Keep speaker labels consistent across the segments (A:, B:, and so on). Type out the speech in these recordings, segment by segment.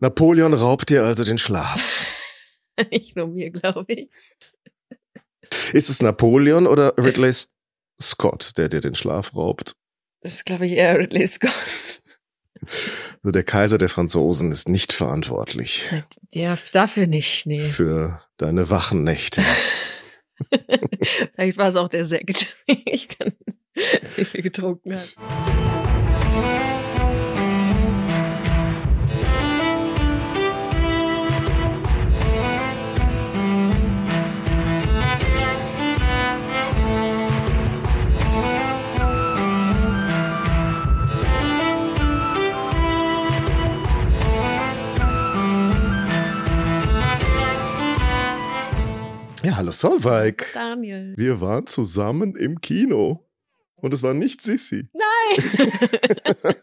A: Napoleon raubt dir also den Schlaf.
B: Nicht nur mir, glaube ich.
A: Ist es Napoleon oder Ridley Scott, der dir den Schlaf raubt?
B: Das ist, glaube ich, eher Ridley Scott.
A: Also der Kaiser der Franzosen ist nicht verantwortlich.
B: Ja, dafür nicht, nee.
A: Für deine wachen Nächte.
B: Vielleicht war es auch der Sekt. Ich kann, wie viel getrunken hat.
A: Ja, hallo Solveig.
B: Daniel.
A: Wir waren zusammen im Kino. Und es war nicht Sissi.
B: Nein!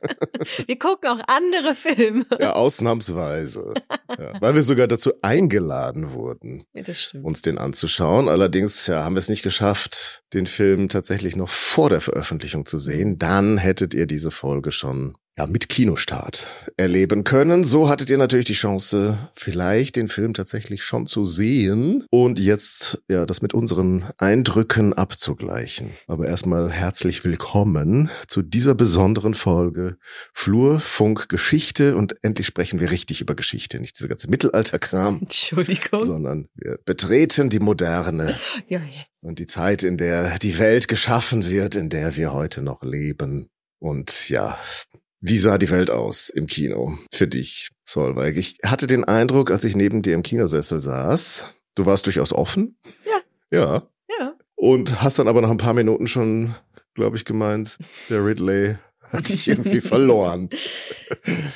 B: wir gucken auch andere Filme.
A: Ja, ausnahmsweise. Ja, weil wir sogar dazu eingeladen wurden,
B: Ja,
A: uns den anzuschauen. Allerdings ja, haben wir es nicht geschafft, den Film tatsächlich noch vor der Veröffentlichung zu sehen. Dann hättet ihr diese Folge schon ja, mit Kinostart erleben können. So hattet ihr natürlich die Chance, vielleicht den Film tatsächlich schon zu sehen und jetzt ja das mit unseren Eindrücken abzugleichen. Aber erstmal herzlich willkommen zu dieser besonderen Folge Flurfunk Geschichte und endlich sprechen wir richtig über Geschichte, nicht dieser ganze Mittelalterkram,
B: Entschuldigung.
A: sondern wir betreten die moderne
B: Ja, ja.
A: und die Zeit, in der die Welt geschaffen wird, in der wir heute noch leben. Und ja, wie sah die Welt aus im Kino für dich, Solveig? Ich hatte den Eindruck, als ich neben dir im Kinosessel saß, du warst durchaus offen.
B: Ja.
A: Ja.
B: Ja.
A: Und hast dann aber nach ein paar Minuten schon, glaube ich, gemeint, der Ridley hat dich irgendwie verloren.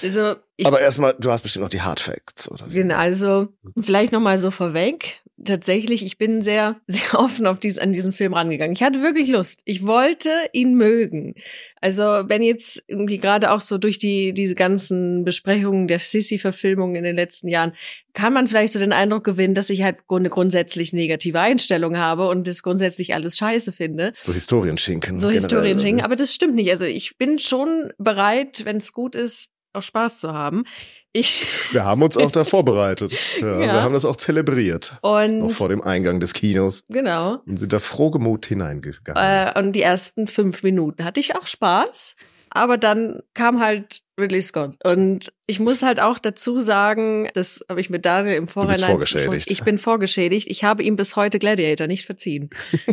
B: Also, ich
A: Aber erstmal, du hast bestimmt noch die Hard Facts oder so.
B: Genau, also vielleicht noch mal so vorweg. Tatsächlich, ich bin sehr, sehr offen auf dies, an diesen Film rangegangen. Ich hatte wirklich Lust. Ich wollte ihn mögen. Also wenn jetzt irgendwie gerade auch so durch die diese ganzen Besprechungen der Sissy-Verfilmung in den letzten Jahren kann man vielleicht so den Eindruck gewinnen, dass ich halt eine grundsätzlich negative Einstellung habe und das grundsätzlich alles scheiße finde.
A: So Historienschinken.
B: So Historienschinken, aber das stimmt nicht. Also ich bin schon bereit, wenn es gut ist, auch Spaß zu haben. Ich
A: Wir haben uns auch da vorbereitet. Ja,
B: Ja.
A: Wir haben das auch zelebriert. Noch
B: und
A: vor dem Eingang des Kinos.
B: genau.
A: Und sind da frohgemut hineingegangen.
B: Äh, und die ersten fünf Minuten hatte ich auch Spaß. Aber dann kam halt Ridley Scott. Und ich muss halt auch dazu sagen, das habe ich mit Daniel im Vorhinein.
A: vorgeschädigt.
B: Ich bin vorgeschädigt. Ich habe ihm bis heute Gladiator nicht verziehen.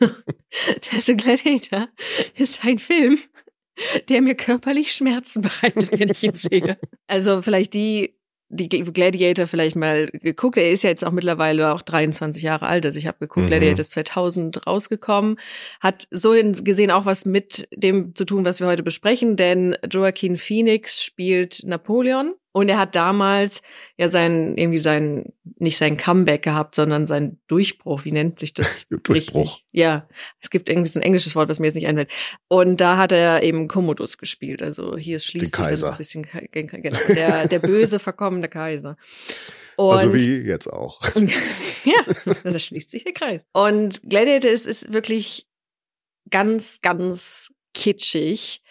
B: also Gladiator ist ein Film, der mir körperlich Schmerzen bereitet, wenn ich ihn sehe. Also vielleicht die, die Gladiator vielleicht mal geguckt. Er ist ja jetzt auch mittlerweile auch 23 Jahre alt. Also ich habe geguckt,
A: Mhm.
B: Gladiator ist 2000 rausgekommen. Hat so gesehen auch was mit dem zu tun, was wir heute besprechen, denn Joaquin Phoenix spielt Napoleon. Und er hat damals ja sein, irgendwie sein, nicht sein Comeback gehabt, sondern sein Durchbruch. Wie nennt sich das?
A: Durchbruch.
B: Richtig? Ja. Es gibt irgendwie so ein englisches Wort, was mir jetzt nicht einfällt. Und da hat er eben Commodus gespielt. Also hier ist schließlich so
A: Kaiser.
B: ein bisschen, genau, der, der böse, verkommene Kaiser. Und
A: also wie jetzt auch.
B: ja, da schließt sich der Kreis. Und Gladiator ist, ist wirklich ganz, ganz kitschig.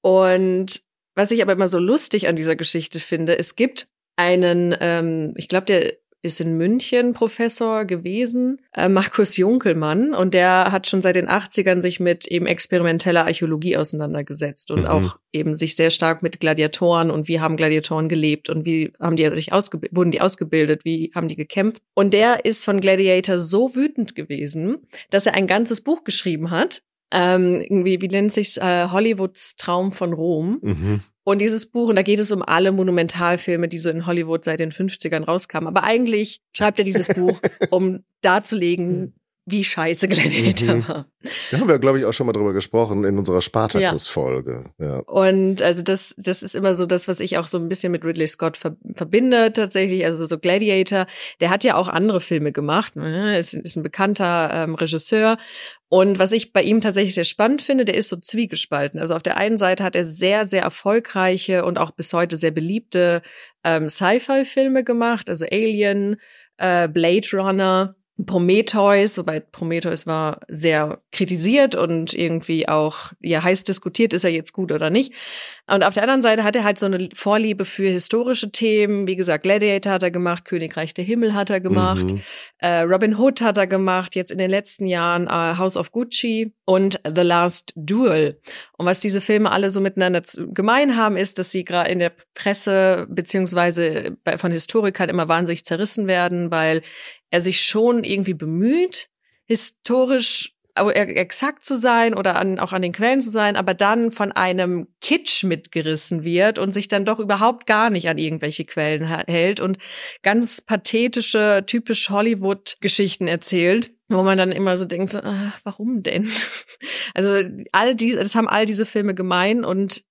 B: Und was ich aber immer so lustig an dieser Geschichte finde, es gibt einen, ähm, ich glaube, der ist in München Professor gewesen, äh, Markus Junkelmann, und der hat schon seit den 80ern sich mit eben experimenteller Archäologie auseinandergesetzt und
A: Mhm.
B: auch eben sich sehr stark mit Gladiatoren und wie haben Gladiatoren gelebt und wie haben die sich ausgebildet, wurden die ausgebildet, wie haben die gekämpft. Und der ist von Gladiator so wütend gewesen, dass er ein ganzes Buch geschrieben hat. Ähm, irgendwie, wie nennt sich's, äh, Hollywoods Traum von Rom.
A: Mhm.
B: Und dieses Buch, und da geht es um alle Monumentalfilme, die so in Hollywood seit den 50ern rauskamen. Aber eigentlich schreibt er dieses Buch, um darzulegen, wie scheiße Gladiator
A: Mhm.
B: war.
A: Da haben wir, glaube ich, auch schon mal drüber gesprochen in unserer Spartacus-Folge. Ja.
B: Und also das, das ist immer so das, was ich auch so ein bisschen mit Ridley Scott ver verbinde tatsächlich. Also so Gladiator, der hat ja auch andere Filme gemacht, ne? ist, ist ein bekannter ähm, Regisseur. Und was ich bei ihm tatsächlich sehr spannend finde, der ist so zwiegespalten. Also auf der einen Seite hat er sehr, sehr erfolgreiche und auch bis heute sehr beliebte ähm, Sci-Fi-Filme gemacht, also Alien, äh, Blade Runner. Prometheus, soweit Prometheus war, sehr kritisiert und irgendwie auch ja heiß diskutiert, ist er jetzt gut oder nicht. Und auf der anderen Seite hat er halt so eine Vorliebe für historische Themen. Wie gesagt, Gladiator hat er gemacht, Königreich der Himmel hat er gemacht, mhm. äh, Robin Hood hat er gemacht, jetzt in den letzten Jahren äh, House of Gucci und The Last Duel. Und was diese Filme alle so miteinander gemein haben, ist, dass sie gerade in der Presse beziehungsweise von Historikern immer wahnsinnig zerrissen werden, weil er sich schon irgendwie bemüht, historisch exakt zu sein oder an, auch an den Quellen zu sein, aber dann von einem Kitsch mitgerissen wird und sich dann doch überhaupt gar nicht an irgendwelche Quellen hält und ganz pathetische, typisch Hollywood-Geschichten erzählt, wo man dann immer so denkt, so, ach, warum denn? Also all diese, das haben all diese Filme gemein und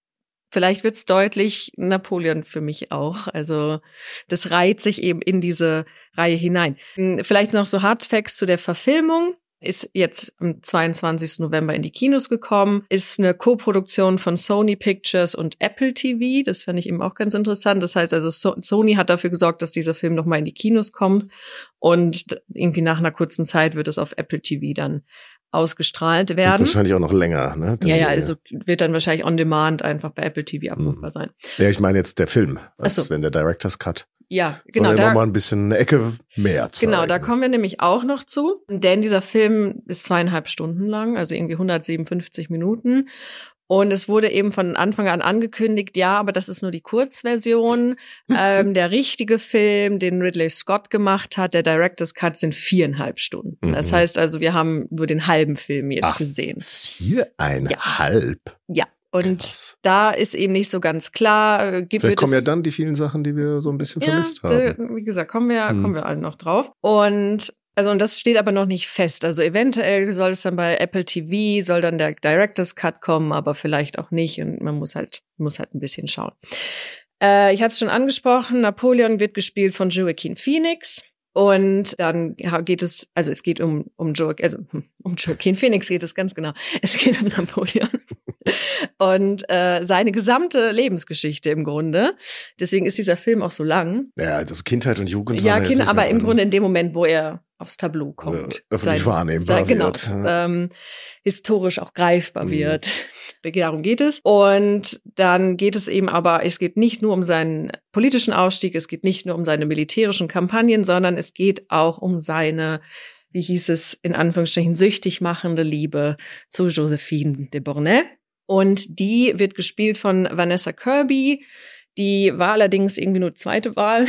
B: Vielleicht wird's deutlich, Napoleon für mich auch. Also das reiht sich eben in diese Reihe hinein. Hm, vielleicht noch so Hardfacts zu der Verfilmung. Ist jetzt am 22. November in die Kinos gekommen, ist eine Co-Produktion von Sony Pictures und Apple TV. Das fand ich eben auch ganz interessant. Das heißt also, so Sony hat dafür gesorgt, dass dieser Film nochmal in die Kinos kommt. Und irgendwie nach einer kurzen Zeit wird es auf Apple TV dann ausgestrahlt werden.
A: Und wahrscheinlich auch noch länger, ne?
B: ja, ja, also wird dann wahrscheinlich on demand einfach bei Apple TV abrufbar mhm. sein.
A: Ja, ich meine jetzt der Film, also so. wenn der Director's Cut.
B: Ja, genau.
A: Soll da, noch mal ein bisschen eine Ecke mehr zeigen.
B: Genau, da kommen wir nämlich auch noch zu. Denn dieser Film ist zweieinhalb Stunden lang, also irgendwie 157 Minuten. Und es wurde eben von Anfang an angekündigt, ja, aber das ist nur die Kurzversion. ähm, der richtige Film, den Ridley Scott gemacht hat, der Director's Cut, sind viereinhalb Stunden. Mhm. Das heißt also, wir haben nur den halben Film jetzt Ach, gesehen.
A: Viereinhalb?
B: Ja. ja. Und Krass. da ist eben nicht so ganz klar.
A: Äh, gibt Vielleicht kommen ja dann die vielen Sachen, die wir so ein bisschen ja, vermisst haben.
B: Wie gesagt, kommen wir, hm. kommen wir alle noch drauf. Und also und das steht aber noch nicht fest. Also eventuell soll es dann bei Apple TV, soll dann der Director's Cut kommen, aber vielleicht auch nicht. Und man muss halt, muss halt ein bisschen schauen. Äh, ich habe es schon angesprochen, Napoleon wird gespielt von Joaquin Phoenix. Und dann geht es, also es geht um, um Joaquin, also hm, um Joaquin Phoenix geht es ganz genau. Es geht um Napoleon und äh, seine gesamte Lebensgeschichte im Grunde. Deswegen ist dieser Film auch so lang.
A: Ja, also Kindheit und Jugend.
B: Ja, Kinder, aber im Grunde in dem Moment, wo er aufs Tableau kommt.
A: Ja, öffentlich sein, wahrnehmbar sein,
B: genau,
A: wird.
B: Ähm, historisch auch greifbar mhm. wird. Darum geht es. Und dann geht es eben aber, es geht nicht nur um seinen politischen Ausstieg, es geht nicht nur um seine militärischen Kampagnen, sondern es geht auch um seine wie hieß es, in Anführungsstrichen süchtig machende Liebe zu Josephine de Bournay. Und die wird gespielt von Vanessa Kirby. Die war allerdings irgendwie nur zweite Wahl.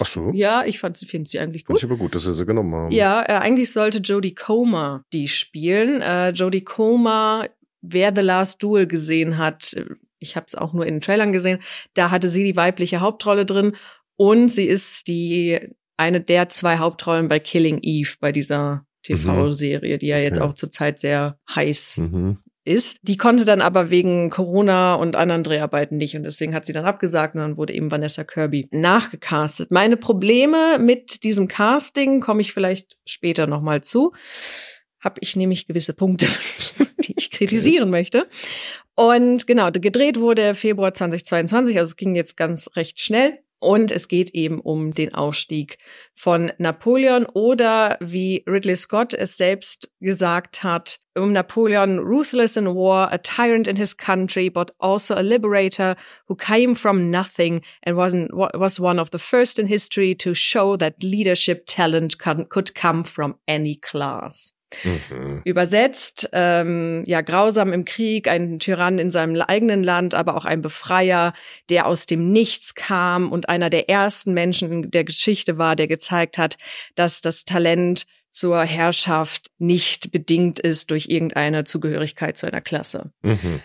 A: Ach so.
B: Ja, ich fand, finde sie eigentlich gut.
A: Finde ich aber gut, dass sie sie genommen haben.
B: Ja, äh, eigentlich sollte Jodie Comer die spielen. Äh, Jodie Comer, wer The Last Duel gesehen hat, ich habe es auch nur in den Trailern gesehen, da hatte sie die weibliche Hauptrolle drin und sie ist die eine der zwei Hauptrollen bei Killing Eve, bei dieser TV-Serie, die ja jetzt okay. auch zurzeit sehr heiß mhm ist. Die konnte dann aber wegen Corona und anderen Dreharbeiten nicht und deswegen hat sie dann abgesagt und dann wurde eben Vanessa Kirby nachgecastet. Meine Probleme mit diesem Casting komme ich vielleicht später nochmal zu. Habe ich nämlich gewisse Punkte, die ich kritisieren möchte. Und genau, gedreht wurde Februar 2022, also es ging jetzt ganz recht schnell. Und es geht eben um den Ausstieg von Napoleon oder wie Ridley Scott es selbst gesagt hat, um Napoleon ruthless in war, a tyrant in his country, but also a liberator who came from nothing and was, was one of the first in history to show that leadership talent could come from any class. Mhm. Übersetzt, ähm, ja, grausam im Krieg, ein Tyrann in seinem eigenen Land, aber auch ein Befreier, der aus dem Nichts kam und einer der ersten Menschen der Geschichte war, der gezeigt hat, dass das Talent zur Herrschaft nicht bedingt ist durch irgendeine Zugehörigkeit zu einer Klasse. Mhm.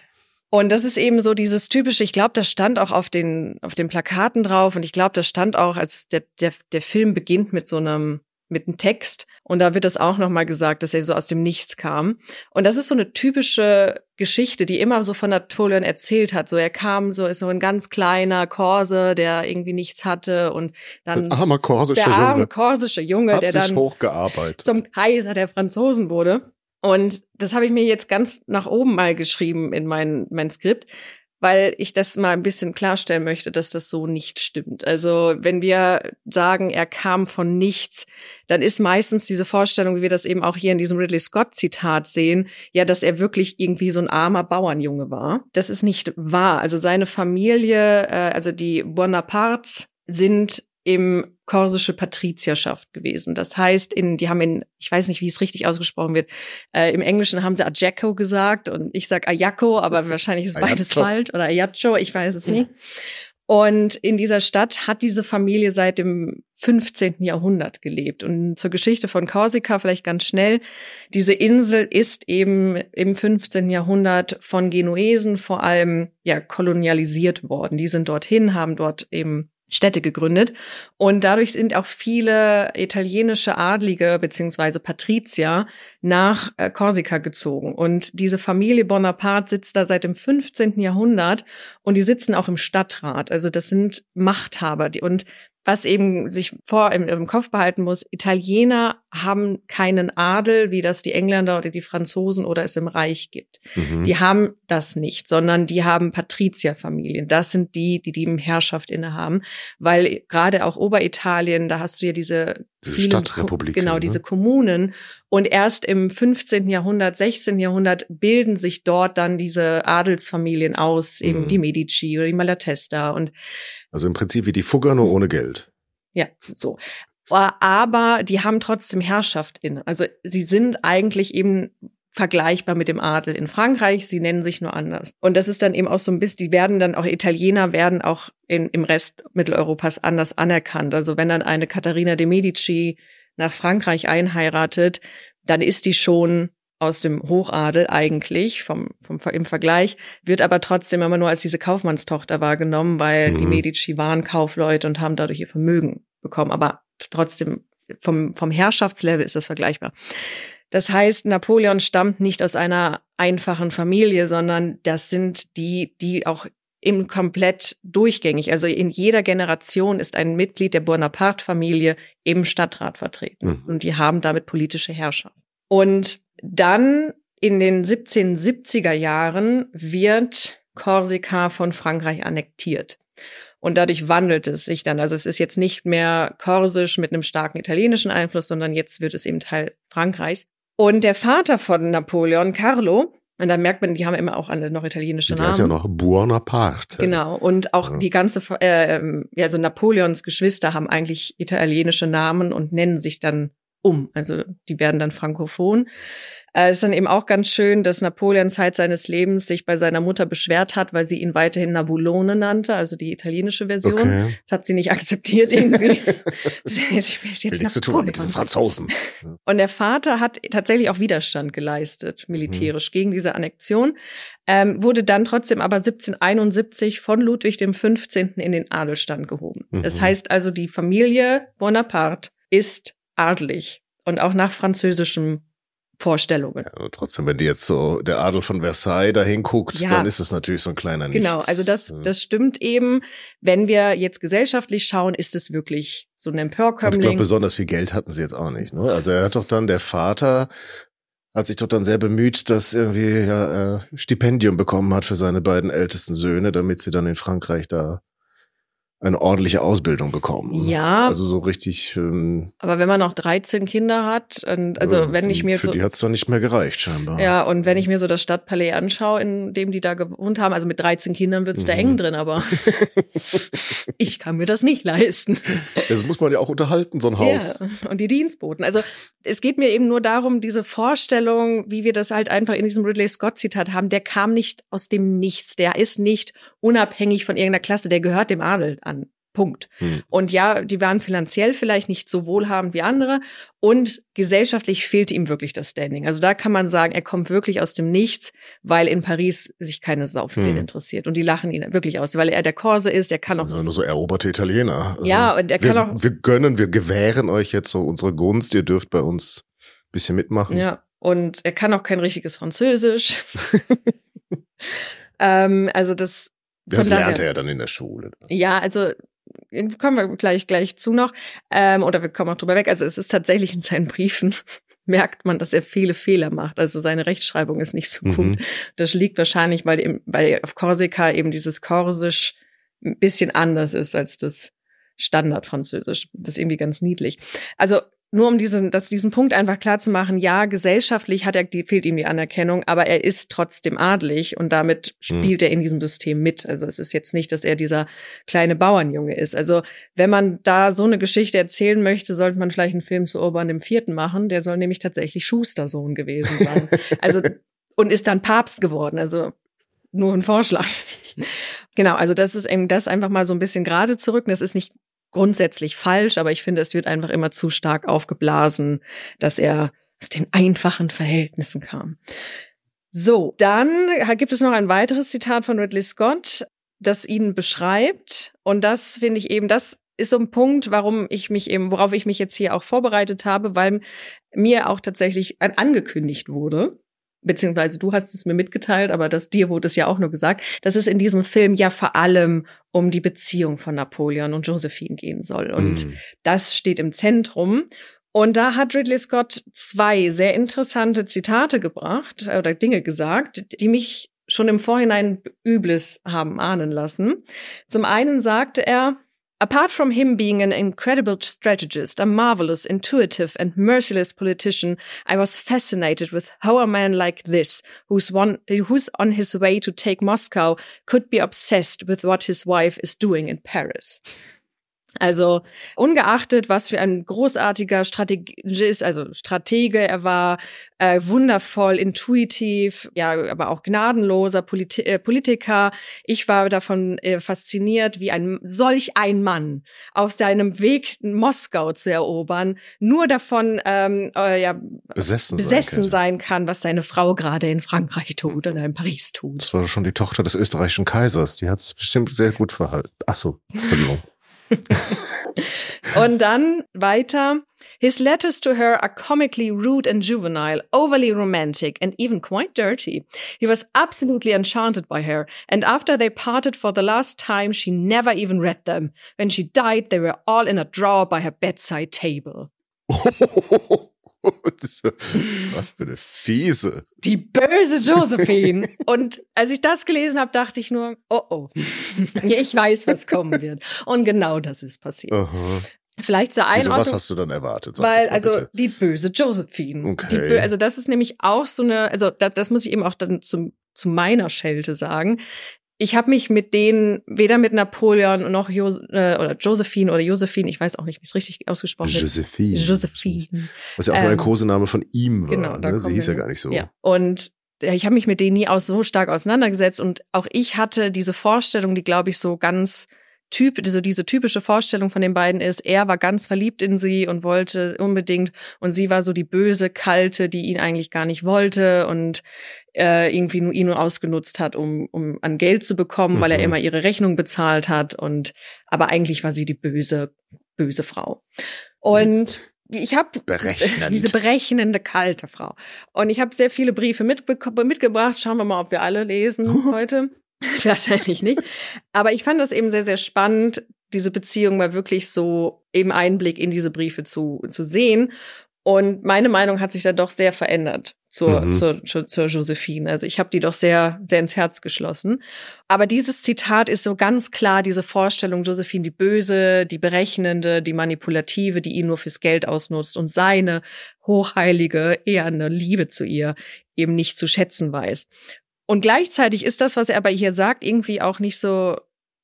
B: Und das ist eben so dieses typische, ich glaube, das stand auch auf den, auf den Plakaten drauf und ich glaube, das stand auch, als der, der, der Film beginnt mit so einem mit einem Text und da wird das auch nochmal gesagt, dass er so aus dem Nichts kam. Und das ist so eine typische Geschichte, die immer so von Napoleon erzählt hat. So er kam so ist so ein ganz kleiner Korse, der irgendwie nichts hatte und dann
A: der arme korsische
B: der arme Junge. korsische Junge,
A: hat
B: der dann
A: hochgearbeitet.
B: zum Kaiser der Franzosen wurde. Und das habe ich mir jetzt ganz nach oben mal geschrieben in mein mein Skript weil ich das mal ein bisschen klarstellen möchte, dass das so nicht stimmt. Also wenn wir sagen, er kam von nichts, dann ist meistens diese Vorstellung, wie wir das eben auch hier in diesem Ridley Scott Zitat sehen, ja, dass er wirklich irgendwie so ein armer Bauernjunge war. Das ist nicht wahr. Also seine Familie, äh, also die Bonaparte sind im korsische Patrizierschaft gewesen. Das heißt, in, die haben in, ich weiß nicht, wie es richtig ausgesprochen wird, äh, im Englischen haben sie Ajacco gesagt und ich sag Ayako, aber wahrscheinlich ist beides falsch oder Ayacho, ich weiß es nicht. Und in dieser Stadt hat diese Familie seit dem 15. Jahrhundert gelebt. Und zur Geschichte von Korsika vielleicht ganz schnell. Diese Insel ist eben im 15. Jahrhundert von Genuesen vor allem ja kolonialisiert worden. Die sind dorthin, haben dort eben Städte gegründet. Und dadurch sind auch viele italienische Adlige beziehungsweise Patrizier nach äh, Korsika gezogen. Und diese Familie Bonaparte sitzt da seit dem 15. Jahrhundert und die sitzen auch im Stadtrat. Also das sind Machthaber. Die, und was eben sich vor im, im, Kopf behalten muss, Italiener haben keinen Adel, wie das die Engländer oder die Franzosen oder es im Reich gibt. Mhm. Die haben das nicht, sondern die haben Patrizierfamilien. Das sind die, die die Herrschaft innehaben, weil gerade auch Oberitalien, da hast du ja diese
A: diese Stadtrepublik.
B: Genau, ne? diese Kommunen. Und erst im 15. Jahrhundert, 16. Jahrhundert bilden sich dort dann diese Adelsfamilien aus, eben mhm. die Medici oder die Malatesta und
A: also im Prinzip wie die Fugger, nur ohne Geld.
B: Ja, so. Aber die haben trotzdem Herrschaft in. Also sie sind eigentlich eben vergleichbar mit dem Adel in Frankreich. Sie nennen sich nur anders. Und das ist dann eben auch so ein bisschen, die werden dann auch, Italiener werden auch in, im Rest Mitteleuropas anders anerkannt. Also wenn dann eine Katharina de Medici nach Frankreich einheiratet, dann ist die schon aus dem Hochadel eigentlich vom, vom im Vergleich, wird aber trotzdem immer nur als diese Kaufmannstochter wahrgenommen, weil mhm. die Medici waren Kaufleute und haben dadurch ihr Vermögen bekommen. Aber trotzdem vom, vom Herrschaftslevel ist das vergleichbar. Das heißt, Napoleon stammt nicht aus einer einfachen Familie, sondern das sind die, die auch im komplett durchgängig, also in jeder Generation ist ein Mitglied der Bonaparte-Familie im Stadtrat vertreten. Mhm. Und die haben damit politische Herrschaft. Und dann in den 1770er Jahren wird Korsika von Frankreich annektiert. Und dadurch wandelt es sich dann. Also es ist jetzt nicht mehr korsisch mit einem starken italienischen Einfluss, sondern jetzt wird es eben Teil Frankreichs. Und der Vater von Napoleon, Carlo, und da merkt man, die haben immer auch alle noch italienische Namen. Der
A: ist ja noch Buonaparte.
B: Genau. Und auch ja. die ganze, äh, also Napoleons Geschwister haben eigentlich italienische Namen und nennen sich dann um. Also die werden dann frankophon. Äh, ist dann eben auch ganz schön, dass Napoleon Zeit seines Lebens sich bei seiner Mutter beschwert hat, weil sie ihn weiterhin Nabulone nannte, also die italienische Version. Okay. Das hat sie nicht akzeptiert irgendwie.
A: ich will nichts zu tun, diesen Franzosen.
B: Und der Vater hat tatsächlich auch Widerstand geleistet, militärisch, mhm. gegen diese Annexion, ähm, wurde dann trotzdem aber 1771 von Ludwig dem 15. in den Adelstand gehoben. Mhm. Das heißt also, die Familie Bonaparte ist adlig und auch nach französischem Vorstellungen.
A: Ja, trotzdem, wenn die jetzt so der Adel von Versailles da hinguckt, ja. dann ist es natürlich so ein kleiner
B: Nichts. Genau, also das, das stimmt eben. Wenn wir jetzt gesellschaftlich schauen, ist es wirklich so ein Emporkömmling.
A: ich glaube, besonders viel Geld hatten sie jetzt auch nicht. Ne? Also er hat doch dann, der Vater hat sich doch dann sehr bemüht, dass irgendwie ja, äh, Stipendium bekommen hat für seine beiden ältesten Söhne, damit sie dann in Frankreich da eine ordentliche Ausbildung bekommen.
B: Ja.
A: Also so richtig. Ähm,
B: aber wenn man noch 13 Kinder hat, und also äh, wenn ich mir
A: für
B: so,
A: die hat's doch nicht mehr gereicht scheinbar.
B: Ja, und wenn ich mir so das Stadtpalais anschaue, in dem die da gewohnt haben, also mit 13 Kindern wird's mhm. da eng drin, aber ich kann mir das nicht leisten.
A: Das muss man ja auch unterhalten, so ein Haus.
B: Ja, und die Dienstboten. Also es geht mir eben nur darum, diese Vorstellung, wie wir das halt einfach in diesem Ridley Scott Zitat haben, der kam nicht aus dem Nichts, der ist nicht unabhängig von irgendeiner Klasse, der gehört dem Adel an. Punkt. Hm. Und ja, die waren finanziell vielleicht nicht so wohlhabend wie andere und gesellschaftlich fehlte ihm wirklich das Standing. Also da kann man sagen, er kommt wirklich aus dem Nichts, weil in Paris sich keine Sau für hm. ihn interessiert und die lachen ihn wirklich aus, weil er der Korse ist, er kann auch
A: ja, nur so eroberte Italiener.
B: Also ja, und er
A: wir,
B: kann auch
A: wir gönnen, wir gewähren euch jetzt so unsere Gunst, ihr dürft bei uns ein bisschen mitmachen.
B: Ja, und er kann auch kein richtiges Französisch. ähm, also das
A: das lernte er dann in der Schule.
B: Ja, also kommen wir gleich gleich zu noch ähm, oder wir kommen auch drüber weg. Also es ist tatsächlich in seinen Briefen merkt man, dass er viele Fehler macht. Also seine Rechtschreibung ist nicht so gut. Mhm. Das liegt wahrscheinlich, weil, weil auf Korsika eben dieses Korsisch ein bisschen anders ist als das Standardfranzösisch. Das ist irgendwie ganz niedlich. Also nur um diesen, das, diesen Punkt einfach klar zu machen, ja, gesellschaftlich hat er, die, fehlt ihm die Anerkennung, aber er ist trotzdem adlig und damit hm. spielt mhm. er in diesem System mit. Also es ist jetzt nicht, dass er dieser kleine Bauernjunge ist. Also wenn man da so eine Geschichte erzählen möchte, sollte man vielleicht einen Film zu Urban dem Vierten machen. Der soll nämlich tatsächlich Schustersohn gewesen sein. also und ist dann Papst geworden. Also nur ein Vorschlag. genau, also das ist eben das einfach mal so ein bisschen gerade zurück. Das ist nicht grundsätzlich falsch, aber ich finde, es wird einfach immer zu stark aufgeblasen, dass er aus den einfachen Verhältnissen kam. So, dann gibt es noch ein weiteres Zitat von Ridley Scott, das ihn beschreibt. Und das finde ich eben, das ist so ein Punkt, warum ich mich eben, worauf ich mich jetzt hier auch vorbereitet habe, weil mir auch tatsächlich angekündigt wurde, beziehungsweise du hast es mir mitgeteilt, aber das dir wurde es ja auch nur gesagt, dass es in diesem Film ja vor allem um die Beziehung von Napoleon und Josephine gehen soll. Und mm. das steht im Zentrum. Und da hat Ridley Scott zwei sehr interessante Zitate gebracht äh, oder Dinge gesagt, die mich schon im Vorhinein Übles haben ahnen lassen. Zum einen sagte er, Apart from him being an incredible strategist, a marvelous, intuitive, and merciless politician, I was fascinated with how a man like this, who's one, who's on his way to take Moscow, could be obsessed with what his wife is doing in Paris. Also ungeachtet, was für ein großartiger Strategist, also Stratege er war, äh, wundervoll, intuitiv, ja, aber auch gnadenloser Politi äh, Politiker. Ich war davon äh, fasziniert, wie ein solch ein Mann auf seinem Weg Moskau zu erobern, nur davon ähm, äh, ja, besessen, besessen sein, sein, kann, was seine Frau gerade in Frankreich tut oder in Paris tut.
A: Das war schon die Tochter des österreichischen Kaisers. Die hat sich bestimmt sehr gut verhalten. Ach so, Entschuldigung.
B: Und dann weiter. His letters to her are comically rude and juvenile, overly romantic, and even quite dirty. He was absolutely enchanted by her, and after they parted for the last time, she never even read them. When she died, they were all in a drawer by her bedside table.
A: Was für eine fiese.
B: Die böse Josephine. Und als ich das gelesen habe, dachte ich nur, oh oh, ich weiß, was kommen wird. Und genau das ist passiert. Aha. Vielleicht zur Einordnung.
A: Wieso, was hast du dann erwartet?
B: Sag weil, also bitte. die böse Josephine. Okay. Bö also das ist nämlich auch so eine, also das, das muss ich eben auch dann zum, zu meiner Schelte sagen ich habe mich mit denen weder mit Napoleon noch jo äh, oder Josephine oder Josephine, ich weiß auch nicht, wie es richtig ausgesprochen wird.
A: Josephine.
B: Josephine.
A: Was ja auch ähm, nur ein Kosename von ihm war. Genau, ne? Sie hieß ja gar nicht so.
B: Ja. Und ich habe mich mit denen nie aus so stark auseinandergesetzt und auch ich hatte diese Vorstellung, die glaube ich so ganz Typ, so diese typische Vorstellung von den beiden ist, er war ganz verliebt in sie und wollte unbedingt und sie war so die böse, kalte, die ihn eigentlich gar nicht wollte und äh, irgendwie nur ihn nur ausgenutzt hat, um, um an Geld zu bekommen, mhm. weil er mhm. immer ihre Rechnung bezahlt hat und aber eigentlich war sie die böse, böse Frau. Und ich habe diese berechnende kalte Frau. Und ich habe sehr viele Briefe mitgebracht. Schauen wir mal, ob wir alle lesen heute. Wahrscheinlich nicht. Aber ich fand das eben sehr, sehr spannend, diese Beziehung mal wirklich so eben Einblick in diese Briefe zu, zu sehen. Und meine Meinung hat sich dann doch sehr verändert zur, mhm. zur, zur, zur Josephine. Also ich habe die doch sehr, sehr ins Herz geschlossen. Aber dieses Zitat ist so ganz klar diese Vorstellung, Josephine die Böse, die Berechnende, die Manipulative, die ihn nur fürs Geld ausnutzt und seine hochheilige, eher eine Liebe zu ihr eben nicht zu schätzen weiß. Und gleichzeitig ist das, was er aber hier sagt, irgendwie auch nicht so,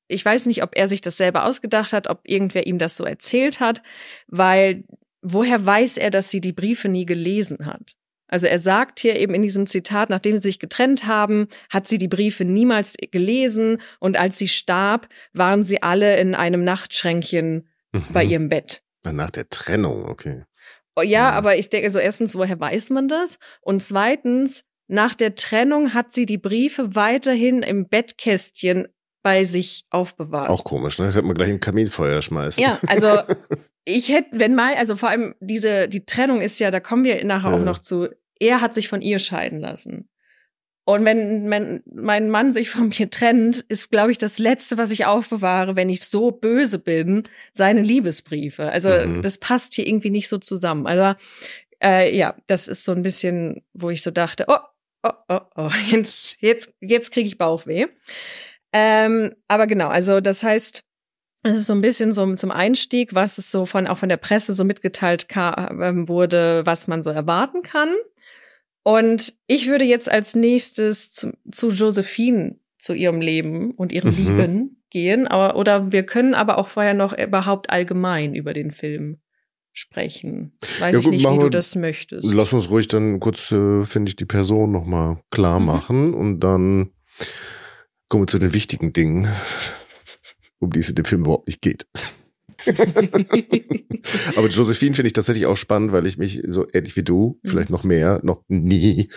B: ich weiß nicht, ob er sich das selber ausgedacht hat, ob irgendwer ihm das so erzählt hat, weil woher weiß er, dass sie die Briefe nie gelesen hat? Also er sagt hier eben in diesem Zitat, nachdem sie sich getrennt haben, hat sie die Briefe niemals gelesen und als sie starb, waren sie alle in einem Nachtschränkchen mhm. bei ihrem Bett.
A: Nach der Trennung, okay.
B: Oh, ja, mhm. aber ich denke, so erstens, woher weiß man das? Und zweitens, nach der Trennung hat sie die Briefe weiterhin im Bettkästchen bei sich aufbewahrt.
A: Auch komisch, ne? Hätte man gleich ein Kaminfeuer schmeißen.
B: Ja, also ich hätte, wenn mal, also vor allem diese, die Trennung ist ja, da kommen wir nachher ja. auch noch zu, er hat sich von ihr scheiden lassen. Und wenn, wenn mein Mann sich von mir trennt, ist, glaube ich, das Letzte, was ich aufbewahre, wenn ich so böse bin, seine Liebesbriefe. Also mhm. das passt hier irgendwie nicht so zusammen. Also Äh, ja, das ist so ein bisschen, wo ich so dachte, oh, oh, oh, oh, jetzt, jetzt, jetzt kriege ich Bauchweh. Ähm, aber genau, also das heißt, es ist so ein bisschen so zum Einstieg, was es so von auch von der Presse so mitgeteilt ähm, wurde, was man so erwarten kann. Und ich würde jetzt als nächstes zu, zu Josephine zu ihrem Leben und ihrem mhm. Lieben gehen. Aber, oder wir können aber auch vorher noch überhaupt allgemein über den Film sprechen. Weiß ja, gut, ich nicht, wie du das möchtest.
A: Lass uns ruhig dann kurz, äh, finde ich, die Person nochmal klar mhm. machen und dann kommen wir zu den wichtigen Dingen, um die es in dem Film überhaupt nicht geht. Aber Josephine finde ich tatsächlich auch spannend, weil ich mich so ähnlich wie du, mhm. vielleicht noch mehr, noch nie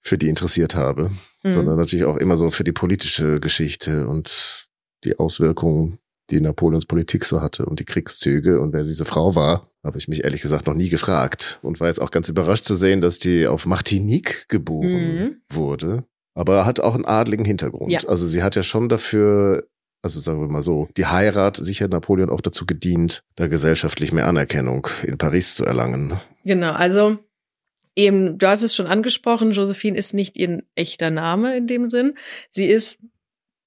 A: für die interessiert habe, mhm. sondern natürlich auch immer so für die politische Geschichte und die Auswirkungen, die Napoleons Politik so hatte und die Kriegszüge und wer diese Frau war, habe ich mich ehrlich gesagt noch nie gefragt und war jetzt auch ganz überrascht zu sehen, dass die auf Martinique geboren mhm. wurde. Aber hat auch einen adligen Hintergrund. Ja. Also sie hat ja schon dafür also sagen wir mal so, die Heirat sicher Napoleon auch dazu gedient, da gesellschaftlich mehr Anerkennung in Paris zu erlangen.
B: Genau, also eben, du hast es schon angesprochen, Josephine ist nicht ihr echter Name in dem Sinn. Sie ist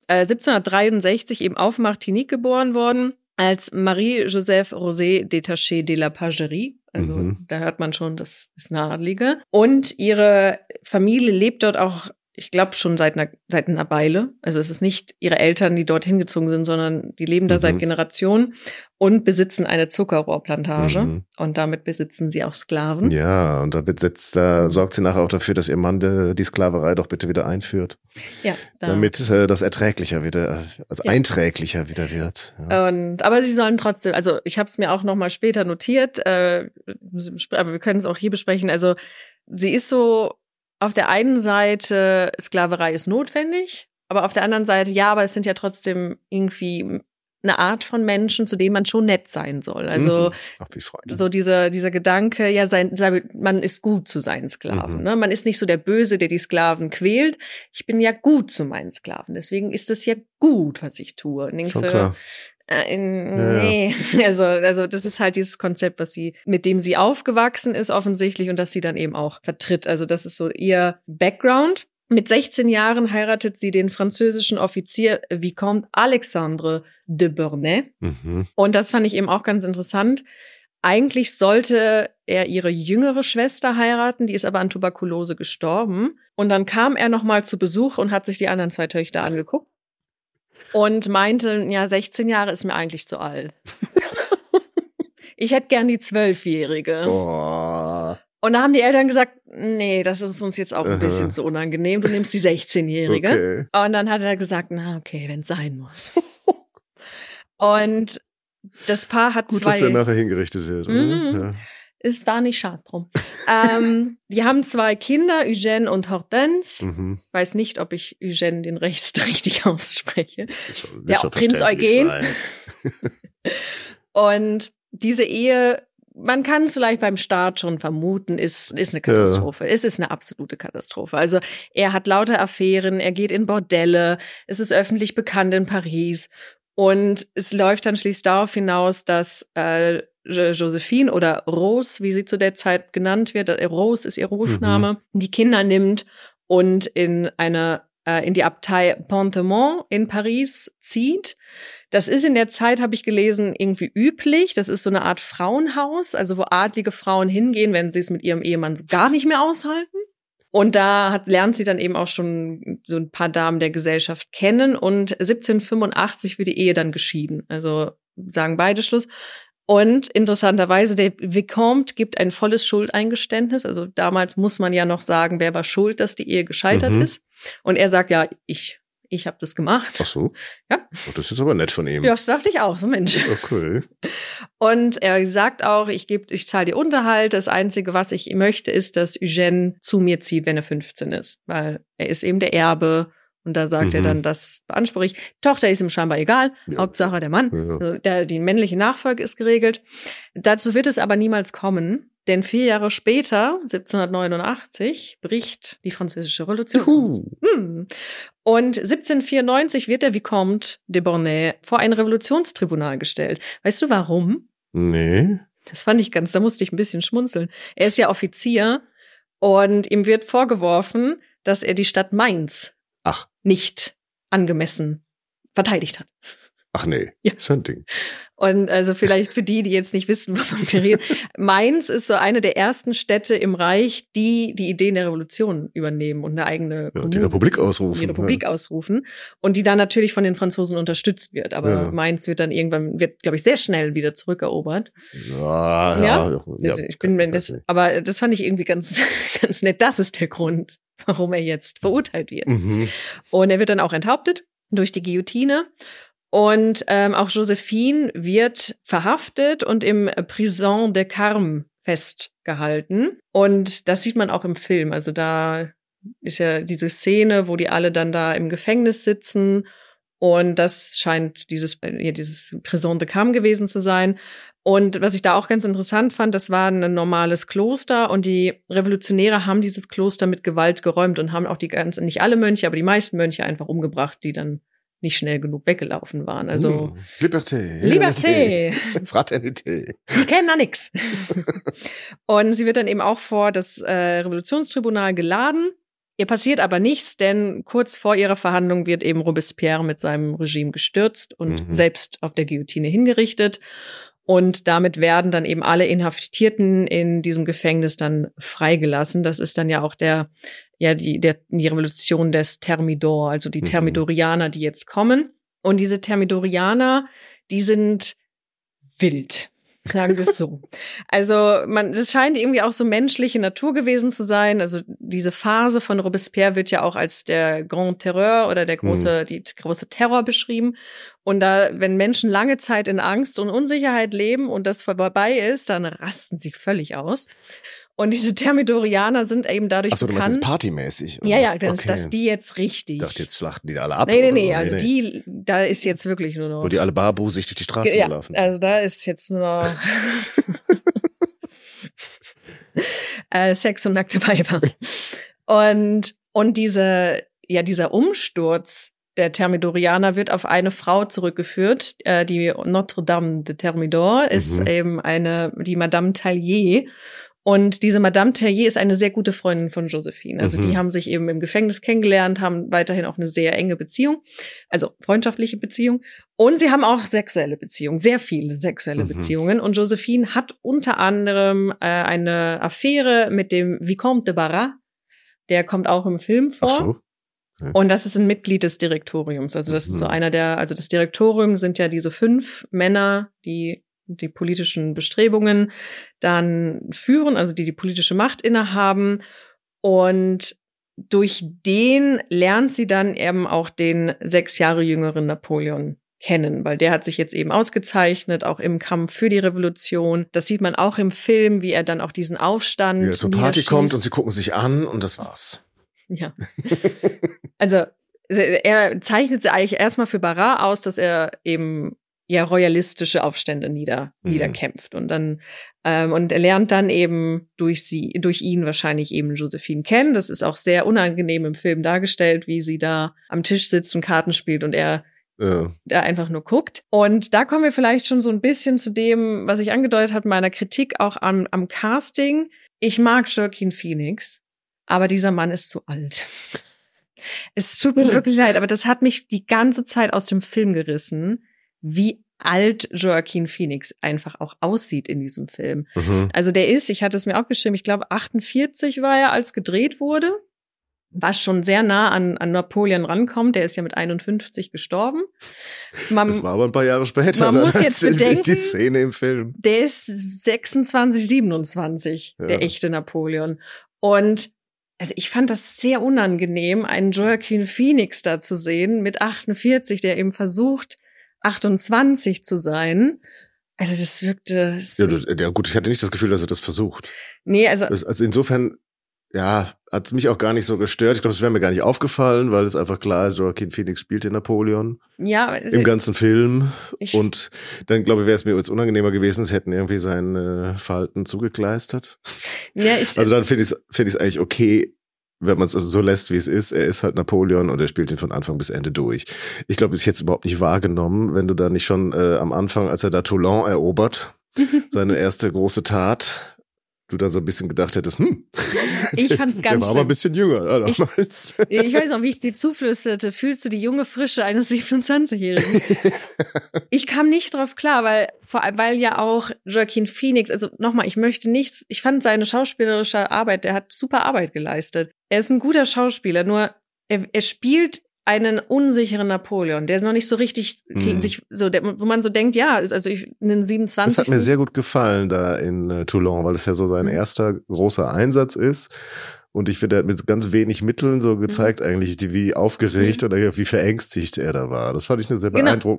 B: äh, 1763 eben auf Martinique geboren worden als Marie-Joseph Rosé Détaché de la Pagerie. Also mhm. da hört man schon, das ist eine Adlige. Und ihre Familie lebt dort auch ich glaube schon seit einer, seit einer Weile. Also es ist nicht ihre Eltern, die dort hingezogen sind, sondern die leben da mhm. seit Generationen und besitzen eine Zuckerrohrplantage mhm. und damit besitzen sie auch Sklaven.
A: Ja, und da besitzt, da sorgt sie nachher auch dafür, dass ihr Mann de, die Sklaverei doch bitte wieder einführt. Ja. Da. Damit äh, das erträglicher wieder, also ja. einträglicher wieder wird.
B: Ja. Und aber sie sollen trotzdem, also ich habe es mir auch noch mal später notiert, äh, aber wir können es auch hier besprechen. Also sie ist so auf der einen Seite, Sklaverei ist notwendig, aber auf der anderen Seite, ja, aber es sind ja trotzdem irgendwie eine Art von Menschen, zu dem man schon nett sein soll. Also mhm. So dieser dieser Gedanke, ja, sein, man ist gut zu seinen Sklaven. Mhm. Ne? Man ist nicht so der Böse, der die Sklaven quält. Ich bin ja gut zu meinen Sklaven. Deswegen ist es ja gut, was ich tue. Und schon klar. Äh, nee, ja. also also das ist halt dieses Konzept, was sie mit dem sie aufgewachsen ist offensichtlich und das sie dann eben auch vertritt. Also das ist so ihr Background. Mit 16 Jahren heiratet sie den französischen Offizier Vicomte Alexandre de Burnay. Mhm. Und das fand ich eben auch ganz interessant. Eigentlich sollte er ihre jüngere Schwester heiraten, die ist aber an Tuberkulose gestorben. Und dann kam er nochmal zu Besuch und hat sich die anderen zwei Töchter angeguckt und meinte, ja, 16 Jahre ist mir eigentlich zu alt. ich hätte gern die Zwölfjährige.
A: Boah.
B: Und da haben die Eltern gesagt, nee, das ist uns jetzt auch ein bisschen zu unangenehm. Du nimmst die 16-Jährige. Okay. Und dann hat er gesagt, na okay, wenn es sein muss. Und das Paar hat
A: Gut,
B: zwei.
A: Gut, dass der nachher hingerichtet wird. Mhm.
B: Ja es war nicht schade drum. ähm, die haben zwei Kinder, Eugène und Hortense. Mhm. Weiß nicht, ob ich Eugène den Rechts richtig ausspreche. Der ja, Prinz Eugen. und diese Ehe, man kann es vielleicht beim Start schon vermuten, ist, ist eine Katastrophe. Ja. Es ist eine absolute Katastrophe. Also er hat lauter Affären, er geht in Bordelle, es ist öffentlich bekannt in Paris. Und es läuft dann schließlich darauf hinaus, dass äh, Josephine oder Rose, wie sie zu der Zeit genannt wird, äh, Rose ist ihr Rufname, mhm. die Kinder nimmt und in eine äh, in die Abtei Pontemont in Paris zieht. Das ist in der Zeit, habe ich gelesen, irgendwie üblich. Das ist so eine Art Frauenhaus, also wo adlige Frauen hingehen, wenn sie es mit ihrem Ehemann so gar nicht mehr aushalten. Und da hat, lernt sie dann eben auch schon so ein paar Damen der Gesellschaft kennen. Und 1785 wird die Ehe dann geschieden. Also sagen beide Schluss. Und interessanterweise, der Vicomte gibt ein volles Schuldeingeständnis. Also damals muss man ja noch sagen, wer war schuld, dass die Ehe gescheitert mhm. ist. Und er sagt, ja, ich, ich habe das gemacht.
A: Ach so.
B: Ja.
A: Oh, das ist aber nett von ihm.
B: Ja, das dachte ich auch, so Mensch.
A: Okay.
B: Und er sagt auch, ich gebe, ich zahle dir Unterhalt. Das Einzige, was ich möchte, ist, dass Eugène zu mir zieht, wenn er 15 ist. Weil er ist eben der Erbe und da sagt mhm. er dann, das beanspruche ich. Tochter ist ihm scheinbar egal. Ja. Hauptsache der Mann. Ja. Also der, die männliche Nachfolge ist geregelt. Dazu wird es aber niemals kommen. Denn vier Jahre später, 1789, bricht die französische Revolution aus. Hm. Und 1794 wird der Vicomte de Bornay vor ein Revolutionstribunal gestellt. Weißt du warum?
A: Nee.
B: Das fand ich ganz, da musste ich ein bisschen schmunzeln. Er ist ja Offizier und ihm wird vorgeworfen, dass er die Stadt Mainz. Nicht angemessen verteidigt hat.
A: Ach nee,
B: Ja.
A: ist ein Ding.
B: Und also vielleicht für die, die jetzt nicht wissen, wovon wir reden. Mainz ist so eine der ersten Städte im Reich, die die Ideen der Revolution übernehmen und eine eigene
A: Ja, die Republik ausrufen.
B: die Republik ausrufen und die dann natürlich von den Franzosen unterstützt wird. Aber
A: Ja.
B: Mainz wird dann irgendwann, wird, glaube ich, sehr schnell wieder zurückerobert.
A: Ja, ja, ja, ja,
B: Also ich bin, das, aber das fand ich irgendwie ganz, ganz nett. Das ist der Grund, warum er jetzt verurteilt wird.
A: Mhm.
B: Und er wird dann auch enthauptet durch die Guillotine. Und ähm, auch Josephine wird verhaftet und im Prison de Carme festgehalten. Und das sieht man auch im Film. Also da ist ja diese Szene, wo die alle dann da im Gefängnis sitzen. Und das scheint dieses, ja, dieses Prison de Carme gewesen zu sein. Und was ich da auch ganz interessant fand, das war ein normales Kloster und die Revolutionäre haben dieses Kloster mit Gewalt geräumt und haben auch die ganzen, nicht alle Mönche, aber die meisten Mönche einfach umgebracht, die dann nicht schnell genug weggelaufen waren. Also
A: Mm. Liberté.
B: Liberté,
A: Fraternité.
B: die kennen da nix. Und sie wird dann eben auch vor das äh, Revolutionstribunal geladen. Ihr passiert aber nichts, denn kurz vor ihrer Verhandlung wird eben Robespierre mit seinem Regime gestürzt und
A: Mhm.
B: selbst auf der Guillotine hingerichtet. Und damit werden dann eben alle Inhaftierten in diesem Gefängnis dann freigelassen. Das ist dann ja auch der, ja, die, der, die Revolution des Thermidor, also die
A: Mhm.
B: Thermidorianer, die jetzt kommen. Und diese Thermidorianer, die sind wild. Sagen wir es so. Also man, das scheint irgendwie auch so menschliche Natur gewesen zu sein. Also diese Phase von Robespierre wird ja auch als der Grand Terreur oder der große, die große Terror beschrieben. Und da, wenn Menschen lange Zeit in Angst und Unsicherheit leben und das vorbei ist, dann rasten sie völlig aus. Und diese Thermidorianer sind eben dadurch
A: Achso, du meinst jetzt partymäßig. oder?
B: ja, ja, dass,
A: okay.
B: dass die jetzt richtig.
A: Ich dachte, jetzt schlachten die da alle ab.
B: nee, nee, nee,
A: so.
B: also die, da ist jetzt wirklich nur noch.
A: Wo die alle barbusig durch die Straßen
B: Ja,
A: laufen.
B: also da ist jetzt nur noch äh, Sex und nackte Weiber. Und, und diese, ja, dieser Umsturz der Thermidorianer wird auf eine Frau zurückgeführt. Äh, die Notre Dame de Thermidor ist
A: Mhm.
B: eben eine, die Madame Tallier. Und diese Madame Terrier ist eine sehr gute Freundin von Josephine. Also
A: Mhm.
B: die haben sich eben im Gefängnis kennengelernt, haben weiterhin auch eine sehr enge Beziehung, also freundschaftliche Beziehung. Und sie haben auch sexuelle Beziehungen, sehr viele sexuelle
A: Mhm.
B: Beziehungen. Und Josephine hat unter anderem äh, eine Affäre mit dem Vicomte de Barras. Der kommt auch im Film vor.
A: Ach so.
B: Und das ist ein Mitglied des Direktoriums. Also das ist so
A: Mhm.
B: einer der, also das Direktorium sind ja diese fünf Männer, die die politischen Bestrebungen dann führen, also die die politische Macht innehaben. Und durch den lernt sie dann eben auch den sechs Jahre jüngeren Napoleon kennen, weil der hat sich jetzt eben ausgezeichnet, auch im Kampf für die Revolution. Das sieht man auch im Film, wie er dann auch diesen Aufstand
A: Wie er zur Party kommt und sie gucken sich an und das war's.
B: Ja. also er zeichnet sie eigentlich erstmal für Barras aus, dass er eben ja royalistische Aufstände nieder,
A: Mhm.
B: niederkämpft und dann ähm, und er lernt dann eben durch sie durch ihn wahrscheinlich eben Josephine kennen. Das ist auch sehr unangenehm im Film dargestellt, wie sie da am Tisch sitzt und Karten spielt und er
A: Ja.
B: da einfach nur guckt. Und da kommen wir vielleicht schon so ein bisschen zu dem, was ich angedeutet habe, meiner Kritik auch am, am Casting. Ich mag Joaquin Phoenix, aber dieser Mann ist zu alt. Es tut mir wirklich leid, aber das hat mich die ganze Zeit aus dem Film gerissen, wie alt Joaquin Phoenix einfach auch aussieht in diesem Film.
A: Mhm.
B: Also der ist, ich hatte es mir auch geschrieben, ich glaube 48 war er, als gedreht wurde, was schon sehr nah an, an Napoleon rankommt. Der ist ja mit 51 gestorben. Man,
A: Das war aber ein paar Jahre später.
B: man
A: dann
B: muss jetzt bedenken-
A: Die Szene im Film.
B: der ist 26, 27,
A: Ja.
B: der echte Napoleon. Und also ich fand das sehr unangenehm, einen Joaquin Phoenix da zu sehen mit 48, der eben versucht, 28 zu sein. Also das wirkte. Das,
A: Ja, das, ja gut, ich hatte nicht das Gefühl, dass er das versucht.
B: nee, also
A: Das, also insofern, ja, hat mich auch gar nicht so gestört. Ich glaube, es wäre mir gar nicht aufgefallen, weil es einfach klar ist, Joaquin Phoenix spielt den Napoleon
B: ja,
A: im ganzen Film.
B: ich,
A: Und dann, glaube ich, wäre es mir jetzt unangenehmer gewesen, sie hätten irgendwie seine Falten zugekleistert.
B: ja, ich,
A: Also dann finde ich es find ich's eigentlich okay, wenn man es so lässt, wie es ist. Er ist halt Napoleon und er spielt ihn von Anfang bis Ende durch. Ich glaube, ich hätte es überhaupt nicht wahrgenommen, wenn du da nicht schon äh, am Anfang, als er da Toulon erobert, seine erste große Tat, du dann so ein bisschen gedacht hättest, hm.
B: Ich fand's ganz
A: Der war aber ein bisschen jünger
B: ich, damals. Ich weiß noch, wie ich dir zuflüsterte, fühlst du die junge Frische eines 27-Jährigen? ich kam nicht drauf klar, weil vor allem, weil ja auch Joaquin Phoenix, also nochmal, ich möchte nichts, ich fand seine schauspielerische Arbeit, der hat super Arbeit geleistet. Er ist ein guter Schauspieler, nur er, er spielt einen unsicheren Napoleon, der ist noch nicht so richtig mhm. sich so, der, wo man so denkt, ja, also ich einen 27.
A: Das hat mir sehr gut gefallen da in äh, Toulon, weil es ja so sein mhm. erster großer Einsatz ist. Und ich finde, er hat mit ganz wenig Mitteln so gezeigt, mhm. eigentlich, wie aufgeregt mhm. oder wie verängstigt er da war. Das fand ich eine sehr genau.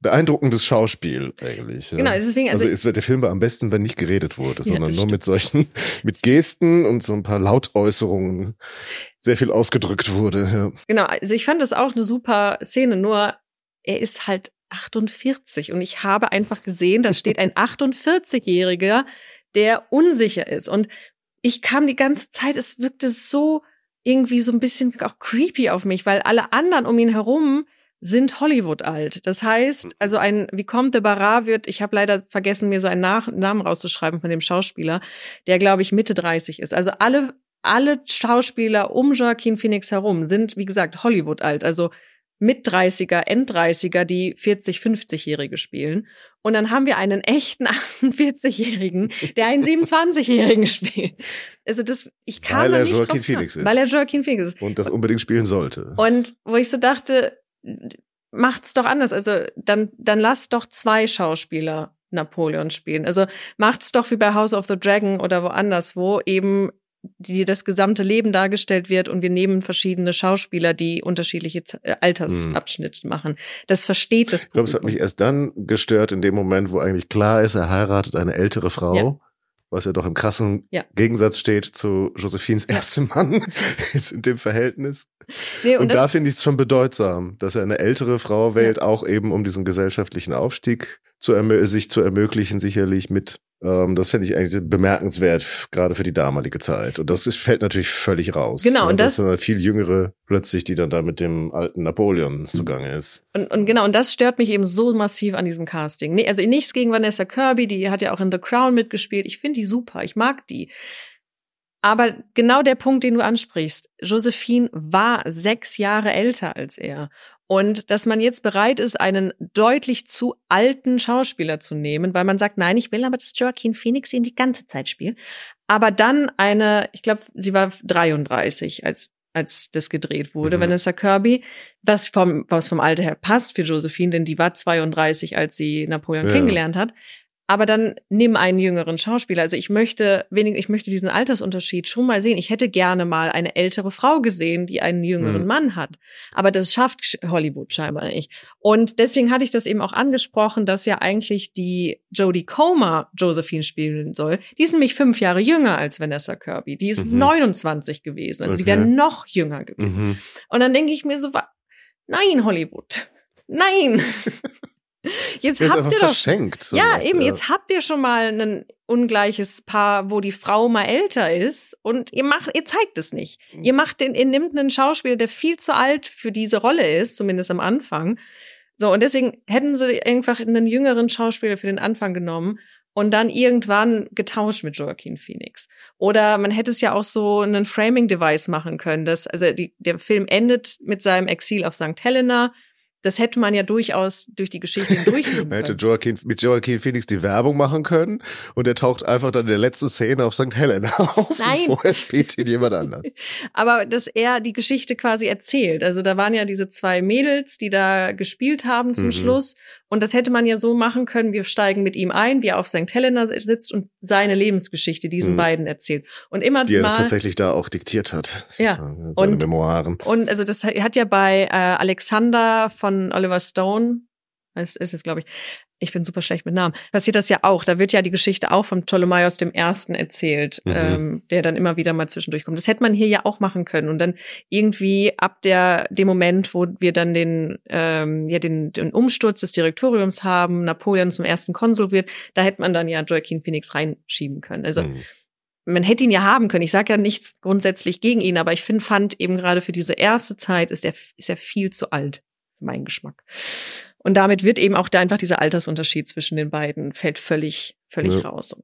A: Beeindruckende beeindruckendes Schauspiel eigentlich. Ja.
B: Genau, deswegen
A: also, also es, der Film war am besten, wenn nicht geredet wurde, sondern ja, nur stimmt. mit solchen mit Gesten und so ein paar Lautäußerungen sehr viel ausgedrückt wurde. Ja.
B: Genau, also ich fand das auch eine super Szene, nur er ist halt 48 und ich habe einfach gesehen, da steht ein 48-Jähriger, der unsicher ist und ich kam die ganze Zeit, es wirkte so irgendwie so ein bisschen auch creepy auf mich, weil alle anderen um ihn herum sind Hollywood alt. Das heißt, mhm. also ein Vicomte de Barras wird, ich habe leider vergessen, mir seinen Nach Namen rauszuschreiben von dem Schauspieler, der glaube ich Mitte 30 ist. Also alle alle Schauspieler um Joaquin Phoenix herum sind, wie gesagt, Hollywood alt. Also mit 30er, End-30er, die 40, 50-Jährige spielen. Und dann haben wir einen echten 48-Jährigen, der einen 27-Jährigen spielt. Also das, ich kann
A: Weil
B: er
A: nicht Joaquin Phoenix ist.
B: Weil er Joaquin Phoenix ist.
A: Und das unbedingt spielen sollte.
B: Und wo ich so dachte, macht's doch anders. Also dann, dann lasst doch zwei Schauspieler Napoleon spielen. Also macht's doch wie bei House of the Dragon oder woanders, wo eben die das gesamte Leben dargestellt wird und wir nehmen verschiedene Schauspieler, die unterschiedliche äh, Altersabschnitte hm. machen. Das versteht das
A: Publikum. Ich glaube, es hat mich erst dann gestört in dem Moment, wo eigentlich klar ist, er heiratet eine ältere Frau. Ja was ja doch im krassen ja. Gegensatz steht zu Josephines erstem Mann jetzt in dem Verhältnis. Nee, und, und da finde ich es schon bedeutsam, dass er eine ältere Frau wählt, ja. auch eben um diesen gesellschaftlichen Aufstieg zu sich zu ermöglichen, sicherlich mit ähm, das finde ich eigentlich bemerkenswert, gerade für die damalige Zeit. Und das ist, fällt natürlich völlig raus.
B: Genau, und das,
A: das ist eine viel jüngere plötzlich, die dann da mit dem alten Napoleon zugange ist.
B: Und, und genau, und das stört mich eben so massiv an diesem Casting. Nee, also nichts gegen Vanessa Kirby, die hat ja auch in The Crown mitgespielt. Ich finde die super, ich mag die. Aber genau der Punkt, den du ansprichst, Josephine war sechs Jahre älter als er. Und dass man jetzt bereit ist, einen deutlich zu alten Schauspieler zu nehmen, weil man sagt, nein, ich will aber, dass Joaquin Phoenix ihn die ganze Zeit spielt. Aber dann eine, ich glaube, sie war 33, als als das gedreht wurde, mhm. Vanessa Kirby, was vom, was vom Alter her passt für Josephine, denn die war 32, als sie Napoleon ja. kennengelernt hat aber dann nimm einen jüngeren Schauspieler. Also ich möchte wenig, ich möchte diesen Altersunterschied schon mal sehen. Ich hätte gerne mal eine ältere Frau gesehen, die einen jüngeren mhm. Mann hat. Aber das schafft Hollywood scheinbar nicht. Und deswegen hatte ich das eben auch angesprochen, dass ja eigentlich die Jodie Comer Josephine spielen soll. Die ist nämlich fünf Jahre jünger als Vanessa Kirby. Die ist mhm. 29 gewesen. Also okay. die wäre noch jünger gewesen. Mhm. Und dann denke ich mir so, nein, Hollywood. Nein.
A: Jetzt habt ihr doch, verschenkt.
B: Ja, eben, ja. jetzt habt ihr schon mal ein ungleiches Paar, wo die Frau mal älter ist und ihr macht, ihr zeigt es nicht. Mhm. Ihr macht den, ihr nimmt einen Schauspieler, der viel zu alt für diese Rolle ist, zumindest am Anfang. So, und deswegen hätten sie einfach einen jüngeren Schauspieler für den Anfang genommen und dann irgendwann getauscht mit Joaquin Phoenix. Oder man hätte es ja auch so einen Framing-Device machen können, dass, also die, der Film endet mit seinem Exil auf St. Helena das hätte man ja durchaus durch die Geschichte hindurchnehmen
A: Man hätte Joaquin, mit Joaquin Phoenix die Werbung machen können und er taucht einfach dann in der letzten Szene auf St. Helena auf
B: Nein.
A: und vorher spielt ihn jemand anders.
B: Aber dass er die Geschichte quasi erzählt. Also da waren ja diese zwei Mädels, die da gespielt haben zum mhm. Schluss und das hätte man ja so machen können, wir steigen mit ihm ein, wie er auf St. Helena sitzt und seine Lebensgeschichte diesen mhm. beiden erzählt. Und immer
A: die
B: mal,
A: er tatsächlich da auch diktiert hat.
B: Ja.
A: Seine und, Memoiren.
B: Und also das hat ja bei äh, Alexander von Oliver Stone, ist, ist es, glaube ich, ich bin super schlecht mit Namen, passiert das ja auch. Da wird ja die Geschichte auch vom Ptolemaios dem Ersten erzählt, mhm. ähm, der dann immer wieder mal zwischendurch kommt. Das hätte man hier ja auch machen können. Und dann irgendwie ab der dem Moment, wo wir dann den, ähm, ja, den, den Umsturz des Direktoriums haben, Napoleon zum ersten Konsul wird, da hätte man dann ja Joaquin Phoenix reinschieben können. Also mhm. man hätte ihn ja haben können. Ich sage ja nichts grundsätzlich gegen ihn, aber ich finde, fand eben gerade für diese erste Zeit ist er, ist er viel zu alt, meinen Geschmack. Und damit wird eben auch da einfach dieser Altersunterschied zwischen den beiden fällt völlig, völlig
A: Ja.
B: raus.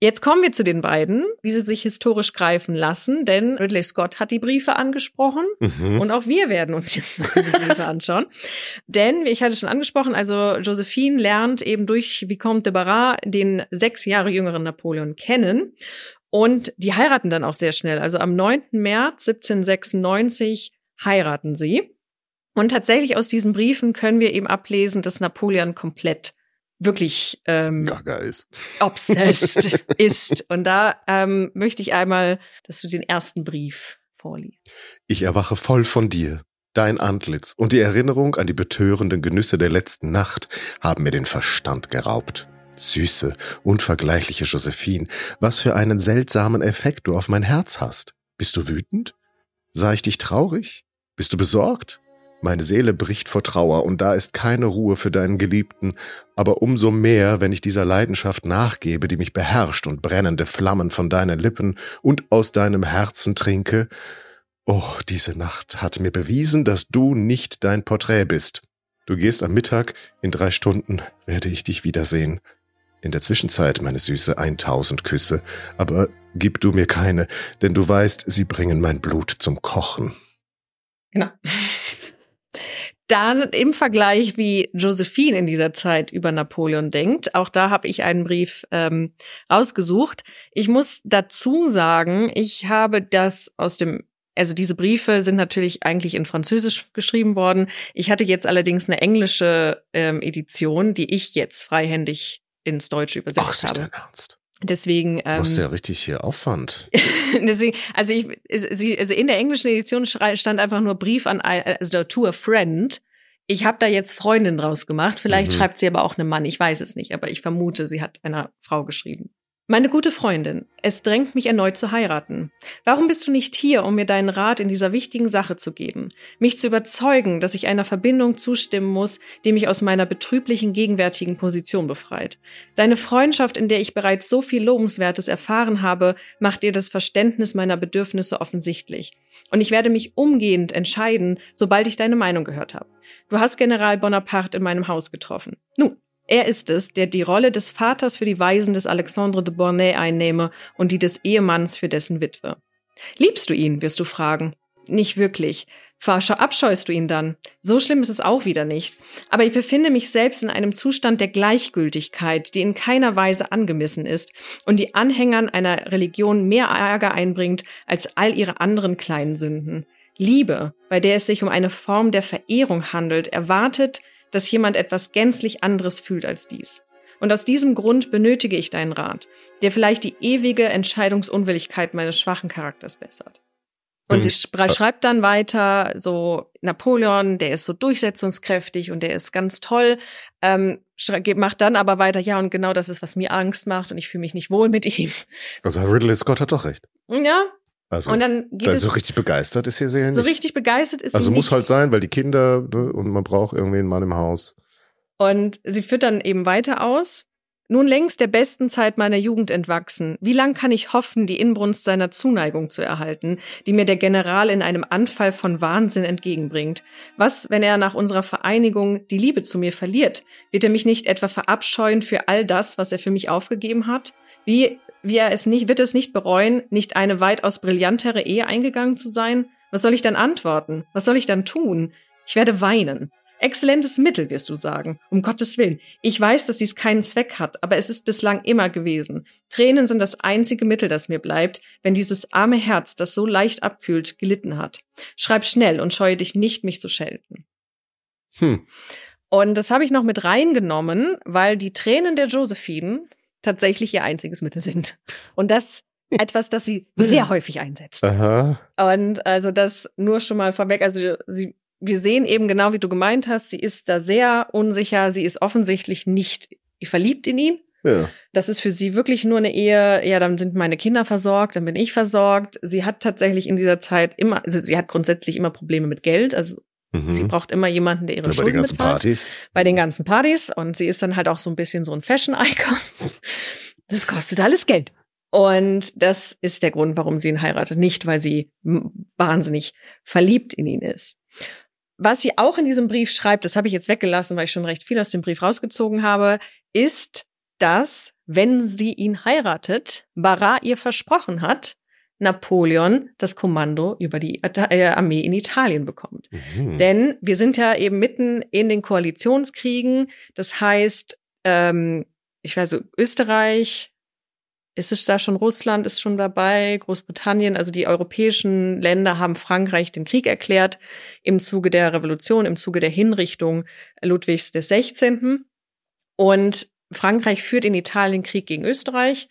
B: Jetzt kommen wir zu den beiden, wie sie sich historisch greifen lassen, denn Ridley Scott hat die Briefe angesprochen
A: Mhm.
B: und auch wir werden uns jetzt mal diese Briefe anschauen. Denn, wie ich hatte schon angesprochen, also Josephine lernt eben durch Vicomte de Barras den sechs Jahre jüngeren Napoleon kennen. Und die heiraten dann auch sehr schnell. Also am 9. März 1796 heiraten sie. Und tatsächlich aus diesen Briefen können wir eben ablesen, dass Napoleon komplett wirklich ähm,
A: Gaga ist.
B: obsessed ist. Und da ähm, möchte ich einmal, dass du den ersten Brief vorliest.
A: Ich erwache voll von dir. Dein Antlitz und die Erinnerung an die betörenden Genüsse der letzten Nacht haben mir den Verstand geraubt. Süße, unvergleichliche Josephine, was für einen seltsamen Effekt du auf mein Herz hast. Bist du wütend? Sah ich dich traurig? Bist du besorgt? Meine Seele bricht vor Trauer und da ist keine Ruhe für deinen Geliebten, aber umso mehr, wenn ich dieser Leidenschaft nachgebe, die mich beherrscht und brennende Flammen von deinen Lippen und aus deinem Herzen trinke. Oh, diese Nacht hat mir bewiesen, dass du nicht dein Porträt bist. Du gehst am Mittag, in drei Stunden werde ich dich wiedersehen. In der Zwischenzeit, meine Süße, eintausend Küsse, aber gib du mir keine, denn du weißt, sie bringen mein Blut zum Kochen.
B: Genau. Dann im Vergleich, wie Josephine in dieser Zeit über Napoleon denkt, auch da habe ich einen Brief ähm, rausgesucht. Ich muss dazu sagen, ich habe das aus dem, also diese Briefe sind natürlich eigentlich in Französisch geschrieben worden. Ich hatte jetzt allerdings eine englische ähm, Edition, die ich jetzt freihändig ins Deutsche übersetzt
A: Ach,
B: habe.
A: dein Ernst.
B: Deswegen,
A: Du
B: ähm,
A: hast ja richtig hier Aufwand.
B: Deswegen, also ich, also in der englischen Edition stand einfach nur Brief an, also to a friend. Ich habe da jetzt Freundin draus gemacht. Vielleicht
A: Mhm.
B: schreibt sie aber auch einem Mann. Ich weiß es nicht, aber ich vermute, sie hat einer Frau geschrieben. Meine gute Freundin, es drängt mich erneut zu heiraten. Warum bist du nicht hier, um mir deinen Rat in dieser wichtigen Sache zu geben? Mich zu überzeugen, dass ich einer Verbindung zustimmen muss, die mich aus meiner betrüblichen gegenwärtigen Position befreit. Deine Freundschaft, in der ich bereits so viel Lobenswertes erfahren habe, macht dir das Verständnis meiner Bedürfnisse offensichtlich. Und ich werde mich umgehend entscheiden, sobald ich deine Meinung gehört habe. Du hast General Bonaparte in meinem Haus getroffen. Nun, er ist es, der die Rolle des Vaters für die Weisen des Alexandre de Bornay einnehme und die des Ehemanns für dessen Witwe. Liebst du ihn, wirst du fragen. Nicht wirklich. Verabscheust du ihn dann? So schlimm ist es auch wieder nicht. Aber ich befinde mich selbst in einem Zustand der Gleichgültigkeit, die in keiner Weise angemessen ist und die Anhängern einer Religion mehr Ärger einbringt als all ihre anderen kleinen Sünden. Liebe, bei der es sich um eine Form der Verehrung handelt, erwartet, dass jemand etwas gänzlich anderes fühlt als dies. Und aus diesem Grund benötige ich deinen Rat, der vielleicht die ewige Entscheidungsunwilligkeit meines schwachen Charakters bessert. Und sie spra- schreibt dann weiter, so Napoleon, der ist so durchsetzungskräftig und der ist ganz toll, ähm, macht dann aber weiter, ja, und genau das ist, was mir Angst macht und ich fühle mich nicht wohl mit ihm.
A: Also Ridley Scott hat doch recht.
B: Ja,
A: Also,
B: und dann geht es
A: so richtig begeistert ist hier sehr
B: so
A: nicht.
B: richtig begeistert ist
A: Also
B: sie
A: muss
B: nicht.
A: halt sein, weil die Kinder ne, und man braucht irgendwie einen Mann im Haus.
B: Und sie führt dann eben weiter aus. Nun längst der besten Zeit meiner Jugend entwachsen. Wie lang kann ich hoffen, die Inbrunst seiner Zuneigung zu erhalten, die mir der General in einem Anfall von Wahnsinn entgegenbringt? Was, wenn er nach unserer Vereinigung die Liebe zu mir verliert? Wird er mich nicht etwa verabscheuen für all das, was er für mich aufgegeben hat? Wie, wie er es nicht, wird es nicht bereuen, nicht eine weitaus brillantere Ehe eingegangen zu sein? Was soll ich dann antworten? Was soll ich dann tun? Ich werde weinen. Exzellentes Mittel, wirst du sagen. Um Gottes Willen. Ich weiß, dass dies keinen Zweck hat, aber es ist bislang immer gewesen. Tränen sind das einzige Mittel, das mir bleibt, wenn dieses arme Herz, das so leicht abkühlt, gelitten hat. Schreib schnell und scheue dich nicht, mich zu schelten.
A: Hm.
B: Und das habe ich noch mit reingenommen, weil die Tränen der Josephine tatsächlich ihr einziges Mittel sind. Und das etwas, das sie sehr häufig einsetzt.
A: Aha.
B: Und also das nur schon mal vorweg. Also sie, wir sehen eben genau, wie du gemeint hast, sie ist da sehr unsicher. Sie ist offensichtlich nicht verliebt in ihn.
A: Ja.
B: Das ist für sie wirklich nur eine Ehe. Ja, dann sind meine Kinder versorgt, dann bin ich versorgt. Sie hat tatsächlich in dieser Zeit immer, also sie hat grundsätzlich immer Probleme mit Geld. Also
A: Mhm.
B: sie braucht immer jemanden, der ihre
A: Ja, bei den
B: Schulden
A: ganzen
B: bezahlt
A: Partys.
B: bei den ganzen Partys und sie ist dann halt auch so ein bisschen so ein Fashion-Icon. Das kostet alles Geld. Und das ist der Grund, warum sie ihn heiratet. Nicht, weil sie wahnsinnig verliebt in ihn ist. was sie auch in diesem Brief schreibt, das habe ich jetzt weggelassen, weil ich schon recht viel aus dem Brief rausgezogen habe, ist, dass, wenn sie ihn heiratet, Barra ihr versprochen hat, Napoleon das Kommando über die äh, Armee in Italien bekommt. Mhm. Denn wir sind ja eben mitten in den Koalitionskriegen. Das heißt, ähm, ich weiß so, Österreich, ist es da schon Russland ist schon dabei, Großbritannien, also die europäischen Länder haben Frankreich den Krieg erklärt im Zuge der Revolution, im Zuge der Hinrichtung Ludwigs des 16. Und Frankreich führt in Italien Krieg gegen Österreich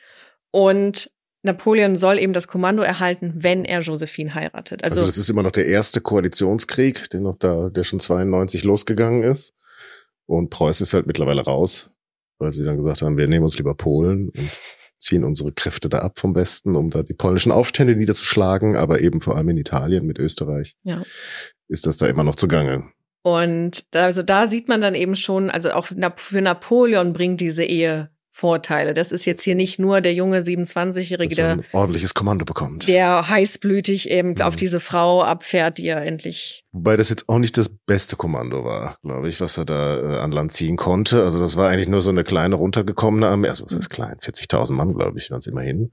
B: und Napoleon soll eben das Kommando erhalten, wenn er Josephine heiratet.
A: Also, also das ist immer noch der erste Koalitionskrieg, der noch da, der schon 92 losgegangen ist. Und Preußen ist halt mittlerweile raus, weil sie dann gesagt haben, wir nehmen uns lieber Polen und ziehen unsere Kräfte da ab vom Westen, um da die polnischen Aufstände niederzuschlagen, aber eben vor allem in Italien mit Österreich ja. ist das da immer noch zugange.
B: Und da, also da sieht man dann eben schon, also auch für Napoleon bringt diese Ehe Vorteile. Das ist jetzt hier nicht nur der junge 27-Jährige, der
A: ordentliches Kommando bekommt.
B: Der heißblütig eben mhm. auf diese Frau abfährt, die er endlich.
A: Wobei das jetzt auch nicht das beste Kommando war, glaube ich, was er da äh, an Land ziehen konnte. Also das war eigentlich nur so eine kleine runtergekommene Armee. Also was heißt klein? 40.000 Mann, glaube ich, waren es immerhin.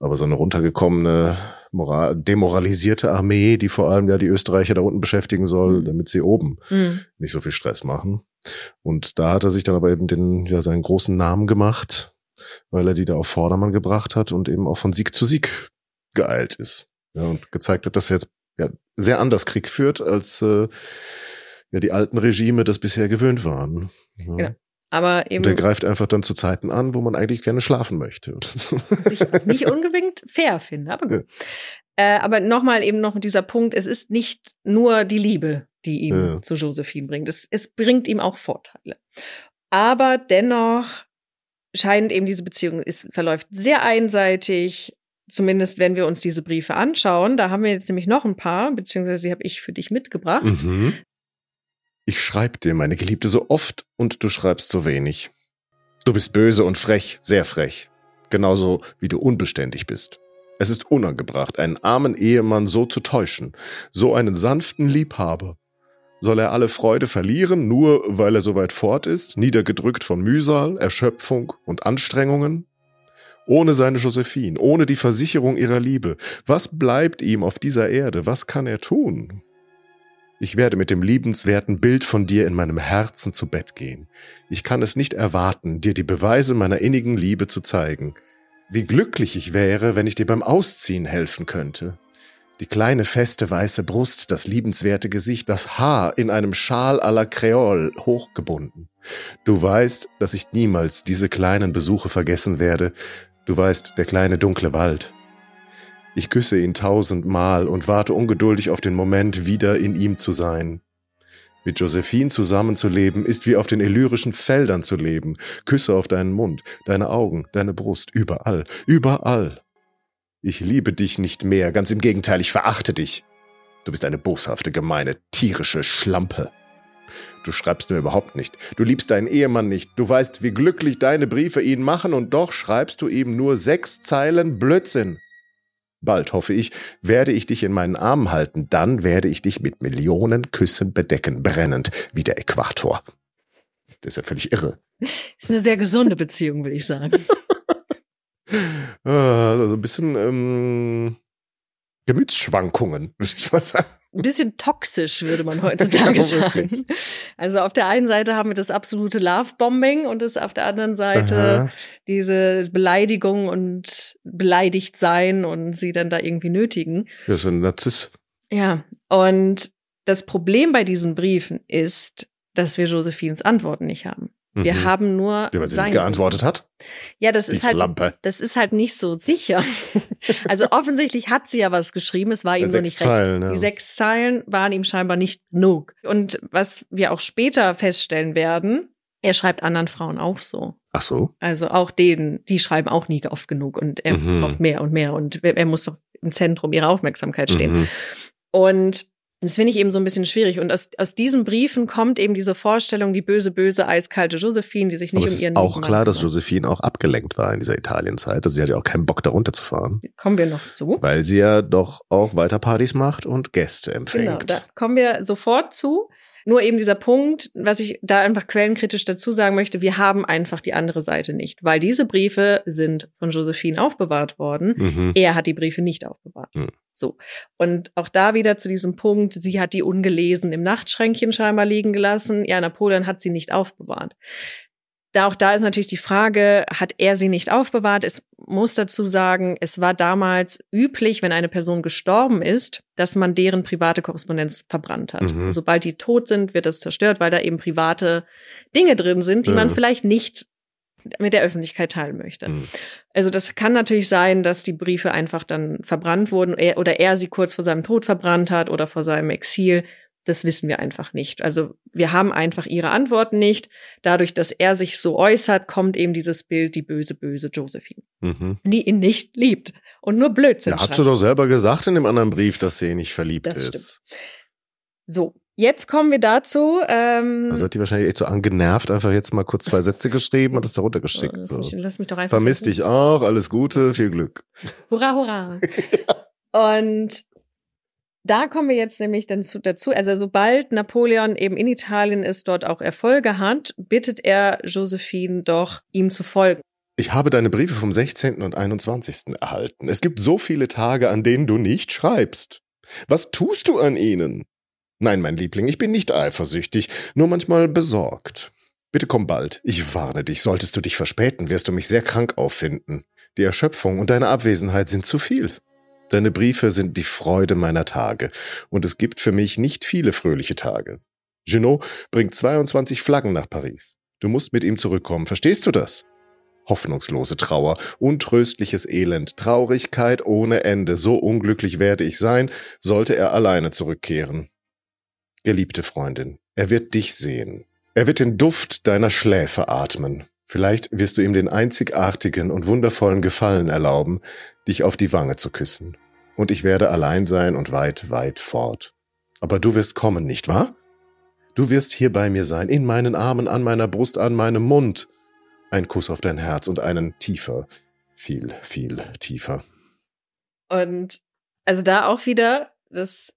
A: Aber so eine runtergekommene moral demoralisierte Armee, die vor allem ja die Österreicher da unten beschäftigen soll, mhm. damit sie oben mhm. nicht so viel Stress machen. Und da hat er sich dann aber eben den, ja, seinen großen Namen gemacht, weil er die da auf Vordermann gebracht hat und eben auch von Sieg zu Sieg geeilt ist. Ja, und gezeigt hat, dass er jetzt ja, sehr anders Krieg führt, als äh, ja die alten Regime das bisher gewöhnt waren. Ja. Genau.
B: Aber eben.
A: Und der greift einfach dann zu Zeiten an, wo man eigentlich gerne schlafen möchte.
B: Was ich nicht unbedingt fair finde, aber gut. Ja. Äh, aber nochmal eben noch dieser Punkt, es ist nicht nur die Liebe, die ihn ja. zu Josephine bringt. Es, es bringt ihm auch Vorteile. Aber dennoch scheint eben diese Beziehung, es verläuft sehr einseitig, zumindest wenn wir uns diese Briefe anschauen. Da haben wir jetzt nämlich noch ein paar, beziehungsweise die habe ich für dich mitgebracht. Mhm.
A: Ich schreib dir, meine Geliebte, so oft und du schreibst so wenig. Du bist böse und frech, sehr frech. Genauso wie du unbeständig bist. Es ist unangebracht, einen armen Ehemann so zu täuschen, so einen sanften Liebhaber. Soll er alle Freude verlieren, nur weil er so weit fort ist, niedergedrückt von Mühsal, Erschöpfung und Anstrengungen? Ohne seine Josephine, ohne die Versicherung ihrer Liebe, was bleibt ihm auf dieser Erde, was kann er tun? Ich werde mit dem liebenswerten Bild von dir in meinem Herzen zu Bett gehen. Ich kann es nicht erwarten, dir die Beweise meiner innigen Liebe zu zeigen. Wie glücklich ich wäre, wenn ich dir beim Ausziehen helfen könnte. Die kleine feste weiße Brust, das liebenswerte Gesicht, das Haar in einem Schal à la Creole hochgebunden. Du weißt, dass ich niemals diese kleinen Besuche vergessen werde. Du weißt, der kleine dunkle Wald, ich küsse ihn tausendmal und warte ungeduldig auf den Moment, wieder in ihm zu sein. Mit Josephine zusammenzuleben, ist wie auf den illyrischen Feldern zu leben. Küsse auf deinen Mund, deine Augen, deine Brust, überall, überall. Ich liebe dich nicht mehr, ganz im Gegenteil, ich verachte dich. Du bist eine boshafte, gemeine, tierische Schlampe. Du schreibst mir überhaupt nicht. Du liebst deinen Ehemann nicht. Du weißt, wie glücklich deine Briefe ihn machen und doch schreibst du ihm nur sechs Zeilen Blödsinn. Bald, hoffe ich, werde ich dich in meinen Armen halten, dann werde ich dich mit Millionen Küssen bedecken, brennend wie der Äquator. Das ist ja völlig irre.
B: Ist eine sehr gesunde Beziehung, will ich sagen.
A: also ein bisschen ähm, Gemütsschwankungen, würde ich mal sagen
B: ein bisschen toxisch, würde man heutzutage ja, sagen. Also auf der einen Seite haben wir das absolute Love-Bombing und das auf der anderen Seite Aha. diese Beleidigung und beleidigt sein und sie dann da irgendwie nötigen.
A: Ja, so ein Narziss.
B: Ja, und das Problem bei diesen Briefen ist, dass wir Josephines Antworten nicht haben. Wir mhm. haben nur
A: ja, weil sie nicht geantwortet hat.
B: Ja, das Die ist halt Lampe. das ist halt nicht so sicher. also offensichtlich hat sie ja was geschrieben, es war ihm nur nicht Zeilen, recht. Ja. Die sechs Zeilen waren ihm scheinbar nicht genug. Und was wir auch später feststellen werden, er schreibt anderen Frauen auch so.
A: Ach so.
B: Also auch denen, die schreiben auch nie oft genug und er mhm. braucht mehr und mehr und er muss doch im Zentrum ihrer Aufmerksamkeit stehen. Mhm. Und das finde ich eben so ein bisschen schwierig. Und aus, aus diesen Briefen kommt eben diese Vorstellung, die böse, böse, eiskalte Josephine, die sich nicht
A: Aber
B: um ihren
A: es ist auch
B: Mann
A: klar, dass. Josephine auch abgelenkt war in dieser Italienzeit. Also sie hat ja auch keinen Bock, da runterzufahren.
B: Kommen wir noch zu.
A: Weil sie ja doch auch weiter Partys macht und Gäste empfängt.
B: Genau, da kommen wir sofort zu. Nur eben dieser Punkt, was ich da einfach quellenkritisch dazu sagen möchte, wir haben einfach die andere Seite nicht, weil diese Briefe sind von Josephine aufbewahrt worden.
A: Mhm.
B: Er hat die Briefe nicht aufbewahrt.
A: Hm.
B: So. Und auch da wieder zu diesem Punkt, sie hat die ungelesen im Nachtschränkchen scheinbar liegen gelassen. Ja, Napoleon hat sie nicht aufbewahrt. Da auch da ist natürlich die Frage, hat er sie nicht aufbewahrt? Es muss dazu sagen, es war damals üblich, wenn eine Person gestorben ist, dass man deren private Korrespondenz verbrannt hat.
A: Mhm.
B: Sobald die tot sind, wird das zerstört, weil da eben private Dinge drin sind, die
A: Ja.
B: man vielleicht nicht mit der Öffentlichkeit teilen möchte.
A: Mhm.
B: Also das kann natürlich sein, dass die Briefe einfach dann verbrannt wurden er, oder er sie kurz vor seinem Tod verbrannt hat oder vor seinem Exil. Das wissen wir einfach nicht. Also wir haben einfach ihre Antworten nicht. Dadurch, dass er sich so äußert, kommt eben dieses Bild, die böse, böse Josephine,
A: Mhm.
B: die ihn nicht liebt und nur Blödsinn
A: Ja, hat
B: schreibt.
A: sie doch selber gesagt in dem anderen Brief, dass sie nicht verliebt
B: Das
A: ist.
B: So, jetzt kommen wir dazu. Ähm,
A: Also hat die wahrscheinlich echt so angenervt, einfach jetzt mal kurz zwei Sätze geschrieben und das da runtergeschickt.
B: äh,
A: So.
B: Lass mich doch einfach
A: Vermisst dich auch, alles Gute, viel Glück.
B: Hurra, hurra. Und da kommen wir jetzt nämlich dann zu, dazu. Also sobald Napoleon eben in Italien ist, dort auch Erfolge hat, bittet er Josephine doch, ihm zu folgen.
A: Ich habe deine Briefe vom 16. und 21. erhalten. Es gibt so viele Tage, an denen du nicht schreibst. Was tust du an ihnen? Nein, mein Liebling, ich bin nicht eifersüchtig, nur manchmal besorgt. Bitte komm bald. Ich warne dich, solltest du dich verspäten, wirst du mich sehr krank auffinden. Die Erschöpfung und deine Abwesenheit sind zu viel. Deine Briefe sind die Freude meiner Tage, und es gibt für mich nicht viele fröhliche Tage. Junot bringt 22 Flaggen nach Paris. Du musst mit ihm zurückkommen, verstehst du das? Hoffnungslose Trauer, untröstliches Elend, Traurigkeit ohne Ende, so unglücklich werde ich sein, sollte er alleine zurückkehren. Geliebte Freundin, er wird dich sehen. Er wird den Duft deiner Schläfe atmen. Vielleicht wirst du ihm den einzigartigen und wundervollen Gefallen erlauben, dich auf die Wange zu küssen. Und ich werde allein sein und weit, weit fort. Aber du wirst kommen, nicht wahr? Du wirst hier bei mir sein, in meinen Armen, an meiner Brust, an meinem Mund. Ein Kuss auf dein Herz und einen tiefer, viel, viel tiefer.
B: Und also da auch wieder, das,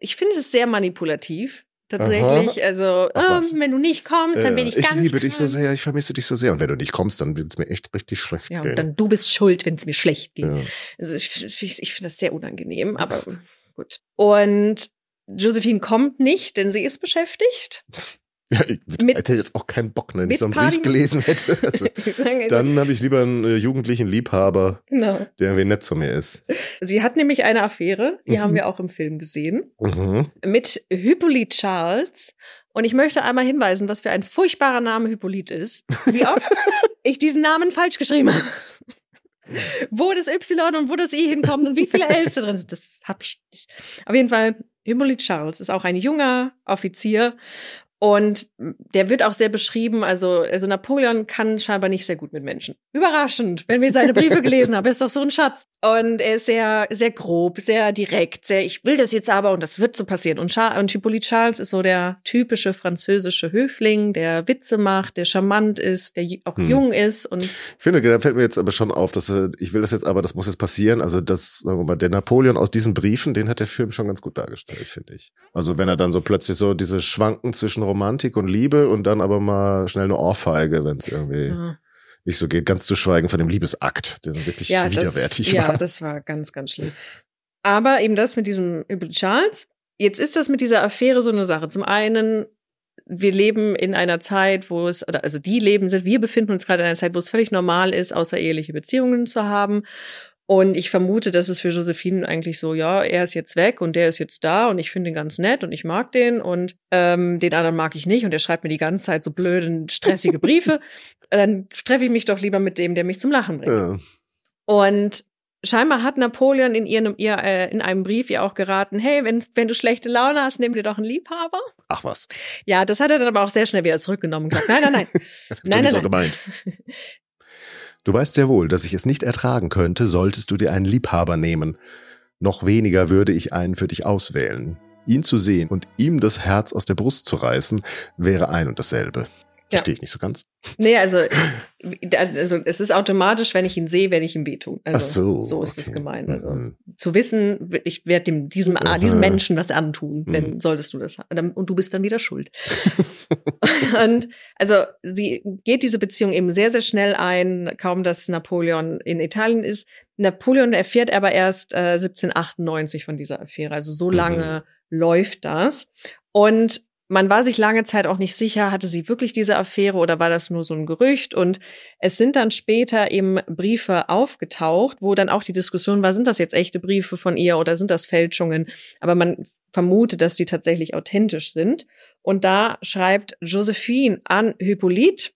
B: ich finde es sehr manipulativ. Tatsächlich, also
A: Ach,
B: ähm, wenn du nicht kommst, dann bin ich,
A: ich
B: ganz
A: liebe dich so sehr, ich vermisse dich so sehr. Und wenn du nicht kommst, dann wird es mir echt richtig schlecht
B: Ja,
A: gehen.
B: und dann du bist schuld, wenn es mir schlecht geht.
A: ja.
B: Also ich, ich, ich finde das sehr unangenehm, aber gut. Und Josephine kommt nicht, denn sie ist beschäftigt.
A: Ja, ich
B: Mit-
A: hätte jetzt auch keinen Bock, wenn
B: mit
A: ich so einen
B: Party-
A: Brief gelesen hätte. Also, dann habe ich lieber einen äh, jugendlichen Liebhaber,
B: genau.
A: der irgendwie nett zu mir ist.
B: Sie hat nämlich eine Affäre, die
A: Mhm.
B: haben wir auch im Film gesehen,
A: Mhm.
B: mit Hippolyte Charles. Und ich möchte einmal hinweisen, was für ein furchtbarer Name Hippolyte ist. Wie oft ich diesen Namen falsch geschrieben habe. wo das Y und wo das I hinkommt und wie viele Ls da drin sind. Das hab ich. nicht. Auf jeden Fall, Hippolyte Charles ist auch ein junger Offizier. Und der wird auch sehr beschrieben, also, also Napoleon kann scheinbar nicht sehr gut mit Menschen. Überraschend, wenn wir seine Briefe gelesen haben, ist doch so ein Schatz. Und er ist sehr, sehr grob, sehr direkt, sehr, ich will das jetzt aber und das wird so passieren. Und, Char und Hippolyte Charles ist so der typische französische Höfling, der Witze macht, der charmant ist, der auch
A: Hm.
B: jung ist und
A: Ich finde, da fällt mir jetzt aber schon auf, dass äh, ich will das jetzt aber, das muss jetzt passieren. Also das, sagen wir mal, der Napoleon aus diesen Briefen, den hat der Film schon ganz gut dargestellt, finde ich. Also wenn er dann so plötzlich so diese Schwanken zwischen Romantik und Liebe und dann aber mal schnell eine Ohrfeige, wenn es irgendwie
B: ja,
A: nicht so geht, ganz zu schweigen von dem Liebesakt, der wirklich
B: ja,
A: widerwärtig
B: das, ja,
A: war.
B: das war ganz, ganz schlimm. Aber eben das mit diesem Hippolyte Charles. Jetzt ist das mit dieser Affäre so eine Sache. Zum einen, wir leben in einer Zeit, wo es, oder also die leben sind, wir befinden uns gerade in einer Zeit, wo es völlig normal ist, außereheliche Beziehungen zu haben. Und ich vermute, dass es für Josephine eigentlich so, ja, er ist jetzt weg und der ist jetzt da und ich finde ihn ganz nett und ich mag den und ähm, den anderen mag ich nicht und er schreibt mir die ganze Zeit so blöde, stressige Briefe. Dann treffe ich mich doch lieber mit dem, der mich zum Lachen bringt.
A: Ja.
B: Und scheinbar hat Napoleon in ihrem, ihr, äh, in einem Brief ihr auch geraten, hey, wenn, wenn du schlechte Laune hast, nimm dir doch einen Liebhaber.
A: Ach was,
B: Ja, das hat er dann aber auch sehr schnell wieder zurückgenommen und gesagt, nein, nein, nein.
A: das
B: Nein,
A: ist
B: nein,
A: so gemeint. Du weißt sehr wohl, dass ich es nicht ertragen könnte, solltest du dir einen Liebhaber nehmen. Noch weniger würde ich einen für dich auswählen. ihn zu sehen und ihm das Herz aus der Brust zu reißen, wäre ein und dasselbe. Verstehe ich nicht so ganz.
B: Nee, also, also es ist automatisch, wenn ich ihn sehe, wenn ich ihm wehtun. Also,
A: Ach so.
B: So ist
A: okay.
B: es gemeint. Also,
A: Mhm.
B: Zu wissen, ich werde dem diesem, diesem Menschen was antun,
A: Mhm.
B: dann solltest du das. Und du bist dann wieder schuld. und also sie geht diese Beziehung eben sehr, sehr schnell ein, kaum dass Napoleon in Italien ist. Napoleon erfährt aber erst äh, 1798 von dieser Affäre. Also so
A: Mhm.
B: lange läuft das. Und man war sich lange Zeit auch nicht sicher, hatte sie wirklich diese Affäre oder war das nur so ein Gerücht? Und es sind dann später eben Briefe aufgetaucht, wo dann auch die Diskussion war, sind das jetzt echte Briefe von ihr oder sind das Fälschungen? Aber man vermutet, dass die tatsächlich authentisch sind. Und da schreibt Josephine an Hippolyt.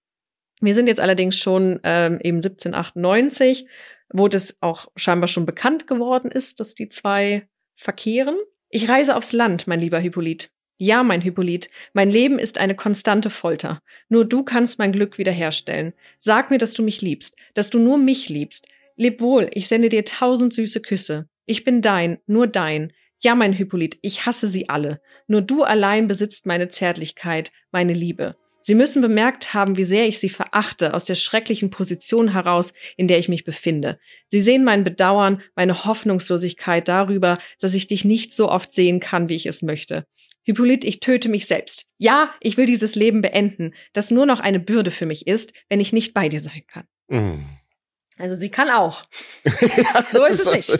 B: Wir sind jetzt allerdings schon ähm, eben 1798, wo das auch scheinbar schon bekannt geworden ist, dass die zwei verkehren. Ich reise aufs Land, mein lieber Hippolyt. Ja, mein Hippolyt, mein Leben ist eine konstante Folter. Nur du kannst mein Glück wiederherstellen. Sag mir, dass du mich liebst, dass du nur mich liebst. Leb wohl, ich sende dir tausend süße Küsse. Ich bin dein, nur dein. Ja, mein Hippolyt, ich hasse sie alle. Nur du allein besitzt meine Zärtlichkeit, meine Liebe. Sie müssen bemerkt haben, wie sehr ich sie verachte aus der schrecklichen Position heraus, in der ich mich befinde. Sie sehen mein Bedauern, meine Hoffnungslosigkeit darüber, dass ich dich nicht so oft sehen kann, wie ich es möchte. Hippolyt, ich töte mich selbst. Ja, ich will dieses Leben beenden, das nur noch eine Bürde für mich ist, wenn ich nicht bei dir sein kann.
A: Mhm.
B: Also sie kann auch.
A: Ja,
B: So ist es nicht.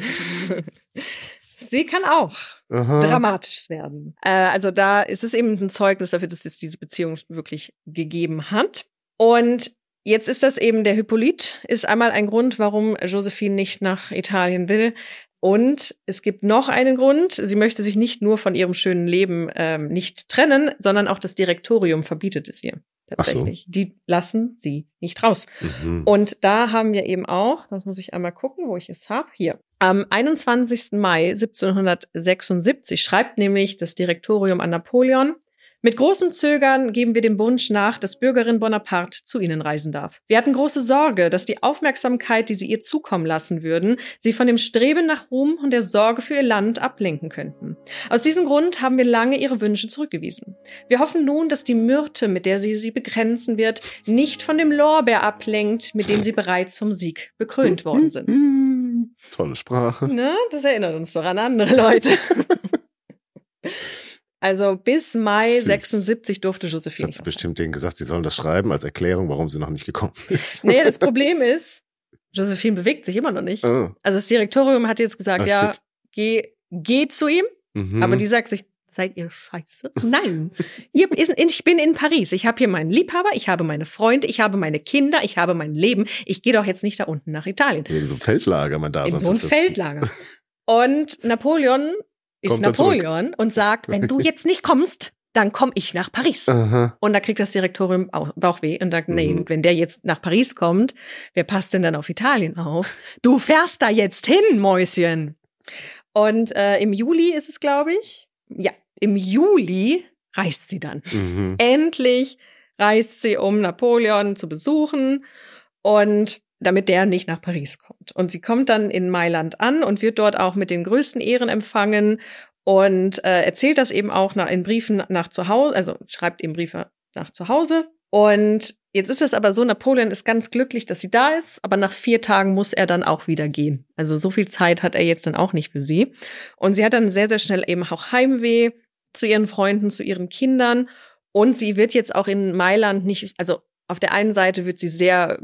B: sie kann auch
A: Aha.
B: dramatisch werden. Äh, also da ist es eben ein Zeugnis dafür, dass es diese Beziehung wirklich gegeben hat. Und jetzt ist das eben der Hippolyt, ist einmal ein Grund, warum Josephine nicht nach Italien will. Und es gibt noch einen Grund. Sie möchte sich nicht nur von ihrem schönen Leben ähm, nicht trennen, sondern auch das Direktorium verbietet es ihr.
A: Ach so.
B: Tatsächlich. Die lassen sie nicht raus.
A: Mhm.
B: Und da haben wir eben auch, das muss ich einmal gucken, wo ich es habe, hier. Am 21. Mai 1776 schreibt nämlich das Direktorium an Napoleon, mit großem Zögern geben wir dem Wunsch nach, dass Bürgerin Bonaparte zu Ihnen reisen darf. Wir hatten große Sorge, dass die Aufmerksamkeit, die Sie ihr zukommen lassen würden, sie von dem Streben nach Ruhm und der Sorge für ihr Land ablenken könnten. Aus diesem Grund haben wir lange Ihre Wünsche zurückgewiesen. Wir hoffen nun, dass die Myrte, mit der sie sie begrenzen wird, nicht von dem Lorbeer ablenkt, mit dem sie bereits vom Sieg bekrönt worden sind.
A: Tolle Sprache.
B: Ne? Das erinnert uns doch an andere Leute. also bis Mai
A: Süß.
B: 76 durfte
A: Das
B: Josephine
A: hat
B: nicht
A: sie bestimmt denen gesagt, sie sollen das schreiben als Erklärung, warum sie noch nicht gekommen ist.
B: Nee, das Problem ist, Josephine bewegt sich immer noch nicht.
A: Ah.
B: Also das Direktorium hat jetzt gesagt,
A: Ach,
B: ja,
A: shit.
B: geh, geh zu ihm,
A: Mhm.
B: aber die sagt sich, seid ihr scheiße? Nein, ich bin in Paris. Ich habe hier meinen Liebhaber, ich habe meine Freunde, ich habe meine Kinder, ich habe mein Leben. Ich gehe doch jetzt nicht da unten nach Italien.
A: in so einem Feldlager man da
B: in so ein. Feldlager. Und Napoleon ist
A: dann zurück.
B: Napoleon und sagt, wenn du jetzt nicht kommst, dann komme ich nach Paris.
A: Aha.
B: Und da kriegt das Direktorium Bauch- Bauchweh und sagt, nee,
A: Mhm.
B: wenn der jetzt nach Paris kommt, wer passt denn dann auf Italien auf? Du fährst da jetzt hin, Mäuschen. Und äh, im Juli ist es, glaube ich. Ja, im Juli reist sie dann.
A: Mhm.
B: Endlich reist sie, um Napoleon zu besuchen und damit der nicht nach Paris kommt. Und sie kommt dann in Mailand an und wird dort auch mit den größten Ehren empfangen und äh, erzählt das eben auch nach, in Briefen nach zu Hause, also schreibt eben Briefe nach zu Hause. Und jetzt ist es aber so, Napoleon ist ganz glücklich, dass sie da ist, aber nach vier Tagen muss er dann auch wieder gehen. Also so viel Zeit hat er jetzt dann auch nicht für sie. Und sie hat dann sehr, sehr schnell eben auch Heimweh zu ihren Freunden, zu ihren Kindern. Und sie wird jetzt auch in Mailand nicht, also auf der einen Seite wird sie sehr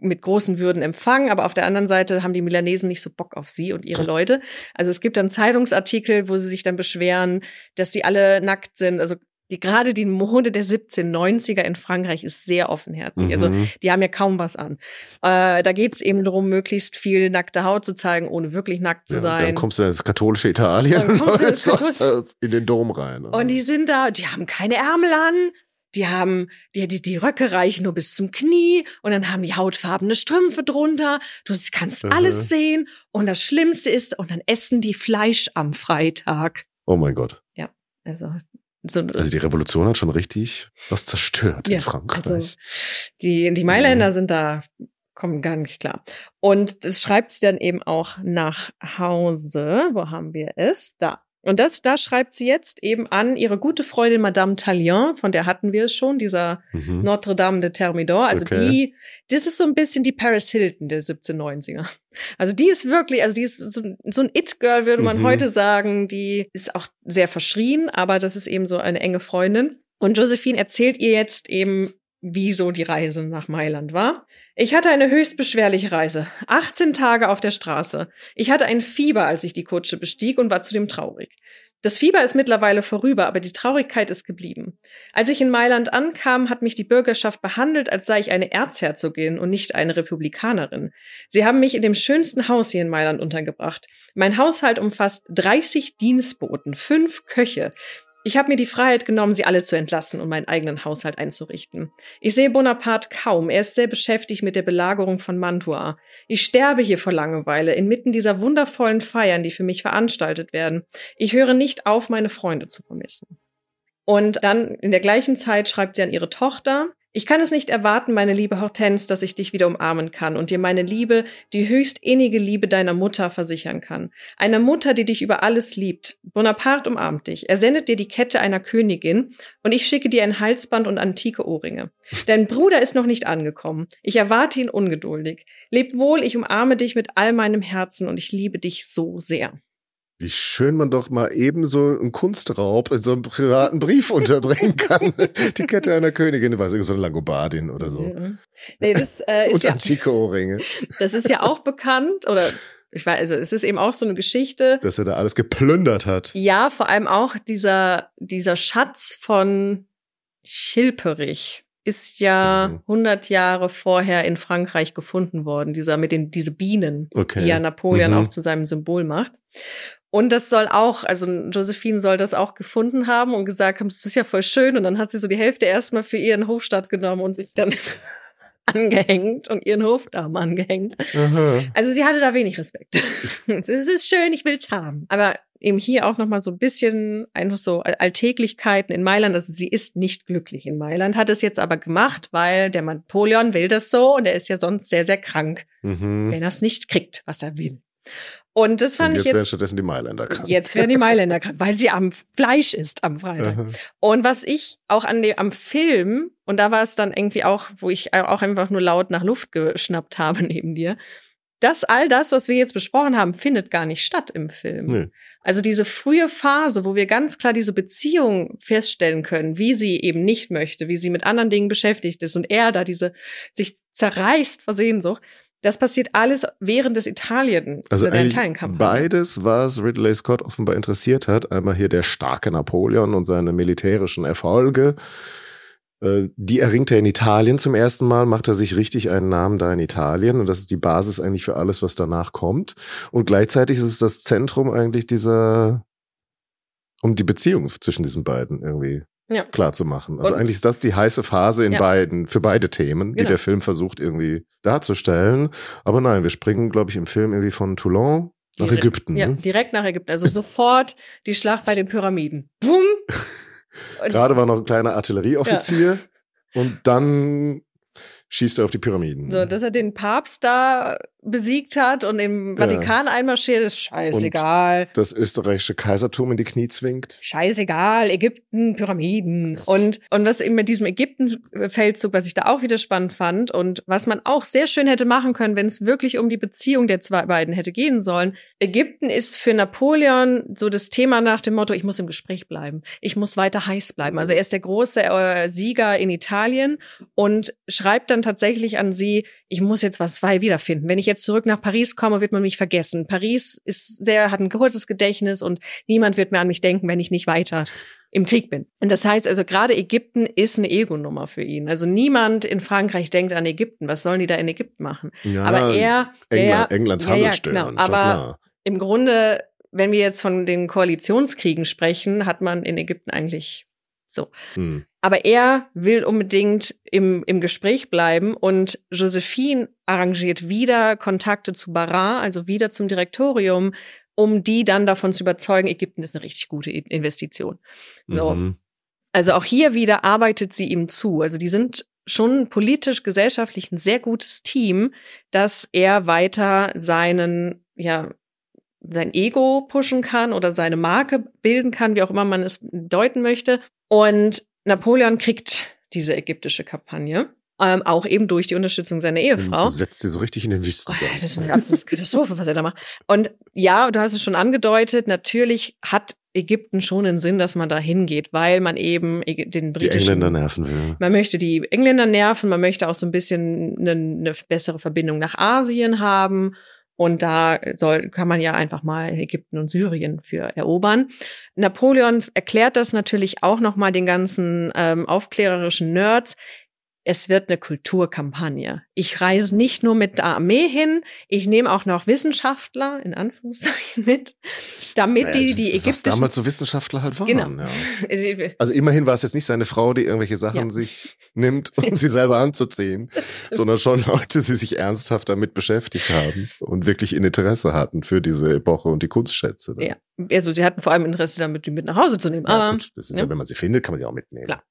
B: mit großen Würden empfangen, aber auf der anderen Seite haben die Milanesen nicht so Bock auf sie und ihre Leute. Also es gibt dann Zeitungsartikel, wo sie sich dann beschweren, dass sie alle nackt sind. Also die, gerade die Mode der 1790er in Frankreich ist sehr offenherzig. Also
A: Mhm.
B: die haben ja kaum was an. Äh, da geht es eben darum, möglichst viel nackte Haut zu zeigen, ohne wirklich nackt zu
A: Ja,
B: sein.
A: Dann kommst du ins katholische Italien
B: Dann kommst du ins
A: und da in den Dom rein.
B: Und die sind da, die haben keine Ärmel an, die haben, die, die, die Röcke reichen nur bis zum Knie und dann haben die hautfarbene Strümpfe drunter. Du kannst
A: Aha.
B: alles sehen. Und das Schlimmste ist, und dann essen die Fleisch am Freitag.
A: oh mein Gott.
B: Also, so,
A: Also die Revolution hat schon richtig was zerstört
B: Ja,
A: in Frankreich.
B: also die, die Mailänder
A: Mhm.
B: sind da, kommen gar nicht klar. Und das schreibt sie dann eben auch nach Hause. Wo haben wir es? Da. Und das, da schreibt sie jetzt eben an ihre gute Freundin Madame Tallien, von der hatten wir es schon, dieser mhm. Notre Dame de Thermidor. Also okay. die, das ist so ein bisschen die Paris Hilton der 1790er. Also die ist wirklich, also die ist so, so ein It-Girl, würde man mhm. heute sagen. Die ist auch sehr verschrien, aber das ist eben so eine enge Freundin. Und Josephine erzählt ihr jetzt eben wie so die Reise nach Mailand war. Ich hatte eine höchst beschwerliche Reise. 18 Tage auf der Straße. Ich hatte ein Fieber, als ich die Kutsche bestieg und war zudem traurig. Das Fieber ist mittlerweile vorüber, aber die Traurigkeit ist geblieben. Als ich in Mailand ankam, hat mich die Bürgerschaft behandelt, als sei ich eine Erzherzogin und nicht eine Republikanerin. Sie haben mich in dem schönsten Haus hier in Mailand untergebracht. Mein Haushalt umfasst 30 Dienstboten, fünf Köche, ich habe mir die Freiheit genommen, sie alle zu entlassen und meinen eigenen Haushalt einzurichten. Ich sehe Bonaparte kaum. Er ist sehr beschäftigt mit der Belagerung von Mantua. Ich sterbe hier vor Langeweile inmitten dieser wundervollen Feiern, die für mich veranstaltet werden. Ich höre nicht auf, meine Freunde zu vermissen. Und dann in der gleichen Zeit schreibt sie an ihre Tochter, ich kann es nicht erwarten, meine liebe Hortense, dass ich dich wieder umarmen kann und dir meine Liebe, die höchst innige Liebe deiner Mutter versichern kann. Einer Mutter, die dich über alles liebt. Bonaparte umarmt dich. Er sendet dir die Kette einer Königin und ich schicke dir ein Halsband und antike Ohrringe. Dein Bruder ist noch nicht angekommen. Ich erwarte ihn ungeduldig. Leb wohl, ich umarme dich mit all meinem Herzen und ich liebe dich so sehr.
A: Wie schön man doch mal eben so einen Kunstraub in so einem privaten Brief unterbringen kann. Die Kette einer Königin, weiß ich, so eine Langobardin oder so.
B: Nee, das, äh, ist
A: Und
B: ja,
A: antike Ohrringe.
B: Das ist ja auch bekannt, oder ich weiß, also es ist eben auch so eine Geschichte.
A: Dass er da alles geplündert hat.
B: Ja, vor allem auch dieser, dieser Schatz von Chilperich ist ja mhm. 100 Jahre vorher in Frankreich gefunden worden, dieser mit den diese Bienen, okay. die ja Napoleon mhm. auch zu seinem Symbol macht. Und das soll auch, also Josephine soll das auch gefunden haben und gesagt haben, das ist ja voll schön. Und dann hat sie so die Hälfte erstmal für ihren Hofstaat genommen und sich dann angehängt und ihren Hofdamen angehängt. Aha. Also sie hatte da wenig Respekt. es ist schön, ich will's haben. Aber eben hier auch nochmal so ein bisschen einfach so Alltäglichkeiten in Mailand. Also sie ist nicht glücklich in Mailand, hat es jetzt aber gemacht, weil der Napoleon will das so und er ist ja sonst sehr, sehr krank, mhm. wenn er es nicht kriegt, was er will. Und das fand
A: und
B: jetzt ich jetzt.
A: werden stattdessen die Mailänder krank.
B: Jetzt werden die Mailänder krank, weil sie am Fleisch ist am Freitag. Aha. Und was ich auch an dem, am Film, und da war es dann irgendwie auch, wo ich auch einfach nur laut nach Luft geschnappt habe neben dir, dass all das, was wir jetzt besprochen haben, findet gar nicht statt im Film. Nee. Also diese frühe Phase, wo wir ganz klar diese Beziehung feststellen können, wie sie eben nicht möchte, wie sie mit anderen Dingen beschäftigt ist und er da diese sich zerreißt vor Sehnsucht, das passiert alles während des Italien,
A: also der Italienkampf. Beides, was Ridley Scott offenbar interessiert hat, einmal hier der starke Napoleon und seine militärischen Erfolge. Äh, die erringt er in Italien zum ersten Mal, macht er sich richtig einen Namen da in Italien und das ist die Basis eigentlich für alles, was danach kommt. Und gleichzeitig ist es das Zentrum eigentlich dieser, um die Beziehung zwischen diesen beiden irgendwie ja. klar zu machen. Also und, eigentlich ist das die heiße Phase in ja. beiden, für beide Themen, genau. die der Film versucht irgendwie darzustellen. Aber nein, wir springen, glaube ich, im Film irgendwie von Toulon nach direkt, Ägypten.
B: Ja,
A: ne?
B: direkt nach Ägypten. Also sofort die Schlacht bei den Pyramiden. Bumm!
A: Gerade war noch ein kleiner Artillerieoffizier. Ja. Und dann schießt er auf die Pyramiden.
B: So, dass er den Papst da besiegt hat und im Vatikan ja. einmarschiert, ist scheißegal. Und
A: das österreichische Kaisertum in die Knie zwingt.
B: Scheißegal, Ägypten, Pyramiden. Und, und was eben mit diesem Ägypten-Feldzug, was ich da auch wieder spannend fand und was man auch sehr schön hätte machen können, wenn es wirklich um die Beziehung der zwei beiden hätte gehen sollen. Ägypten ist für Napoleon so das Thema nach dem Motto, ich muss im Gespräch bleiben. Ich muss weiter heiß bleiben. Also er ist der große äh, Sieger in Italien und schreibt dann tatsächlich an sie, ich muss jetzt was wiederfinden. Wenn ich jetzt zurück nach Paris komme, wird man mich vergessen. Paris ist sehr, hat ein kurzes Gedächtnis und niemand wird mehr an mich denken, wenn ich nicht weiter im Krieg bin. Und das heißt also, gerade Ägypten ist eine Ego-Nummer für ihn. Also niemand in Frankreich denkt an Ägypten. Was sollen die da in Ägypten machen?
A: Ja,
B: aber er,
A: England, der, Englands ja, ja, genau,
B: aber im Grunde, wenn wir jetzt von den Koalitionskriegen sprechen, hat man in Ägypten eigentlich so. Hm. Aber er will unbedingt im, im Gespräch bleiben und Josephine arrangiert wieder Kontakte zu Barin, also wieder zum Direktorium, um die dann davon zu überzeugen, Ägypten ist eine richtig gute Investition. So. Mhm. Also auch hier wieder arbeitet sie ihm zu. Also die sind schon politisch, gesellschaftlich ein sehr gutes Team, dass er weiter seinen, ja, sein Ego pushen kann oder seine Marke bilden kann, wie auch immer man es deuten möchte. Und Napoleon kriegt diese ägyptische Kampagne. Ähm, auch eben durch die Unterstützung seiner Ehefrau.
A: Sie setzt sie so richtig in den Wüstensand.
B: Oh, das ist eine ganze Katastrophe, was er da macht. Und ja, du hast es schon angedeutet, natürlich hat Ägypten schon einen Sinn, dass man da hingeht, weil man eben den britischen...
A: Die Engländer nerven will.
B: Man möchte die Engländer nerven, man möchte auch so ein bisschen eine, eine bessere Verbindung nach Asien haben. Und da soll, kann man ja einfach mal Ägypten und Syrien für erobern. Napoleon erklärt das natürlich auch nochmal den ganzen ähm, aufklärerischen Nerds es wird eine Kulturkampagne. Ich reise nicht nur mit der Armee hin, ich nehme auch noch Wissenschaftler, in Anführungszeichen, mit, damit naja, die, die
A: ägyptischen... Was damals so Wissenschaftler halt waren. Genau. Ja. Also immerhin war es jetzt nicht seine Frau, die irgendwelche Sachen ja. sich nimmt, um sie selber anzuziehen, sondern schon Leute, die sich ernsthaft damit beschäftigt haben und wirklich ein Interesse hatten für diese Epoche und die Kunstschätze.
B: Ne? Ja, also sie hatten vor allem Interesse damit, die mit nach Hause zu nehmen.
A: Ja, Aber, gut, das ist ja. ja, wenn man sie findet, kann man die auch mitnehmen.
B: Klar.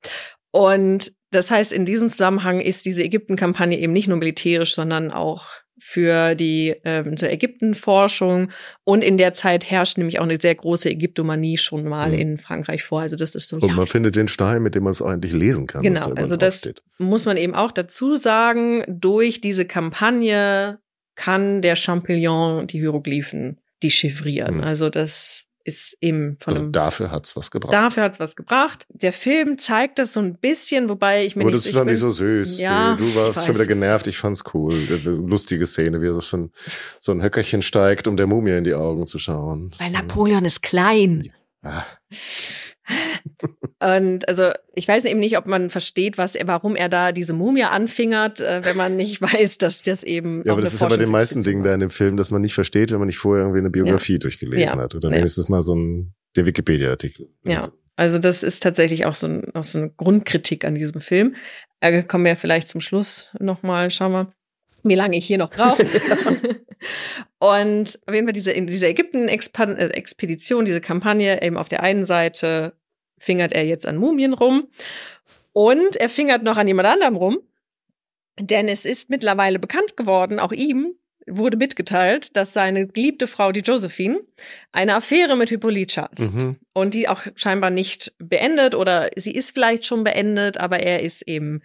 B: Und das heißt, in diesem Zusammenhang ist diese Ägypten-Kampagne eben nicht nur militärisch, sondern auch für die ähm, zur Ägyptenforschung und in der Zeit herrscht nämlich auch eine sehr große Ägyptomanie schon mal mhm. in Frankreich vor. Also das ist so.
A: Und ja, man findet den Stein, mit dem man es eigentlich lesen kann.
B: Genau, da also das steht. muss man eben auch dazu sagen. Durch diese Kampagne kann der Champignon die Hieroglyphen dechiffrieren. Mhm. Also das ist eben von
A: also
B: einem.
A: Dafür hat's was gebracht.
B: Dafür hat's was gebracht. Der Film zeigt das so ein bisschen, wobei ich mir
A: Aber
B: nicht.
A: das ist dann nicht so süß. Ja, du warst schon wieder genervt. Ich fand's cool. Lustige Szene, wie er so, schon, so ein Höckerchen steigt, um der Mumie in die Augen zu schauen.
B: Weil Napoleon ist klein. Ja. Und also ich weiß eben nicht, ob man versteht, was er, warum er da diese Mumie anfingert, äh, wenn man nicht weiß, dass das eben.
A: Ja, aber das ist ja bei den meisten Dingen da in dem Film, dass man nicht versteht, wenn man nicht vorher irgendwie eine Biografie ja. durchgelesen ja. hat. Oder ja. wenigstens mal so ein der Wikipedia-Artikel.
B: Ja. Also. also das ist tatsächlich auch so, ein, auch so eine Grundkritik an diesem Film. Äh, kommen wir vielleicht zum Schluss nochmal, schauen wir, wie lange ich hier noch brauche. Und auf jeden Fall diese, diese Ägypten-Expedition, diese Kampagne, eben auf der einen Seite fingert er jetzt an Mumien rum und er fingert noch an jemand anderem rum, denn es ist mittlerweile bekannt geworden, auch ihm wurde mitgeteilt, dass seine geliebte Frau, die Josephine, eine Affäre mit Hippolyte hat. Mhm. Und die auch scheinbar nicht beendet oder sie ist vielleicht schon beendet, aber er ist eben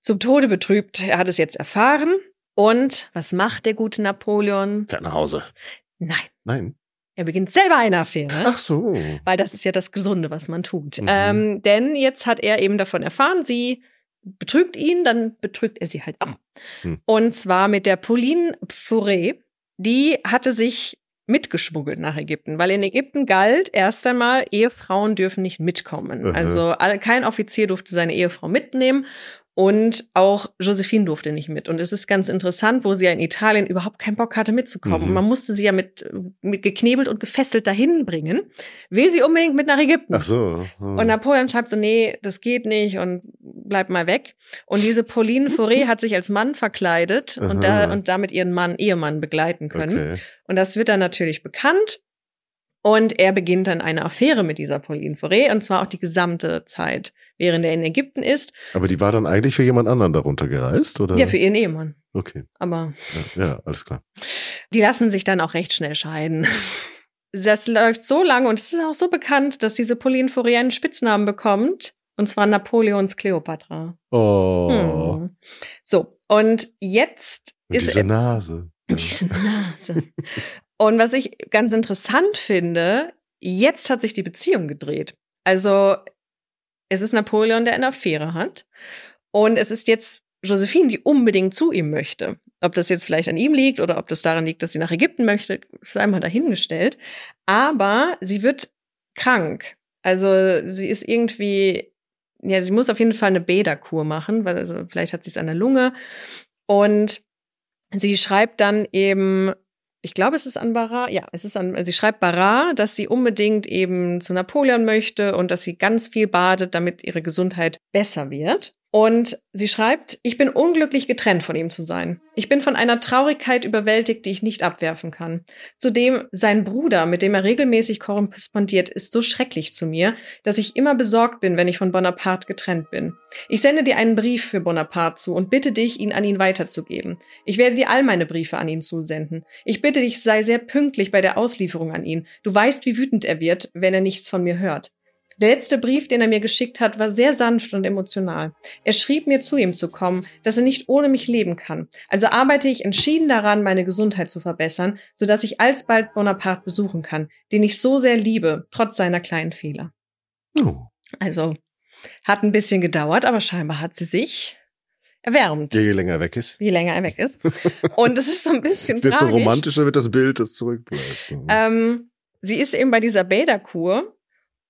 B: zum Tode betrübt. Er hat es jetzt erfahren. Und was macht der gute Napoleon?
A: Fährt nach Hause.
B: Nein.
A: Nein.
B: Er beginnt selber eine Affäre.
A: Ach so.
B: Weil das ist ja das Gesunde, was man tut. Mhm. Ähm, denn jetzt hat er eben davon erfahren, sie betrügt ihn, dann betrügt er sie halt auch. Mhm. Und zwar mit der Pauline Fauré. Die hatte sich mitgeschmuggelt nach Ägypten, weil in Ägypten galt erst einmal, Ehefrauen dürfen nicht mitkommen. Uh Also kein Offizier durfte seine Ehefrau mitnehmen und auch Josephine durfte nicht mit. Und es ist ganz interessant, wo sie ja in Italien überhaupt keinen Bock hatte mitzukommen. Mhm. Man musste sie ja mit, mit geknebelt und gefesselt dahin bringen. Will sie unbedingt mit nach Ägypten.
A: Ach so.
B: Mhm. Und Napoleon schreibt so, nee, das geht nicht und bleib mal weg. Und diese Pauline Fauré hat sich als Mann verkleidet und, da, und damit ihren Mann, Ehemann begleiten können. Okay. Und das wird dann natürlich bekannt. Und er beginnt dann eine Affäre mit dieser Pauline Fauré und zwar auch die gesamte Zeit, während er in Ägypten ist.
A: Aber die war dann eigentlich für jemand anderen darunter gereist, oder?
B: Ja, für ihren Ehemann.
A: Okay.
B: Aber.
A: Ja, ja alles klar.
B: Die lassen sich dann auch recht schnell scheiden. Das läuft so lange und es ist auch so bekannt, dass diese Pauline Fauré einen Spitznamen bekommt. Und zwar Napoleons Kleopatra.
A: Oh. Hm.
B: So, und jetzt
A: und ist. Diese Nase.
B: Diese Nase. Und was ich ganz interessant finde, jetzt hat sich die Beziehung gedreht. Also es ist Napoleon, der eine Affäre hat. Und es ist jetzt Josephine, die unbedingt zu ihm möchte. Ob das jetzt vielleicht an ihm liegt oder ob das daran liegt, dass sie nach Ägypten möchte, ist einmal dahingestellt. Aber sie wird krank. Also sie ist irgendwie, ja, sie muss auf jeden Fall eine Bäderkur machen, weil also vielleicht hat sie es an der Lunge. Und sie schreibt dann eben ich glaube, es ist an Barra, ja, es ist an, sie schreibt Barra, dass sie unbedingt eben zu Napoleon möchte und dass sie ganz viel badet, damit ihre Gesundheit besser wird. Und sie schreibt, ich bin unglücklich getrennt von ihm zu sein. Ich bin von einer Traurigkeit überwältigt, die ich nicht abwerfen kann. Zudem sein Bruder, mit dem er regelmäßig korrespondiert, ist so schrecklich zu mir, dass ich immer besorgt bin, wenn ich von Bonaparte getrennt bin. Ich sende dir einen Brief für Bonaparte zu und bitte dich, ihn an ihn weiterzugeben. Ich werde dir all meine Briefe an ihn zusenden. Ich bitte dich, sei sehr pünktlich bei der Auslieferung an ihn. Du weißt, wie wütend er wird, wenn er nichts von mir hört. Der letzte Brief, den er mir geschickt hat, war sehr sanft und emotional. Er schrieb mir, zu ihm zu kommen, dass er nicht ohne mich leben kann. Also arbeite ich entschieden daran, meine Gesundheit zu verbessern, sodass ich alsbald Bonaparte besuchen kann, den ich so sehr liebe, trotz seiner kleinen Fehler. Oh. Also, hat ein bisschen gedauert, aber scheinbar hat sie sich erwärmt.
A: Je länger er weg ist.
B: Je länger er weg ist. Und es ist so ein bisschen
A: Desto romantischer wird das Bild, das zurückbleibt.
B: Ähm, sie ist eben bei dieser Bäderkur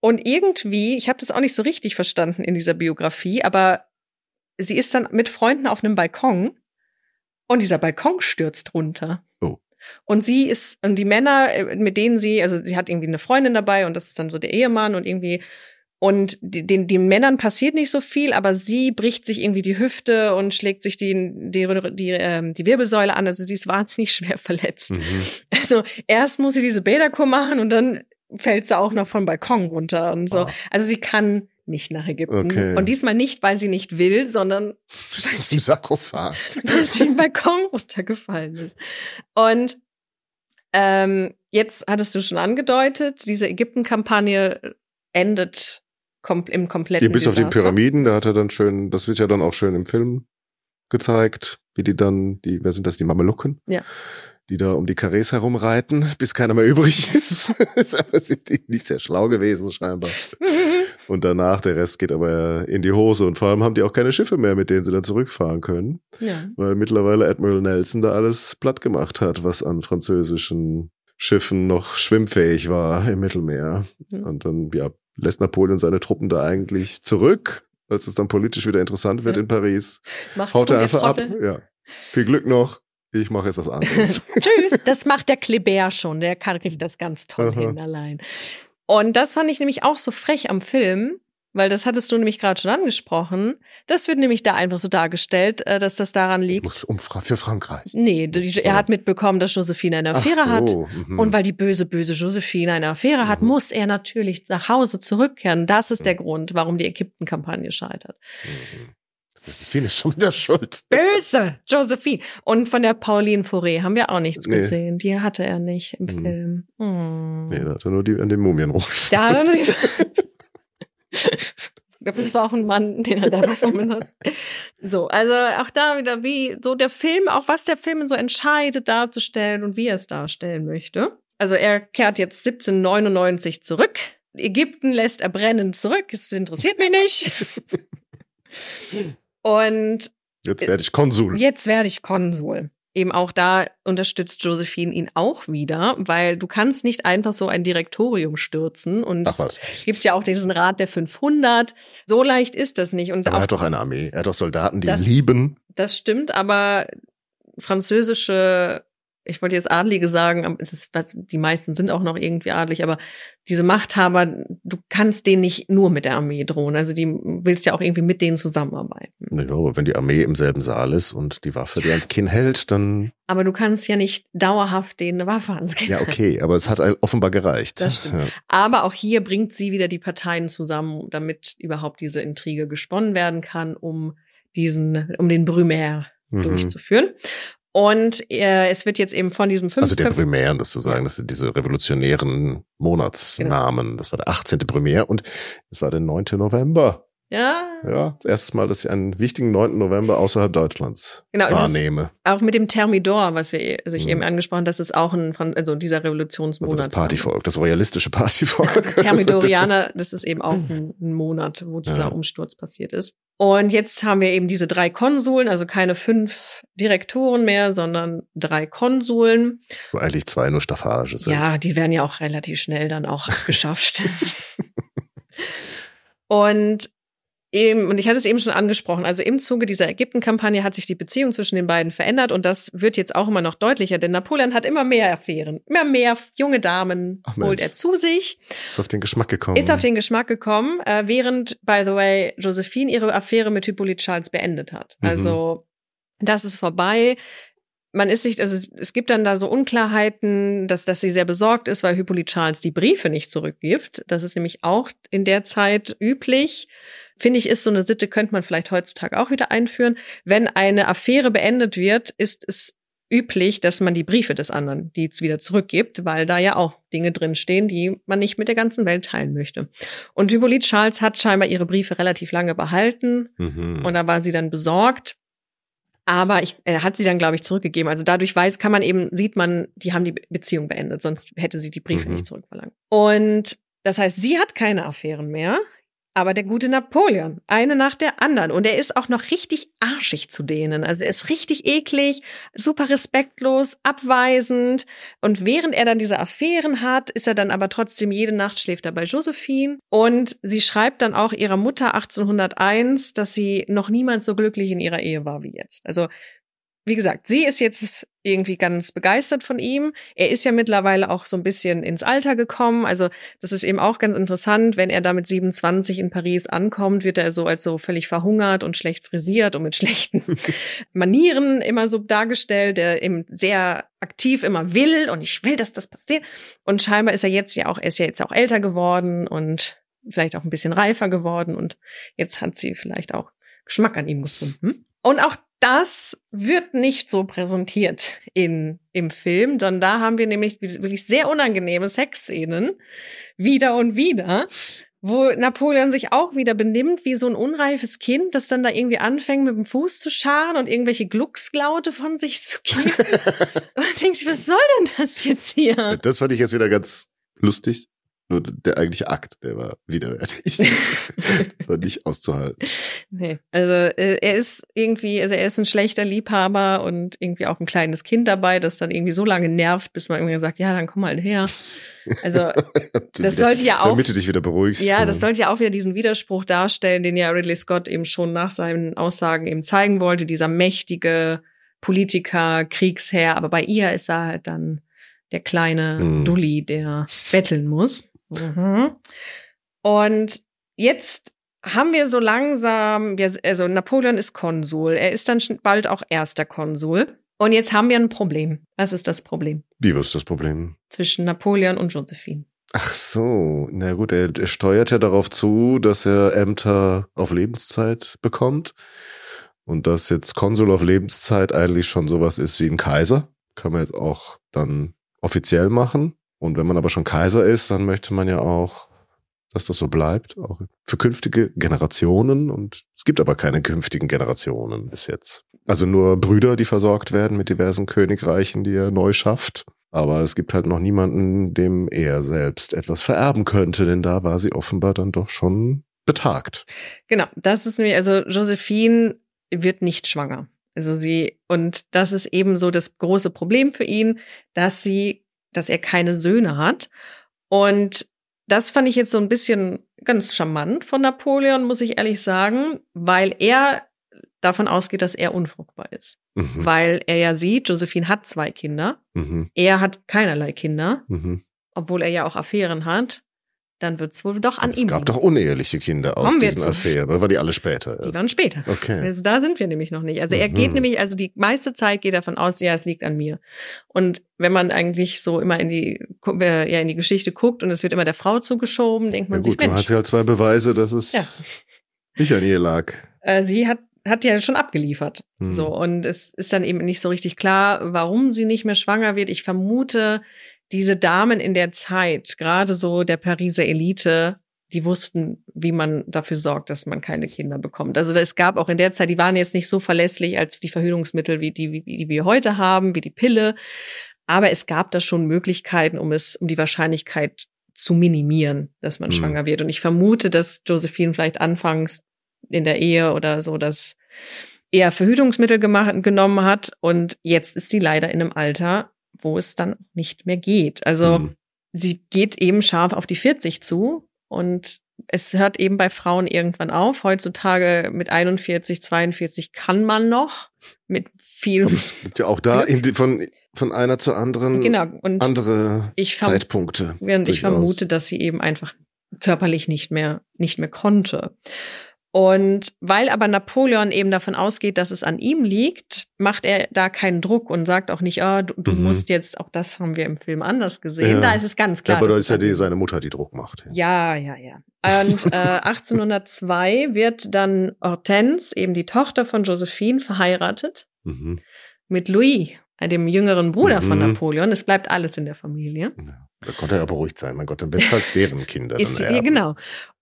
B: und irgendwie, ich habe das auch nicht so richtig verstanden in dieser Biografie, aber sie ist dann mit Freunden auf einem Balkon und dieser Balkon stürzt runter.
A: Oh.
B: Und sie ist, und die Männer, äh, mit denen sie, also sie hat irgendwie eine Freundin dabei und das ist dann so der Ehemann und irgendwie, und den, den Männern passiert nicht so viel, aber sie bricht sich irgendwie die Hüfte und schlägt sich die, die, die, ähm, die Wirbelsäule an. Also sie ist wahnsinnig schwer verletzt. Mhm. Also erst muss sie diese Bäderkur machen und dann fällt sie auch noch vom Balkon runter und so. Oh. Also sie kann nicht nach Ägypten. Okay. Und diesmal nicht, weil sie nicht will, sondern
A: weil sie, Sarkophag.
B: weil sie im Balkon runtergefallen ist. Und ähm, jetzt hattest du schon angedeutet, diese Ägypten-Kampagne endet kom im kompletten
A: Die bis Desaster. auf die Pyramiden, da hat er dann schön, das wird ja dann auch schön im Film gezeigt, wie die dann, die, wer sind das, die Mamelucken?
B: Ja
A: die da um die Karrees herumreiten, bis keiner mehr übrig ist. aber sind die nicht sehr schlau gewesen, scheinbar. und danach, der Rest geht aber in die Hose. Und vor allem haben die auch keine Schiffe mehr, mit denen sie dann zurückfahren können.
B: Ja.
A: Weil mittlerweile Admiral Nelson da alles platt gemacht hat, was an französischen Schiffen noch schwimmfähig war im Mittelmeer. Mhm. Und dann, ja, lässt Napoleon seine Truppen da eigentlich zurück, als es dann politisch wieder interessant wird ja. in Paris.
B: Macht's
A: Haut er einfach ab. Ja. Viel Glück noch ich mache jetzt was anderes.
B: Tschüss. Das macht der Kleber schon. Der kann das ganz toll Aha. hin allein. Und das fand ich nämlich auch so frech am Film, weil das hattest du nämlich gerade schon angesprochen. Das wird nämlich da einfach so dargestellt, äh, dass das daran liegt.
A: Um, für Frankreich.
B: Nee, die, er hat mitbekommen, dass Josephine eine Affäre so, hat. Mhm. Und weil die böse, böse Josephine eine Affäre mhm. hat, muss er natürlich nach Hause zurückkehren. Das ist mhm. der Grund, warum die Ägypten-Kampagne scheitert.
A: Josephine ist schon wieder schuld.
B: Böse, Josephine. Und von der Pauline Fauré haben wir auch nichts nee. gesehen. Die hatte er nicht im mhm. Film.
A: Hm. Nee, da hat er nur die an den Mumienruf.
B: Da hat er nur Ich glaube, das war auch ein Mann, den er da bekommen hat. So, also auch da wieder, wie so der Film, auch was der Film so entscheidet darzustellen und wie er es darstellen möchte. Also er kehrt jetzt 1799 zurück. Ägypten lässt er brennen zurück. Das interessiert mich nicht. Und
A: jetzt werde ich Konsul.
B: Jetzt werde ich Konsul. Eben auch da unterstützt Josephine ihn auch wieder, weil du kannst nicht einfach so ein Direktorium stürzen und es gibt ja auch diesen Rat der 500. So leicht ist das nicht. Und
A: aber er hat doch eine Armee, er hat doch Soldaten, die das, lieben.
B: Das stimmt, aber französische ich wollte jetzt Adlige sagen, ist, die meisten sind auch noch irgendwie adlig, aber diese Machthaber, du kannst denen nicht nur mit der Armee drohen. Also die willst ja auch irgendwie mit denen zusammenarbeiten.
A: Ja, aber wenn die Armee im selben Saal ist und die Waffe dir ans Kinn hält, dann.
B: Aber du kannst ja nicht dauerhaft denen eine Waffe ans Kinn
A: Ja, okay, aber es hat offenbar gereicht.
B: Das stimmt. Ja. Aber auch hier bringt sie wieder die Parteien zusammen, damit überhaupt diese Intrige gesponnen werden kann, um diesen, um den Brumaire mhm. durchzuführen. Und äh, es wird jetzt eben von diesem fünf
A: Also der Brumaire, das zu sagen, das sind diese revolutionären Monatsnamen. Genau. Das war der 18. Brumaire und es war der 9. November.
B: Ja.
A: Ja, das erste Mal, dass ich einen wichtigen 9. November außerhalb Deutschlands genau, wahrnehme.
B: Auch mit dem Thermidor, was wir e-, sich mhm. eben angesprochen, das ist auch ein, also dieser Revolutionsmonat.
A: Also das Partyvolk, das royalistische Partyvolk.
B: Thermidorianer, das ist eben auch ein, ein Monat, wo dieser ja. Umsturz passiert ist. Und jetzt haben wir eben diese drei Konsuln, also keine fünf Direktoren mehr, sondern drei Konsuln.
A: Wo eigentlich zwei nur Staffage sind.
B: Ja, die werden ja auch relativ schnell dann auch abgeschafft. Und Eben, und ich hatte es eben schon angesprochen, also im Zuge dieser Ägypten-Kampagne hat sich die Beziehung zwischen den beiden verändert und das wird jetzt auch immer noch deutlicher, denn Napoleon hat immer mehr Affären, immer mehr junge Damen Ach, holt er zu sich.
A: Ist auf den Geschmack gekommen.
B: Ist auf den Geschmack gekommen, äh, während, by the way, Josephine ihre Affäre mit Hippolyte Charles beendet hat. Mhm. Also, das ist vorbei man ist sich, also es gibt dann da so Unklarheiten, dass, dass sie sehr besorgt ist, weil Hippolyte Charles die Briefe nicht zurückgibt. Das ist nämlich auch in der Zeit üblich. Finde ich, ist so eine Sitte, könnte man vielleicht heutzutage auch wieder einführen. Wenn eine Affäre beendet wird, ist es üblich, dass man die Briefe des anderen, die es wieder zurückgibt, weil da ja auch Dinge drinstehen, die man nicht mit der ganzen Welt teilen möchte. Und Hippolyte Charles hat scheinbar ihre Briefe relativ lange behalten mhm. und da war sie dann besorgt. Aber ich, er hat sie dann, glaube ich, zurückgegeben. Also dadurch weiß, kann man eben, sieht man, die haben die Beziehung beendet, sonst hätte sie die Briefe mhm. nicht zurückverlangt. Und das heißt, sie hat keine Affären mehr. Aber der gute Napoleon, eine nach der anderen. Und er ist auch noch richtig arschig zu denen. Also er ist richtig eklig, super respektlos, abweisend. Und während er dann diese Affären hat, ist er dann aber trotzdem jede Nacht schläft er bei Josephine. Und sie schreibt dann auch ihrer Mutter 1801, dass sie noch niemals so glücklich in ihrer Ehe war wie jetzt. Also wie gesagt, sie ist jetzt irgendwie ganz begeistert von ihm. Er ist ja mittlerweile auch so ein bisschen ins Alter gekommen. Also das ist eben auch ganz interessant. Wenn er da mit 27 in Paris ankommt, wird er so als so völlig verhungert und schlecht frisiert und mit schlechten Manieren immer so dargestellt, der eben sehr aktiv immer will und ich will, dass das passiert. Und scheinbar ist er jetzt ja auch, er ist ja jetzt auch älter geworden und vielleicht auch ein bisschen reifer geworden und jetzt hat sie vielleicht auch Geschmack an ihm gefunden. Und auch das wird nicht so präsentiert in, im Film, sondern da haben wir nämlich wirklich sehr unangenehme Sexszenen wieder und wieder, wo Napoleon sich auch wieder benimmt wie so ein unreifes Kind, das dann da irgendwie anfängt mit dem Fuß zu scharen und irgendwelche Glucksglaute von sich zu geben. und man denkt sich, was soll denn das jetzt hier?
A: Das fand ich jetzt wieder ganz lustig. Nur der eigentliche Akt, der war widerwärtig. war nicht auszuhalten.
B: Nee, also äh, er ist irgendwie, also er ist ein schlechter Liebhaber und irgendwie auch ein kleines Kind dabei, das dann irgendwie so lange nervt, bis man irgendwie sagt, ja, dann komm halt her. Also das sollte ja auch.
A: Damit du dich wieder beruhigst.
B: Ja, das sollte ja auch wieder diesen Widerspruch darstellen, den ja Ridley Scott eben schon nach seinen Aussagen eben zeigen wollte, dieser mächtige Politiker, Kriegsherr, aber bei ihr ist er halt dann der kleine mhm. Dulli, der betteln muss. Mhm. Und jetzt haben wir so langsam, also Napoleon ist Konsul, er ist dann bald auch erster Konsul. Und jetzt haben wir ein Problem. Was ist das Problem?
A: Wie was ist das Problem?
B: Zwischen Napoleon und Josephine.
A: Ach so, na gut, er, er steuert ja darauf zu, dass er Ämter auf Lebenszeit bekommt. Und dass jetzt Konsul auf Lebenszeit eigentlich schon sowas ist wie ein Kaiser. Kann man jetzt auch dann offiziell machen. Und wenn man aber schon Kaiser ist, dann möchte man ja auch, dass das so bleibt, auch für künftige Generationen. Und es gibt aber keine künftigen Generationen bis jetzt. Also nur Brüder, die versorgt werden mit diversen Königreichen, die er neu schafft. Aber es gibt halt noch niemanden, dem er selbst etwas vererben könnte, denn da war sie offenbar dann doch schon betagt.
B: Genau, das ist nämlich, also Josephine wird nicht schwanger. Also sie, und das ist eben so das große Problem für ihn, dass sie dass er keine Söhne hat. Und das fand ich jetzt so ein bisschen ganz charmant von Napoleon, muss ich ehrlich sagen, weil er davon ausgeht, dass er unfruchtbar ist. Mhm. Weil er ja sieht, Josephine hat zwei Kinder. Mhm. Er hat keinerlei Kinder, mhm. obwohl er ja auch Affären hat dann wird es wohl doch an
A: es
B: ihm.
A: Es gab doch uneheliche Kinder aus diesen Affären, oder war die alle später?
B: Die waren später. Okay. Also da sind wir nämlich noch nicht. Also er mhm. geht nämlich, also die meiste Zeit geht davon aus, ja, es liegt an mir. Und wenn man eigentlich so immer in die, ja, in die Geschichte guckt und es wird immer der Frau zugeschoben, denkt man ja, gut, sich, Mensch.
A: Du hast ja zwei Beweise, dass es ja. nicht an ihr lag.
B: Äh, sie hat hat ja schon abgeliefert. Hm. So und es ist dann eben nicht so richtig klar, warum sie nicht mehr schwanger wird. Ich vermute, diese Damen in der Zeit, gerade so der Pariser Elite, die wussten, wie man dafür sorgt, dass man keine Kinder bekommt. Also es gab auch in der Zeit, die waren jetzt nicht so verlässlich als die Verhütungsmittel, wie die, wie, die wir heute haben, wie die Pille. Aber es gab da schon Möglichkeiten, um es, um die Wahrscheinlichkeit zu minimieren, dass man mhm. schwanger wird. Und ich vermute, dass Josephine vielleicht anfangs in der Ehe oder so das eher Verhütungsmittel gemacht, genommen hat. Und jetzt ist sie leider in einem Alter, wo es dann nicht mehr geht. Also mhm. sie geht eben scharf auf die 40 zu Und es hört eben bei Frauen irgendwann auf. Heutzutage mit 41, 42 kann man noch mit viel.
A: Es gibt ja auch da von, von einer zur anderen
B: genau. und
A: andere
B: ich
A: Zeitpunkte.
B: Während ich vermute, dass sie eben einfach körperlich nicht mehr, nicht mehr konnte. Und weil aber Napoleon eben davon ausgeht, dass es an ihm liegt, macht er da keinen Druck und sagt auch nicht, oh, du, du mhm. musst jetzt, auch das haben wir im Film anders gesehen. Ja. Da ist es ganz klar.
A: Ja, aber da ist ja die, seine Mutter, die Druck macht.
B: Ja, ja, ja. Und äh, 1802 wird dann Hortense, eben die Tochter von Josephine, verheiratet mhm. mit Louis, dem jüngeren Bruder mhm. von Napoleon. Es bleibt alles in der Familie.
A: Ja. Da konnte er beruhigt sein. Mein Gott, dann wird halt deren Kinder.
B: Ist, dann genau.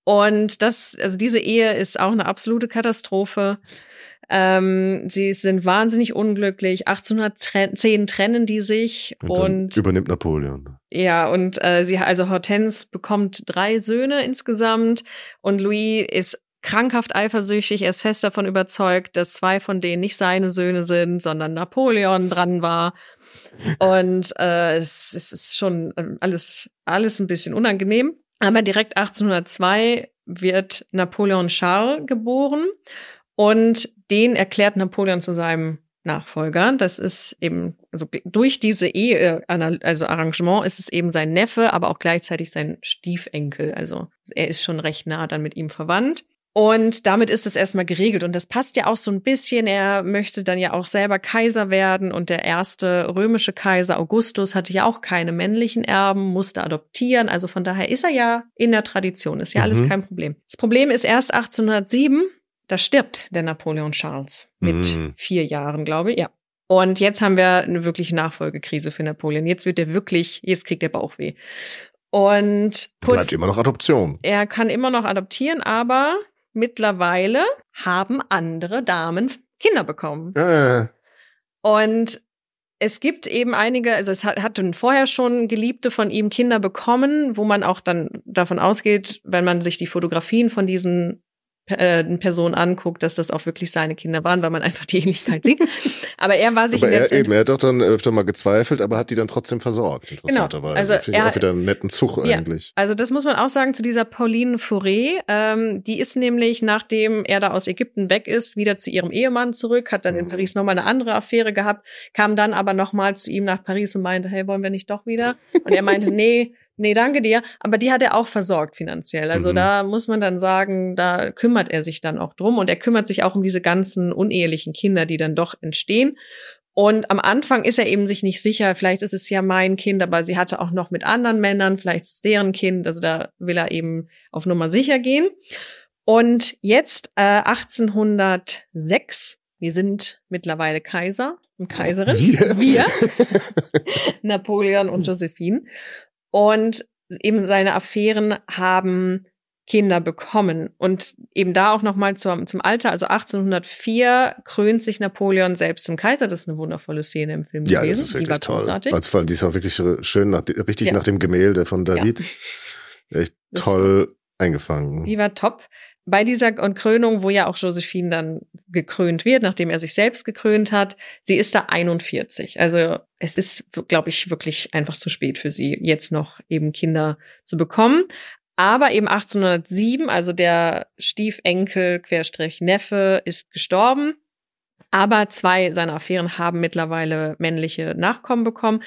B: Und das, also diese Ehe ist auch eine absolute Katastrophe. Ähm, sie sind wahnsinnig unglücklich. 1810 trennen die sich und, und
A: übernimmt Napoleon.
B: Ja, und äh, sie also Hortense bekommt drei Söhne insgesamt und Louis ist krankhaft eifersüchtig. Er ist fest davon überzeugt, dass zwei von denen nicht seine Söhne sind, sondern Napoleon dran war. Und äh, es, es ist schon ähm, alles alles ein bisschen unangenehm. Aber direkt 1802 wird Napoleon Charles geboren und den erklärt Napoleon zu seinem Nachfolger. Das ist eben, also durch diese Ehe, also Arrangement ist es eben sein Neffe, aber auch gleichzeitig sein Stiefenkel. Also er ist schon recht nah dann mit ihm verwandt. Und damit ist es erstmal geregelt. Und das passt ja auch so ein bisschen. Er möchte dann ja auch selber Kaiser werden. Und der erste römische Kaiser Augustus hatte ja auch keine männlichen Erben, musste adoptieren. Also von daher ist er ja in der Tradition. Ist ja mhm. alles kein Problem. Das Problem ist erst 1807. Da stirbt der Napoleon Charles mit mhm. vier Jahren, glaube ich. Ja. Und jetzt haben wir eine wirkliche Nachfolgekrise für Napoleon. Jetzt wird er wirklich, jetzt kriegt er Bauchweh. Und
A: kurz, bleibt immer noch Adoption.
B: Er kann immer noch adoptieren, aber mittlerweile haben andere Damen Kinder bekommen.
A: Äh.
B: Und es gibt eben einige, also es hat, hatten vorher schon Geliebte von ihm Kinder bekommen, wo man auch dann davon ausgeht, wenn man sich die Fotografien von diesen äh, Person anguckt, dass das auch wirklich seine Kinder waren, weil man einfach die Ähnlichkeit sieht. Aber er war sich
A: aber er, eben, er hat doch dann öfter mal gezweifelt, aber hat die dann trotzdem versorgt. Interessanterweise. Genau. Also Finde ich auch wieder einen netten Zug ja, eigentlich.
B: Also das muss man auch sagen zu dieser Pauline Fauré. Ähm, die ist nämlich, nachdem er da aus Ägypten weg ist, wieder zu ihrem Ehemann zurück, hat dann in mhm. Paris nochmal eine andere Affäre gehabt, kam dann aber nochmal zu ihm nach Paris und meinte, hey, wollen wir nicht doch wieder? Und er meinte, nee, Nee, danke dir. Aber die hat er auch versorgt finanziell. Also mhm. da muss man dann sagen, da kümmert er sich dann auch drum und er kümmert sich auch um diese ganzen unehelichen Kinder, die dann doch entstehen. Und am Anfang ist er eben sich nicht sicher, vielleicht ist es ja mein Kind, aber sie hatte auch noch mit anderen Männern, vielleicht ist es deren Kind. Also da will er eben auf Nummer sicher gehen. Und jetzt äh, 1806, wir sind mittlerweile Kaiser und Kaiserin.
A: Wir?
B: wir. Napoleon und Josephine. Und eben seine Affären haben Kinder bekommen. Und eben da auch nochmal zum, zum Alter, also 1804 krönt sich Napoleon selbst zum Kaiser. Das ist eine wundervolle Szene im Film
A: ja, gewesen. Das ist wirklich die war toll. großartig. Also vor allem, die ist auch wirklich schön, nach, richtig ja. nach dem Gemälde von David. Ja. Echt toll eingefangen.
B: Die war top bei dieser Krönung, wo ja auch Josephine dann gekrönt wird, nachdem er sich selbst gekrönt hat, sie ist da 41. Also es ist, glaube ich, wirklich einfach zu spät für sie, jetzt noch eben Kinder zu bekommen. Aber eben 1807, also der Stiefenkel, Querstrich Neffe, ist gestorben. Aber zwei seiner Affären haben mittlerweile männliche Nachkommen bekommen.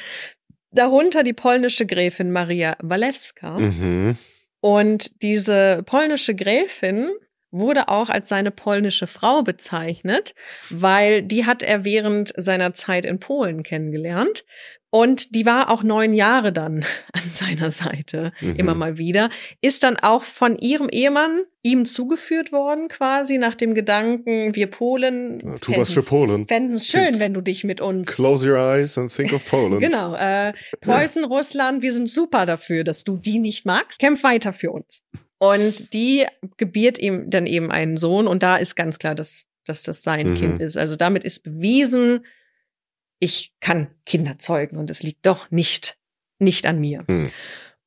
B: Darunter die polnische Gräfin Maria Walewska.
A: Mhm
B: und diese polnische Gräfin wurde auch als seine polnische Frau bezeichnet, weil die hat er während seiner Zeit in Polen kennengelernt. Und die war auch neun Jahre dann an seiner Seite, mhm. immer mal wieder. Ist dann auch von ihrem Ehemann ihm zugeführt worden, quasi nach dem Gedanken, wir Polen.
A: Ja, tu was für Polen.
B: Fänden es schön, wenn du dich mit uns.
A: Close your eyes and think of Poland.
B: genau. Äh, Preußen, ja. Russland, wir sind super dafür, dass du die nicht magst. Kämpf weiter für uns. Und die gebiert ihm dann eben einen Sohn und da ist ganz klar, dass, dass das sein mhm. Kind ist. Also damit ist bewiesen, ich kann Kinder zeugen und es liegt doch nicht, nicht an mir. Mhm.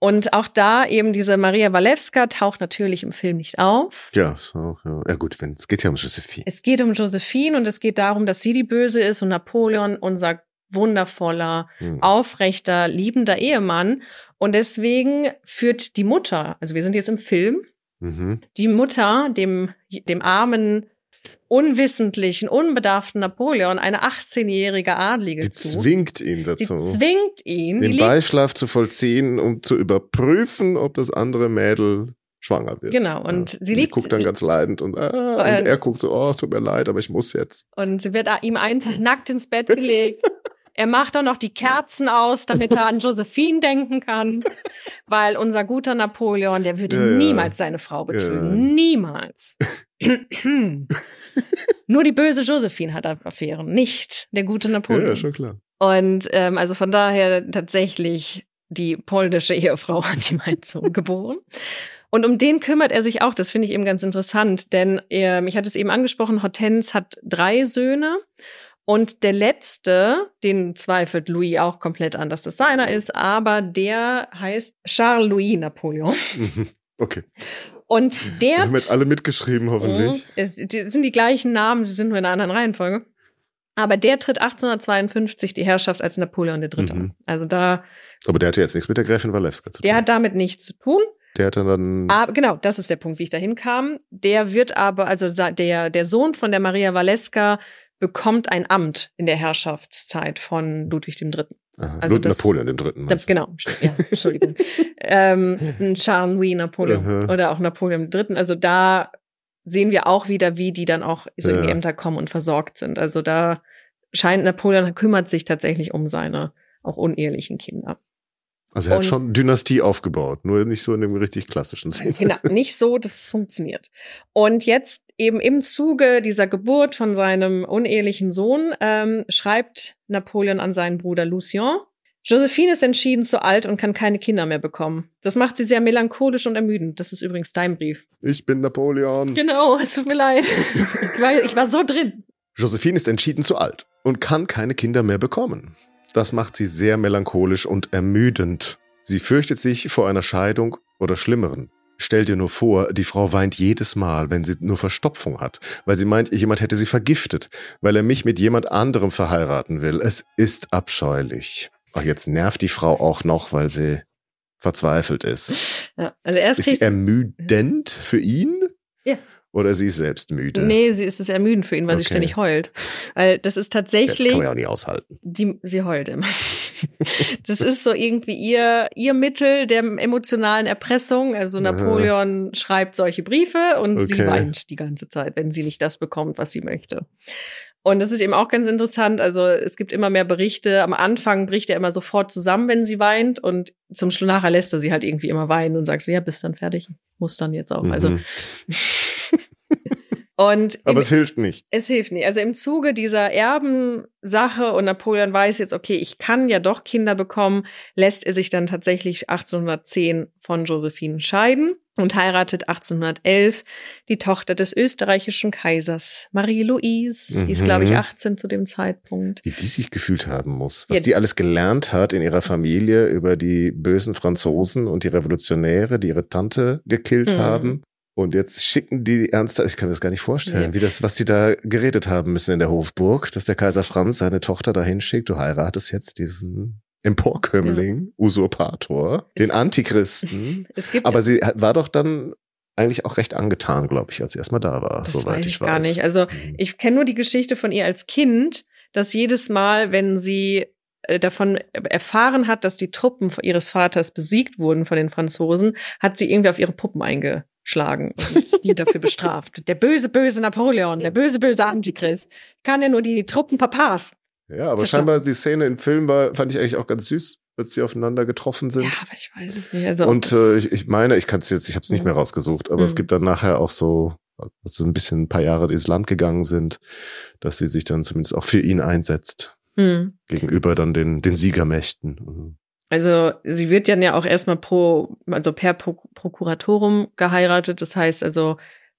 B: Und auch da eben diese Maria Walewska taucht natürlich im Film nicht auf.
A: Ja, so, ja. ja gut, wenn es geht ja um Josephine.
B: Es geht um Josephine und es geht darum, dass sie die Böse ist und Napoleon unser wundervoller, hm. aufrechter, liebender Ehemann. Und deswegen führt die Mutter, also wir sind jetzt im Film, mhm. die Mutter dem, dem armen unwissentlichen, unbedarften Napoleon eine 18-jährige Adlige
A: die zu. zwingt ihn dazu.
B: Sie zwingt ihn.
A: Den Beischlaf zu vollziehen, um zu überprüfen, ob das andere Mädel schwanger wird.
B: Genau, und
A: ja.
B: sie liegt.
A: guckt dann ganz leidend und, ah, und er guckt so, oh, tut mir leid, aber ich muss jetzt.
B: Und sie wird ihm einfach nackt ins Bett gelegt. Er macht auch noch die Kerzen aus, damit er an Josephine denken kann. Weil unser guter Napoleon, der würde ja, niemals seine Frau betrügen. Ja. Niemals. Nur die böse Josephine hat Affären, nicht der gute Napoleon.
A: Ja, schon klar.
B: Und ähm, also von daher tatsächlich die polnische Ehefrau hat die Sohn geboren. Und um den kümmert er sich auch. Das finde ich eben ganz interessant, denn er, ich hatte es eben angesprochen, Hortense hat drei Söhne. Und der letzte, den zweifelt Louis auch komplett an, dass das seiner ist, aber der heißt Charles Louis Napoleon.
A: Okay.
B: Und der.
A: Wir haben jetzt alle mitgeschrieben, hoffentlich.
B: Es sind die gleichen Namen, sie sind nur in einer anderen Reihenfolge. Aber der tritt 1852 die Herrschaft als Napoleon III. Mhm. Also da.
A: Aber der hatte jetzt nichts mit der Gräfin Walewska zu tun.
B: Der hat damit nichts zu tun.
A: Der hat dann.
B: Aber, genau, das ist der Punkt, wie ich dahin kam. Der wird aber, also der, der Sohn von der Maria Waleska bekommt ein Amt in der Herrschaftszeit von Ludwig III.
A: Aha, also das, Napoleon dem Dritten.
B: Das, genau, ja, Entschuldigung. ähm, Charles Louis Napoleon Aha. oder auch Napoleon III. Also da sehen wir auch wieder, wie die dann auch so ja. in die Ämter kommen und versorgt sind. Also da scheint Napoleon kümmert sich tatsächlich um seine auch unehelichen Kinder.
A: Also er hat schon Dynastie aufgebaut, nur nicht so in dem richtig klassischen Sinn.
B: Genau, nicht so, dass es funktioniert. Und jetzt eben im Zuge dieser Geburt von seinem unehelichen Sohn ähm, schreibt Napoleon an seinen Bruder Lucien, Josephine ist entschieden zu alt und kann keine Kinder mehr bekommen. Das macht sie sehr melancholisch und ermüdend. Das ist übrigens dein Brief.
A: Ich bin Napoleon.
B: Genau, es tut mir leid. ich, war, ich war so drin.
A: Josephine ist entschieden zu alt und kann keine Kinder mehr bekommen. Das macht sie sehr melancholisch und ermüdend. Sie fürchtet sich vor einer Scheidung oder Schlimmeren. Stell dir nur vor, die Frau weint jedes Mal, wenn sie nur Verstopfung hat, weil sie meint, jemand hätte sie vergiftet, weil er mich mit jemand anderem verheiraten will. Es ist abscheulich. Ach, jetzt nervt die Frau auch noch, weil sie verzweifelt ist.
B: Ja, also erst
A: ist sie ermüdend für ihn?
B: Ja.
A: Oder sie ist selbst müde?
B: Nee, sie ist es ermüdend für ihn, weil okay. sie ständig heult. Weil das ist tatsächlich. Das kann
A: man ja auch nie aushalten.
B: Die, sie heult immer. das ist so irgendwie ihr, ihr Mittel der emotionalen Erpressung. Also Napoleon Aha. schreibt solche Briefe und okay. sie weint die ganze Zeit, wenn sie nicht das bekommt, was sie möchte. Und das ist eben auch ganz interessant. Also es gibt immer mehr Berichte. Am Anfang bricht er immer sofort zusammen, wenn sie weint. Und zum Schluss nachher lässt er sie halt irgendwie immer weinen und sagt so, ja, bist dann fertig. Muss dann jetzt auch. Also mhm. Also Und
A: Aber im, es hilft nicht.
B: Es hilft nicht. Also im Zuge dieser Erbensache und Napoleon weiß jetzt, okay, ich kann ja doch Kinder bekommen, lässt er sich dann tatsächlich 1810 von Josephine scheiden und heiratet 1811 die Tochter des österreichischen Kaisers, Marie-Louise. Mhm. Die ist, glaube ich, 18 zu dem Zeitpunkt.
A: Wie die sich gefühlt haben muss. Was ja. die alles gelernt hat in ihrer Familie über die bösen Franzosen und die Revolutionäre, die ihre Tante gekillt mhm. haben. Und jetzt schicken die ernsthaft, ich kann mir das gar nicht vorstellen, ja. wie das, was die da geredet haben müssen in der Hofburg, dass der Kaiser Franz seine Tochter dahin schickt, du heiratest jetzt diesen Emporkömmling, ja. Usurpator, den Antichristen. Aber sie war doch dann eigentlich auch recht angetan, glaube ich, als sie erstmal da war,
B: das
A: soweit
B: weiß ich,
A: ich
B: weiß. gar nicht. Also mhm. ich kenne nur die Geschichte von ihr als Kind, dass jedes Mal, wenn sie äh, davon erfahren hat, dass die Truppen ihres Vaters besiegt wurden von den Franzosen, hat sie irgendwie auf ihre Puppen einge schlagen und die dafür bestraft. Der böse, böse Napoleon, der böse, böse Antichrist, kann ja nur die Truppen verpassen.
A: Ja, aber scheinbar die Szene im Film war, fand ich eigentlich auch ganz süß, als sie aufeinander getroffen sind. Ja,
B: aber ich weiß es nicht. Also
A: und äh, ich, ich meine, ich kann es jetzt, ich habe es nicht mehr rausgesucht, aber mhm. es gibt dann nachher auch so so ein bisschen ein paar Jahre ins Land gegangen sind, dass sie sich dann zumindest auch für ihn einsetzt. Mhm. Gegenüber dann den, den Siegermächten.
B: Also sie wird dann ja auch erstmal pro, also per pro Prokuratorum geheiratet. Das heißt also,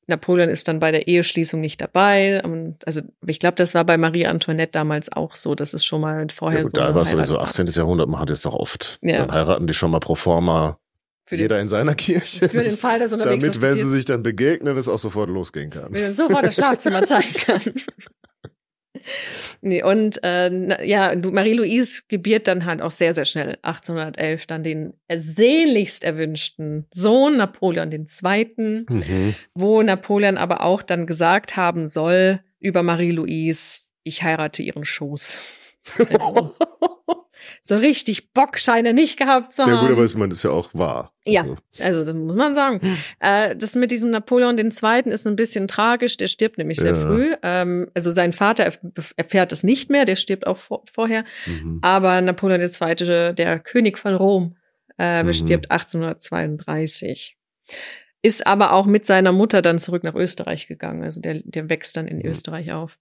B: Napoleon ist dann bei der Eheschließung nicht dabei. Also ich glaube, das war bei Marie Antoinette damals auch so, dass es schon mal vorher ja, gut,
A: so. Da war sowieso 18. Jahrhundert, man hat es doch oft. Ja. Dann heiraten die schon mal pro forma für jeder in seiner Kirche.
B: Für den Fall, dass
A: unterwegs Damit, wenn sie sich dann begegnen, es auch sofort losgehen kann.
B: Wenn sofort das Schlafzimmer zeigen kann. nee, und äh, ja, Marie-Louise gebiert dann halt auch sehr, sehr schnell 1811 dann den sehnlichst erwünschten Sohn Napoleon II., mhm. wo Napoleon aber auch dann gesagt haben soll über Marie-Louise, ich heirate ihren Schoß. so richtig Bock scheine nicht gehabt zu haben. Ja gut,
A: aber man ist ja auch wahr.
B: Ja, also, also das muss man sagen. äh, das mit diesem Napoleon II. ist ein bisschen tragisch. Der stirbt nämlich sehr ja. früh. Ähm, also sein Vater erfährt es nicht mehr. Der stirbt auch vor, vorher. Mhm. Aber Napoleon II., der König von Rom, äh, mhm. stirbt 1832 ist aber auch mit seiner Mutter dann zurück nach Österreich gegangen. Also der, der wächst dann in mhm. Österreich auf.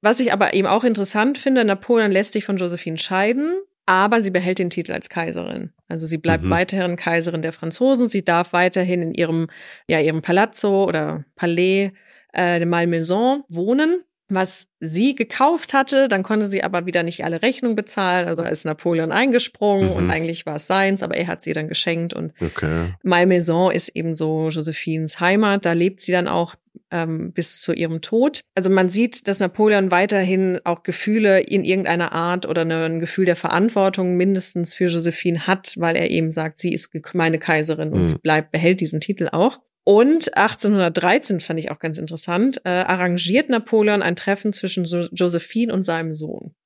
B: Was ich aber eben auch interessant finde, Napoleon lässt sich von Josephine scheiden, aber sie behält den Titel als Kaiserin. Also sie bleibt mhm. weiterhin Kaiserin der Franzosen. Sie darf weiterhin in ihrem, ja, ihrem Palazzo oder Palais äh, de Malmaison wohnen was sie gekauft hatte, dann konnte sie aber wieder nicht alle Rechnungen bezahlen, also ist Napoleon eingesprungen mhm. und eigentlich war es seins, aber er hat sie dann geschenkt und okay. Malmaison ist eben so Josephines Heimat, da lebt sie dann auch ähm, bis zu ihrem Tod. Also man sieht, dass Napoleon weiterhin auch Gefühle in irgendeiner Art oder ein Gefühl der Verantwortung mindestens für Josephine hat, weil er eben sagt, sie ist meine Kaiserin und mhm. sie bleibt, behält diesen Titel auch. Und 1813 fand ich auch ganz interessant, äh, arrangiert Napoleon ein Treffen zwischen so Josephine und seinem Sohn.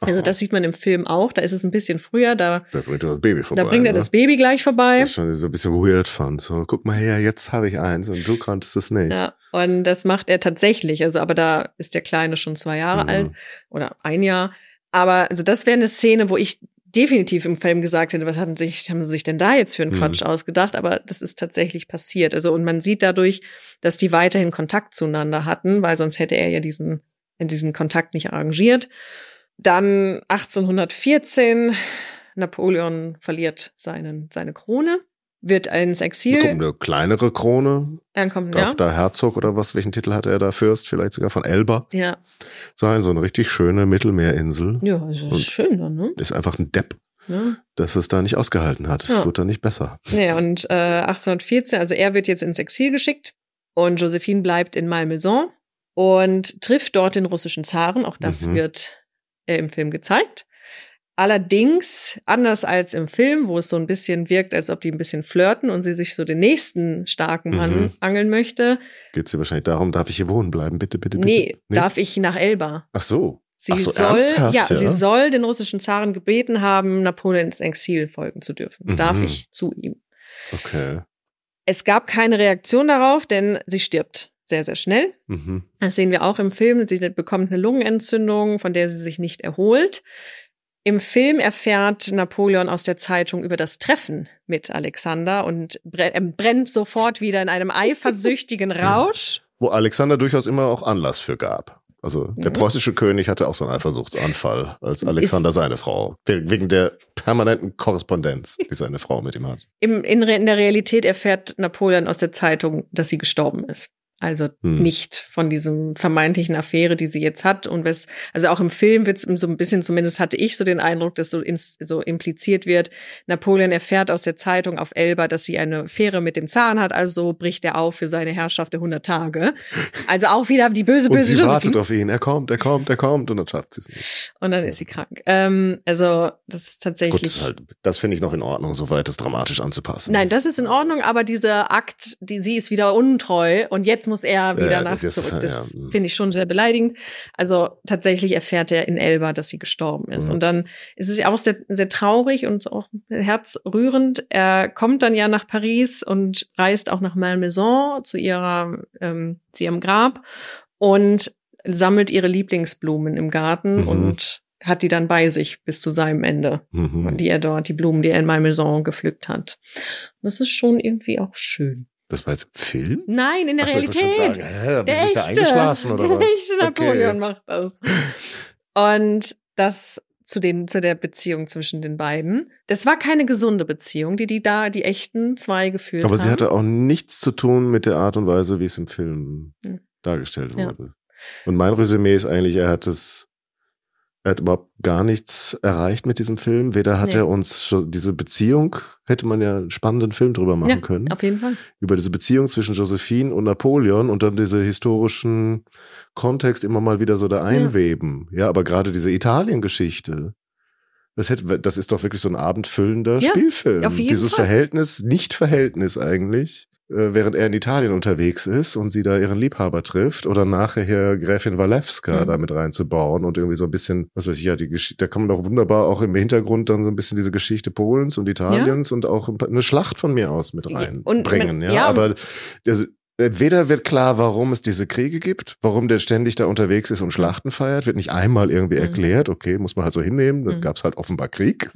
B: Also das sieht man im Film auch. Da ist es ein bisschen früher. Da,
A: da bringt er das Baby vorbei.
B: Da bringt er
A: ne?
B: das Baby gleich vorbei.
A: Was schon so ein bisschen weird fand. So, guck mal her, jetzt habe ich eins und du konntest es nicht.
B: Ja, und das macht er tatsächlich. Also, aber da ist der Kleine schon zwei Jahre mhm. alt oder ein Jahr. Aber also das wäre eine Szene, wo ich definitiv im Film gesagt hätte, was hatten sich, haben sie sich denn da jetzt für einen mhm. Quatsch ausgedacht? Aber das ist tatsächlich passiert. Also, und man sieht dadurch, dass die weiterhin Kontakt zueinander hatten, weil sonst hätte er ja diesen, diesen Kontakt nicht arrangiert. Dann 1814, Napoleon verliert seinen, seine Krone wird ins Exil.
A: Bekommt eine kleinere Krone.
B: Er kommt,
A: Darf
B: ja.
A: da Herzog oder was? Welchen Titel hatte er da? Fürst, vielleicht sogar von Elba.
B: Ja.
A: Sein, so eine richtig schöne Mittelmeerinsel.
B: Ja, ist und schön dann, ne?
A: Ist einfach ein Depp. Ja. Dass es da nicht ausgehalten hat. Es ja. wird dann nicht besser.
B: Ja, und äh, 1814, also er wird jetzt ins Exil geschickt und Josephine bleibt in Malmaison und trifft dort den russischen Zaren. Auch das mhm. wird äh, im Film gezeigt. Allerdings, anders als im Film, wo es so ein bisschen wirkt, als ob die ein bisschen flirten und sie sich so den nächsten starken Mann mhm. angeln möchte.
A: Geht es ihr wahrscheinlich darum, darf ich hier wohnen bleiben? Bitte, bitte,
B: bitte. Nee, nee? darf ich nach Elba?
A: Ach so.
B: Sie
A: Ach so,
B: soll,
A: ernsthaft,
B: ja, ja, sie soll den russischen Zaren gebeten haben, Napoleon ins Exil folgen zu dürfen. Mhm. Darf ich zu ihm?
A: Okay.
B: Es gab keine Reaktion darauf, denn sie stirbt sehr, sehr schnell. Mhm. Das sehen wir auch im Film. Sie bekommt eine Lungenentzündung, von der sie sich nicht erholt. Im Film erfährt Napoleon aus der Zeitung über das Treffen mit Alexander und brennt sofort wieder in einem eifersüchtigen Rausch.
A: Wo Alexander durchaus immer auch Anlass für gab. Also der mhm. preußische König hatte auch so einen Eifersuchtsanfall, als Alexander Ist seine Frau, wegen der permanenten Korrespondenz, die seine Frau mit ihm hat.
B: Im, in, in der Realität erfährt Napoleon aus der Zeitung, dass sie gestorben ist. Also hm. nicht von diesem vermeintlichen Affäre, die sie jetzt hat. Und was, also auch im Film wird es so ein bisschen, zumindest hatte ich so den Eindruck, dass so, ins, so impliziert wird, Napoleon erfährt aus der Zeitung auf Elba, dass sie eine Affäre mit dem Zahn hat, also bricht er auf für seine Herrschaft der 100 Tage. Also auch wieder die böse, böse
A: Und sie Josephine. wartet auf ihn, er kommt, er kommt, er kommt und dann schafft sie es nicht.
B: Und dann ist sie krank. Ähm, also das ist tatsächlich. Gut,
A: das, halt, das finde ich noch in Ordnung, soweit das dramatisch anzupassen.
B: Nein, das ist in Ordnung, aber dieser Akt, die, sie ist wieder untreu und jetzt muss er wieder ja, nach das zurück. Das ja. finde ich schon sehr beleidigend. Also tatsächlich erfährt er in Elba, dass sie gestorben ist. Mhm. Und dann ist es auch sehr, sehr traurig und auch herzrührend. Er kommt dann ja nach Paris und reist auch nach Malmaison zu ihrer, ähm, zu ihrem Grab und sammelt ihre Lieblingsblumen im Garten mhm. und hat die dann bei sich bis zu seinem Ende, mhm. die er dort, die Blumen, die er in Malmaison gepflückt hat. Das ist schon irgendwie auch schön.
A: Das war jetzt im Film?
B: Nein, in der Achso, Realität. Ich sagen,
A: hä, der echte, da eingeschlafen oder
B: der
A: was?
B: echte Napoleon okay. macht das. Und das zu den zu der Beziehung zwischen den beiden. Das war keine gesunde Beziehung, die die da die echten zwei geführt haben.
A: Aber sie hatte auch nichts zu tun mit der Art und Weise, wie es im Film hm. dargestellt wurde. Und mein Resümee ist eigentlich, er hat es er hat überhaupt gar nichts erreicht mit diesem Film. Weder hat
B: Nee.
A: er uns schon diese Beziehung, hätte man ja einen spannenden Film drüber machen
B: ja,
A: können.
B: auf jeden Fall.
A: Über diese Beziehung zwischen Josephine und Napoleon und dann diese historischen Kontext immer mal wieder so da einweben. Ja, aber gerade diese Italien-Geschichte. Das, hätte, das ist doch wirklich so ein abendfüllender
B: Ja,
A: Spielfilm.
B: auf jeden
A: Dieses
B: Fall.
A: Verhältnis, Nicht-Verhältnis eigentlich, während er in Italien unterwegs ist und sie da ihren Liebhaber trifft oder nachher Gräfin Walewska
B: Mhm.
A: da mit reinzubauen und irgendwie so ein bisschen, was weiß ich, ja, die Geschichte, da kann man doch wunderbar auch im Hintergrund dann so ein bisschen diese Geschichte Polens und Italiens und auch eine Schlacht von mir aus mit
B: Ja,
A: reinbringen,
B: man-
A: ja.
B: ja,
A: Aber also, Weder wird klar, warum es diese Kriege gibt, warum der ständig da unterwegs ist und Schlachten feiert, wird nicht einmal irgendwie
B: Mhm.
A: erklärt. Okay, muss man halt so hinnehmen, dann
B: Mhm.
A: gab es halt offenbar Krieg.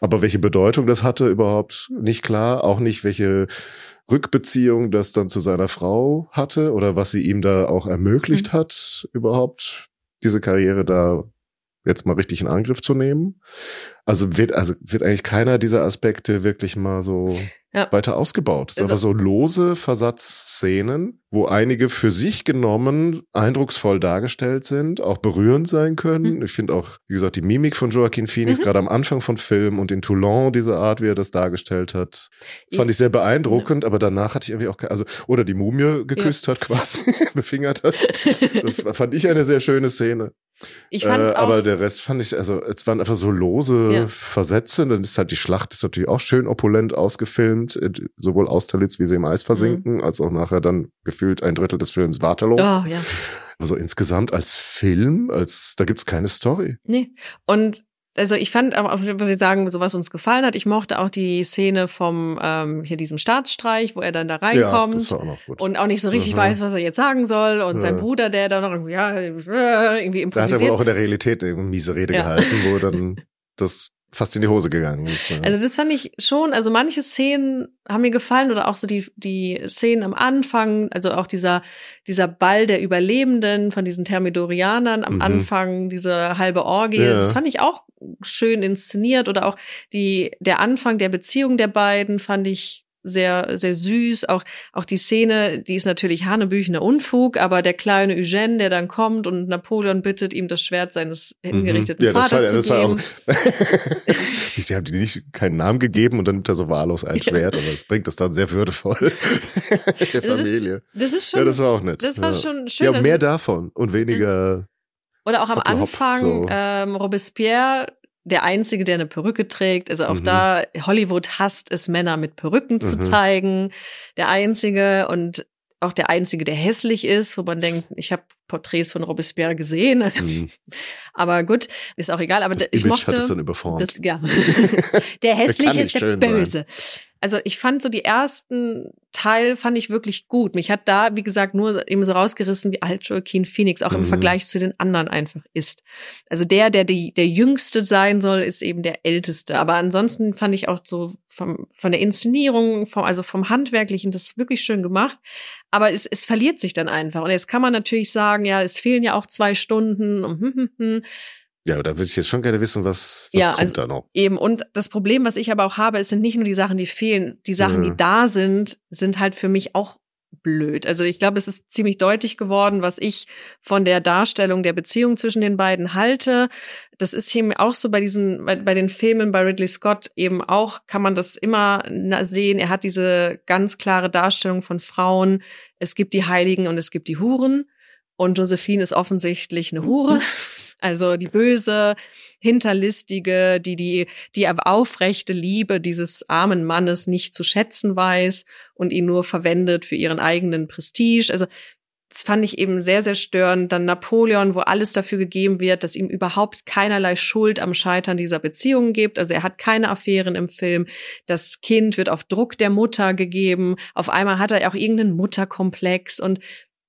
A: Aber welche Bedeutung das hatte, überhaupt nicht klar. Auch nicht, welche Rückbeziehung das dann zu seiner Frau hatte oder was sie ihm da auch ermöglicht
B: Mhm.
A: hat, überhaupt diese Karriere da jetzt mal richtig in Angriff zu nehmen. Also wird, also wird eigentlich keiner dieser Aspekte wirklich mal so
B: Ja.
A: weiter ausgebaut. Es ist
B: Also-
A: einfach so lose Versatzszenen, wo einige für sich genommen eindrucksvoll dargestellt sind, auch berührend sein können.
B: Mhm.
A: Ich finde auch, wie gesagt, die Mimik von Joaquin Phoenix,
B: Mhm.
A: gerade am Anfang von Film und in Toulon, diese Art, wie er das dargestellt hat, fand ich sehr beeindruckend, aber danach hatte ich irgendwie auch, also, oder die Mumie geküsst hat quasi, befingert hat. Das fand ich eine sehr schöne Szene.
B: Ich fand
A: äh,
B: auch,
A: aber der Rest fand ich, also es waren einfach so lose
B: Ja.
A: Versätze. Dann ist halt die Schlacht ist natürlich auch schön opulent ausgefilmt, äh, sowohl Austerlitz, wie sie im Eis versinken,
B: Mhm.
A: als auch nachher dann gefühlt ein Drittel des Films Waterloo.
B: oh, ja.
A: Also insgesamt als Film, als da gibt's keine Story.
B: Nee. Und also ich fand aber, wir sagen, so was uns gefallen hat, ich mochte auch die Szene vom ähm, hier diesem Staatsstreich, wo er dann da
A: Ja,
B: reinkommt.
A: das war auch noch gut.
B: und auch nicht so richtig
A: Mhm.
B: weiß, was er jetzt sagen soll. Und sein
A: Ja.
B: Bruder, der da noch irgendwie, ja, irgendwie
A: da hat er wohl
B: improvisiert.
A: auch in der Realität eine miese Rede
B: Ja.
A: gehalten, wo dann das fast in die Hose gegangen ist. ja.
B: Also das fand ich schon, also manche Szenen haben mir gefallen oder auch so die, die Szenen am Anfang, also auch dieser, dieser Ball der Überlebenden von diesen Thermidorianern am
A: Mhm.
B: Anfang, diese halbe Orgie,
A: Ja.
B: das fand ich auch schön inszeniert oder auch die, der Anfang der Beziehung der beiden fand ich sehr, sehr süß. Auch, auch die Szene, die ist natürlich hanebüchener Unfug, aber der kleine Eugène, der dann kommt und Napoleon bittet, ihm das Schwert seines hingerichteten
A: Mhm. ja, das war,
B: Vaters
A: das
B: zu
A: war
B: geben.
A: auch. Sie haben die nicht keinen Namen gegeben und dann nimmt er so wahllos ein Schwert, aber es bringt das dann sehr würdevoll der
B: Also das-
A: Familie.
B: Das ist schon,
A: ja, das war auch nett.
B: das war
A: ja.
B: schon schön.
A: Ja, mehr davon und weniger.
B: Oder auch am
A: Hoppla hopp,
B: Anfang
A: so.
B: ähm, Robespierre, der Einzige, der eine Perücke trägt. Also auch
A: Mhm.
B: da, Hollywood hasst es, Männer mit Perücken zu
A: Mhm.
B: zeigen. Der Einzige und auch der Einzige, der hässlich ist, wo man denkt, ich habe Porträts von Robespierre gesehen. Also,
A: Hm,
B: aber gut, ist auch egal. Aber
A: das
B: ich
A: Image
B: mochte
A: hat es dann überformt.
B: das, ja. der hässliche
A: nicht
B: ist der
A: schön sein.
B: Also ich fand so die ersten Teil fand ich wirklich gut. Mich hat da, wie gesagt, nur eben so rausgerissen, wie alt Joaquin Phoenix auch im
A: Mhm.
B: Vergleich zu den anderen einfach ist. Also der, der die, der Jüngste sein soll, ist eben der Älteste. Aber ansonsten fand ich auch so vom, von der Inszenierung, vom, also vom Handwerklichen, das wirklich schön gemacht. Aber es, es verliert sich dann einfach. Und jetzt kann man natürlich sagen, ja, es fehlen ja auch zwei Stunden und hm, hm, hm.
A: Ja, aber da würde ich jetzt schon gerne wissen, was, was
B: Ja,
A: kommt
B: also-
A: da noch.
B: Eben, und das Problem, was ich aber auch habe, es sind nicht nur die Sachen, die fehlen, die Sachen,
A: Mhm.
B: die da sind, sind halt für mich auch blöd. Also ich glaube, es ist ziemlich deutlich geworden, was ich von der Darstellung der Beziehung zwischen den beiden halte. Das ist eben auch so bei diesen, bei, bei den Filmen bei Ridley Scott eben auch, kann man das immer sehen. Er hat diese ganz klare Darstellung von Frauen. Es gibt die Heiligen und es gibt die Huren. Und Josephine ist offensichtlich eine Hure. Also die böse, hinterlistige, die die die aufrechte Liebe dieses armen Mannes nicht zu schätzen weiß und ihn nur verwendet für ihren eigenen Prestige. Also das fand ich eben sehr, sehr störend. Dann Napoleon, wo alles dafür gegeben wird, dass ihm überhaupt keinerlei Schuld am Scheitern dieser Beziehung gibt. Also er hat keine Affären im Film. Das Kind wird auf Druck der Mutter gegeben. Auf einmal hat er auch irgendeinen Mutterkomplex und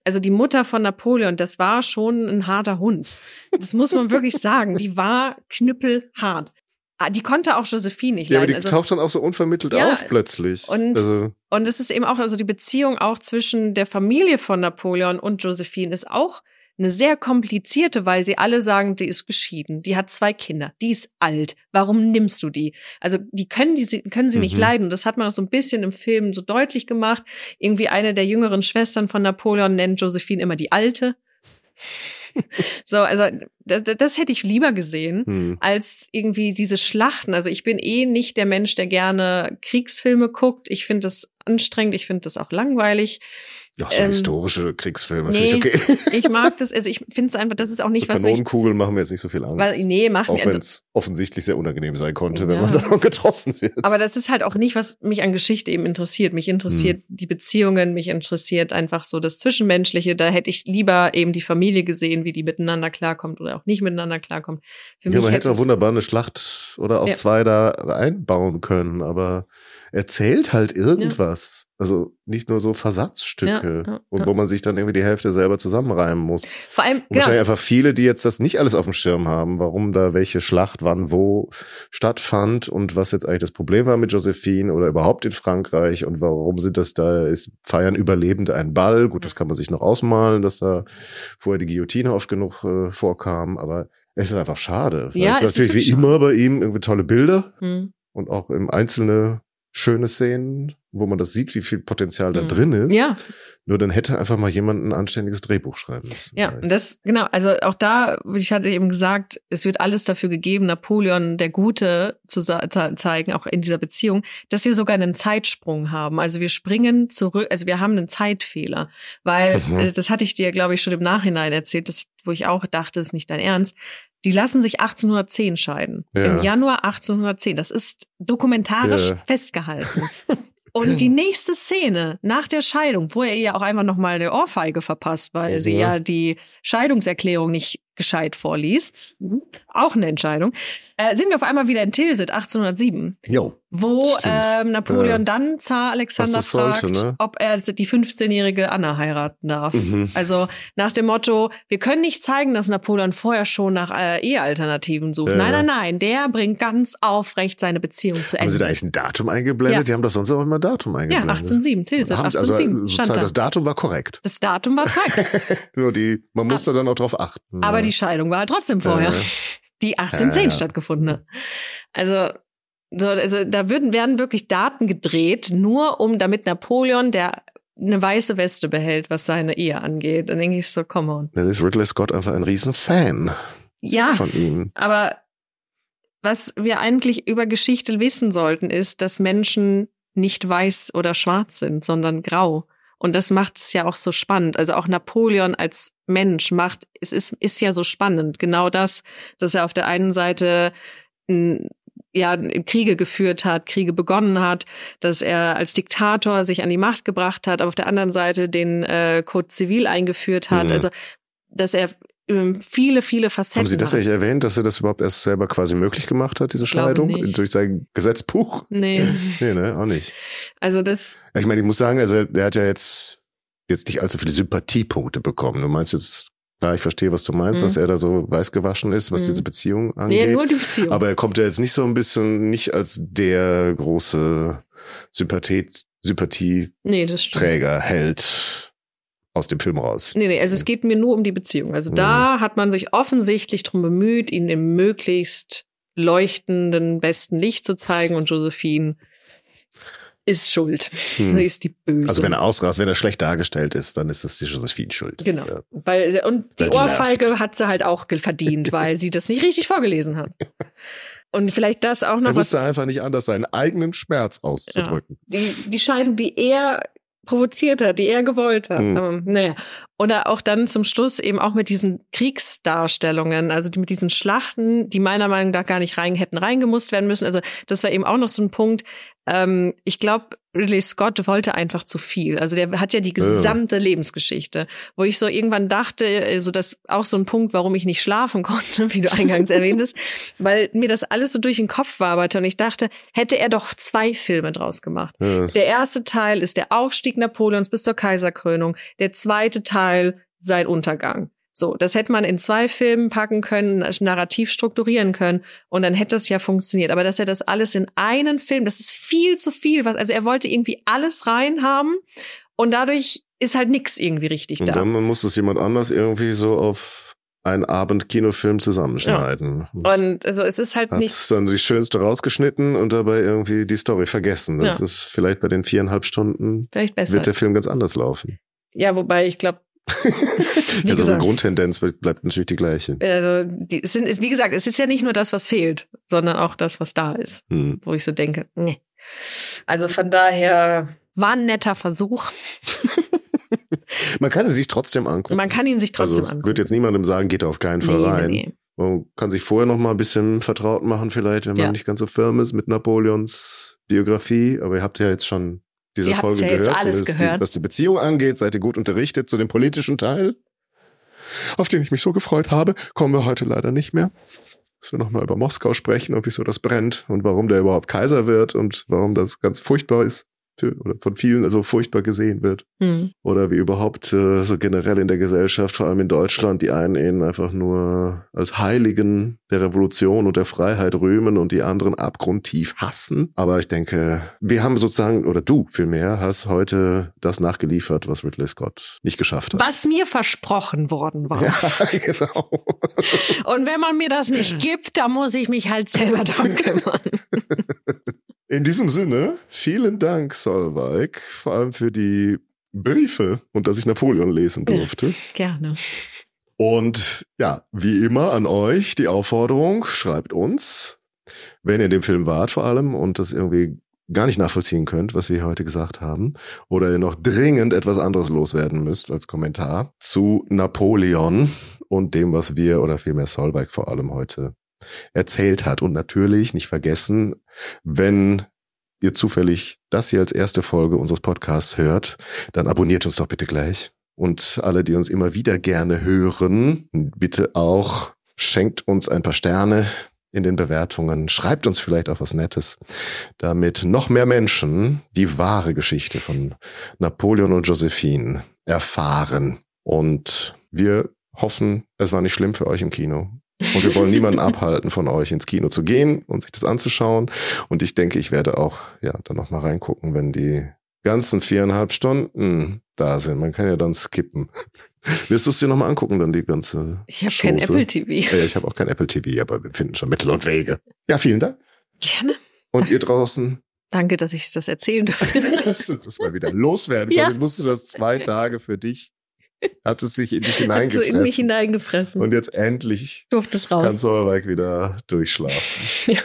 B: also die Mutter von Napoleon, das war schon ein harter Hund. Das muss man wirklich sagen. Die war knüppelhart. Ah, Die konnte auch Josephine nicht
A: Ja, aber
B: leiden.
A: die
B: Also,
A: taucht dann auch so unvermittelt
B: Ja,
A: auf plötzlich.
B: und-
A: also,
B: und es ist eben auch, also die Beziehung auch zwischen der Familie von Napoleon und Josephine ist auch eine sehr komplizierte, weil sie alle sagen, die ist geschieden, die hat zwei Kinder, die ist alt. Warum nimmst du die? Also die können die sie- können sie nicht
A: Mhm.
B: leiden. Das hat man auch so ein bisschen im Film so deutlich gemacht. Irgendwie eine der jüngeren Schwestern von Napoleon nennt Josephine immer die Alte. so, also das, das hätte ich lieber gesehen, hm. als irgendwie diese Schlachten. Also ich bin eh nicht der Mensch, der gerne Kriegsfilme guckt. Ich finde das anstrengend, ich finde das auch langweilig.
A: Ja, so ähm, historische Kriegsfilme nee, finde ich okay.
B: ich mag das, also ich finde es einfach, das ist auch nicht
A: so
B: was
A: Kanonenkugeln machen mir jetzt nicht so viel Angst.
B: Weil, nee, machen
A: auch wenn es also, offensichtlich sehr unangenehm sein konnte, ja. wenn man da getroffen wird.
B: Aber das ist halt auch nicht, was mich an Geschichte eben interessiert. Mich interessiert hm. die Beziehungen, mich interessiert einfach so das Zwischenmenschliche. Da hätte ich lieber eben die Familie gesehen, wie die miteinander klarkommt oder auch nicht miteinander klarkommt.
A: Für ja, man hätte auch wunderbar eine Schlacht oder auch ja. zwei da einbauen können, aber erzählt halt irgendwas. Also nicht nur so Versatzstücke ja, ja, und wo man sich dann irgendwie die Hälfte selber zusammenreimen muss.
B: Vor allem
A: und genau. wahrscheinlich einfach viele, die jetzt das nicht alles auf dem Schirm haben, warum da welche Schlacht wann wo stattfand und was jetzt eigentlich das Problem war mit Josephine oder überhaupt in Frankreich und warum sind das da ist feiern Überlebende einen Ball. Gut, das kann man sich noch ausmalen, dass da vorher die Guillotine oft genug äh, vorkam, aber es ist einfach schade. Ja, es ist natürlich wie immer bei ihm irgendwie tolle Bilder. Hm und auch im einzelne schöne Szenen, wo man das sieht, wie viel Potenzial da mhm. drin ist.
B: Ja.
A: Nur dann hätte einfach mal jemand ein anständiges Drehbuch schreiben müssen.
B: Ja, und das, genau, also auch da, ich hatte eben gesagt, es wird alles dafür gegeben, Napoleon der Gute zu zeigen, auch in dieser Beziehung, dass wir sogar einen Zeitsprung haben. Also wir springen zurück, also wir haben einen Zeitfehler. Weil, mhm. Äh, das hatte ich dir, glaube ich, schon im Nachhinein erzählt, das, wo ich auch dachte, ist nicht dein Ernst. Die lassen sich 1810 scheiden. Ja. Im Januar 1810. Das ist dokumentarisch ja. festgehalten. Und die nächste Szene nach der Scheidung, wo er ihr auch einfach nochmal eine Ohrfeige verpasst, weil ja. sie ja die Scheidungserklärung nicht gescheit vorliest, mhm. auch eine Entscheidung, äh, sind wir auf einmal wieder in Tilsit 1807.
A: Jo,
B: wo ähm, Napoleon äh, dann Zar Alexander fragt, sollte, ne? ob er die 15-jährige Anna heiraten darf. Mhm. Also nach dem Motto, wir können nicht zeigen, dass Napoleon vorher schon nach äh, Ehealternativen sucht. Äh. Nein, nein, nein, der bringt ganz aufrecht seine Beziehung zu Ende.
A: Haben Sie da eigentlich ein Datum eingeblendet? Ja. Die haben doch sonst auch immer Datum eingeblendet.
B: Ja, 1807, Tilsit, 1807.
A: Also, stand da. Das Datum war korrekt.
B: Das Datum war korrekt.
A: Nur die, man musste ah. dann auch drauf achten.
B: Aber ja. die Scheidung war halt trotzdem vorher. Die 1810 ja, stattgefunden hat. Also so, also da würden, werden wirklich Daten gedreht, nur um damit Napoleon, der eine weiße Weste behält, was seine Ehe angeht. Dann denke ich so, come on.
A: Dann ist Ridley Scott einfach ein Riesenfan
B: ja,
A: von ihm.
B: Aber was wir eigentlich über Geschichte wissen sollten, ist, dass Menschen nicht weiß oder schwarz sind, sondern grau. Und das macht es ja auch so spannend. Also auch Napoleon als Mensch macht, es ist, ist ja so spannend. Genau das, dass er auf der einen Seite ein ja Kriege geführt hat, Kriege begonnen hat, dass er als Diktator sich an die Macht gebracht hat, aber auf der anderen Seite den äh, Code Zivil eingeführt hat. Mhm. Also dass er ähm, viele, viele Facetten.
A: Haben Sie das eigentlich erwähnt, dass er das überhaupt erst selber quasi möglich gemacht hat, diese Scheidung durch sein Gesetzbuch?
B: Nee.
A: nee, ne, auch nicht.
B: Also das.
A: Ich meine, ich muss sagen, also der hat ja jetzt jetzt nicht allzu viele Sympathiepunkte bekommen. Du meinst jetzt Klar, ich verstehe, was du meinst, mhm. dass er da so weiß gewaschen ist, was mhm. diese Beziehung angeht. Nee,
B: nur die Beziehung.
A: Aber er kommt ja jetzt nicht so ein bisschen, nicht als der große Sympathie, Sympathieträger, nee, Held aus dem Film raus.
B: Nee, nee, also es geht mir nur um die Beziehung. Also mhm. da hat man sich offensichtlich drum bemüht, ihn im möglichst leuchtenden, besten Licht zu zeigen und Josephine ist schuld. Hm. Sie ist die Böse.
A: Also wenn er ausrast, wenn er schlecht dargestellt ist, dann ist das die Josephine schuld.
B: Genau. Ja. Weil, und die weil Ohrfeige die hat sie halt auch verdient, weil sie das nicht richtig vorgelesen hat. Und vielleicht das auch noch.
A: Er wusste was, einfach nicht anders, seinen eigenen Schmerz auszudrücken.
B: Ja. Die, die Scheidung, die er provoziert hat, die er gewollt hat. Mhm. Aber, naja. Oder auch dann zum Schluss eben auch mit diesen Kriegsdarstellungen, also mit diesen Schlachten, die meiner Meinung nach gar nicht rein hätten reingemusst werden müssen. Also das war eben auch noch so ein Punkt. Ähm, ich glaube, Ridley Scott wollte einfach zu viel. Also der hat ja die gesamte ja. Lebensgeschichte, wo ich so irgendwann dachte, also das auch so ein Punkt, warum ich nicht schlafen konnte, wie du eingangs erwähntest, weil mir das alles so durch den Kopf waberte und ich dachte, hätte er doch zwei Filme draus gemacht. Ja. Der erste Teil ist der Aufstieg Napoleons bis zur Kaiserkrönung, der zweite Teil sein Untergang. So, das hätte man in zwei Filmen packen können, narrativ strukturieren können und dann hätte das ja funktioniert. Aber dass er das alles in einen Film, das ist viel zu viel. Was, also er wollte irgendwie alles reinhaben und dadurch ist halt nix irgendwie richtig
A: und
B: da.
A: Und dann muss es jemand anders irgendwie so auf einen Abend Kinofilm zusammenschneiden.
B: Ja. Und also es ist halt nicht.
A: dann die schönste rausgeschnitten und dabei irgendwie die Story vergessen. Das ja. ist vielleicht bei den viereinhalb Stunden
B: vielleicht besser.
A: wird der Film ganz anders laufen.
B: Ja, wobei ich glaube,
A: also die Grundtendenz bleibt natürlich die gleiche.
B: Also die sind, wie gesagt, es ist ja nicht nur das, was fehlt, sondern auch das, was da ist. Hm. Wo ich so denke, nee. Also von daher war ein netter Versuch.
A: Man kann es sich trotzdem angucken.
B: Man kann ihn sich trotzdem
A: also,
B: angucken.
A: Wird jetzt niemandem sagen, geht auf keinen Fall nee, rein. Nee, nee. Man kann sich vorher noch mal ein bisschen vertraut machen, vielleicht, wenn man ja. nicht ganz so firm ist mit Napoleons Biografie. Aber ihr habt ja jetzt schon diese
B: ihr
A: Folge
B: ja
A: gehört.
B: Alles gehört.
A: Die, was die Beziehung angeht, seid ihr gut unterrichtet zu dem politischen Teil, auf den ich mich so gefreut habe. Kommen wir heute leider nicht mehr. Dass wir nochmal über Moskau sprechen und wieso das brennt und warum der überhaupt Kaiser wird und warum das ganz furchtbar ist oder von vielen also furchtbar gesehen wird. Mhm. Oder wie überhaupt äh, so generell in der Gesellschaft, vor allem in Deutschland, die einen ihn einfach nur als Heiligen der Revolution und der Freiheit rühmen und die anderen abgrundtief hassen. Aber ich denke, wir haben sozusagen, oder du vielmehr, hast heute das nachgeliefert, was Ridley Scott nicht geschafft hat.
B: Was mir versprochen worden war.
A: Ja, genau.
B: und wenn man mir das nicht gibt, dann muss ich mich halt selber darum kümmern.
A: In diesem Sinne, vielen Dank, Solveig, vor allem für die Briefe und dass ich Napoleon lesen durfte. Ja,
B: gerne.
A: Und ja, wie immer an euch die Aufforderung, schreibt uns, wenn ihr dem Film wart vor allem und das irgendwie gar nicht nachvollziehen könnt, was wir heute gesagt haben, oder ihr noch dringend etwas anderes loswerden müsst als Kommentar zu Napoleon und dem, was wir oder vielmehr Solveig vor allem heute erzählt hat. Und natürlich nicht vergessen, wenn ihr zufällig das hier als erste Folge unseres Podcasts hört, dann abonniert uns doch bitte gleich. Und alle, die uns immer wieder gerne hören, bitte auch schenkt uns ein paar Sterne in den Bewertungen, schreibt uns vielleicht auch was Nettes, damit noch mehr Menschen die wahre Geschichte von Napoleon und Josephine erfahren. Und wir hoffen, es war nicht schlimm für euch im Kino. Und wir wollen niemanden abhalten, von euch ins Kino zu gehen und sich das anzuschauen. Und ich denke, ich werde auch ja dann noch mal reingucken, wenn die ganzen viereinhalb Stunden da sind. Man kann ja dann skippen. Wirst du es dir nochmal angucken, dann die ganze
B: Ich habe kein Apple TV.
A: Ja, ich habe auch kein Apple TV, aber wir finden schon Mittel und Wege. Ja, vielen Dank.
B: Gerne.
A: Und ihr draußen?
B: Danke, dass ich das erzählen durfte.
A: dass du das mal wieder loswerden ja. Jetzt musst du das zwei Tage für dich hat es sich in dich hineingefressen.
B: Hat in mich hineingefressen.
A: Und jetzt endlich
B: durfte es raus.
A: kann Solveig wieder durchschlafen. ja.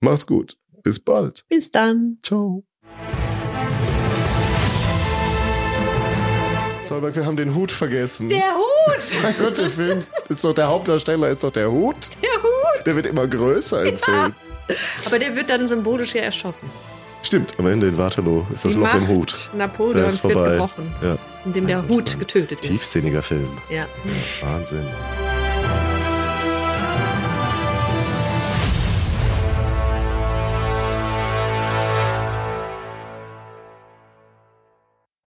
A: Mach's gut. Bis bald.
B: Bis dann.
A: Ciao. Solveig, wir haben den Hut vergessen.
B: Der Hut!
A: mein Gott, der Film ist doch der Hauptdarsteller, ist doch der Hut.
B: Der Hut!
A: Der wird immer größer im ja. Film.
B: Aber der wird dann symbolisch ja erschossen.
A: Stimmt, am Ende in Waterloo ist das Die Loch im Hut.
B: Napoleons wird gebrochen, ja. indem der Hut getötet wird.
A: Tiefsinniger Film.
B: Ja.
A: Wahnsinn.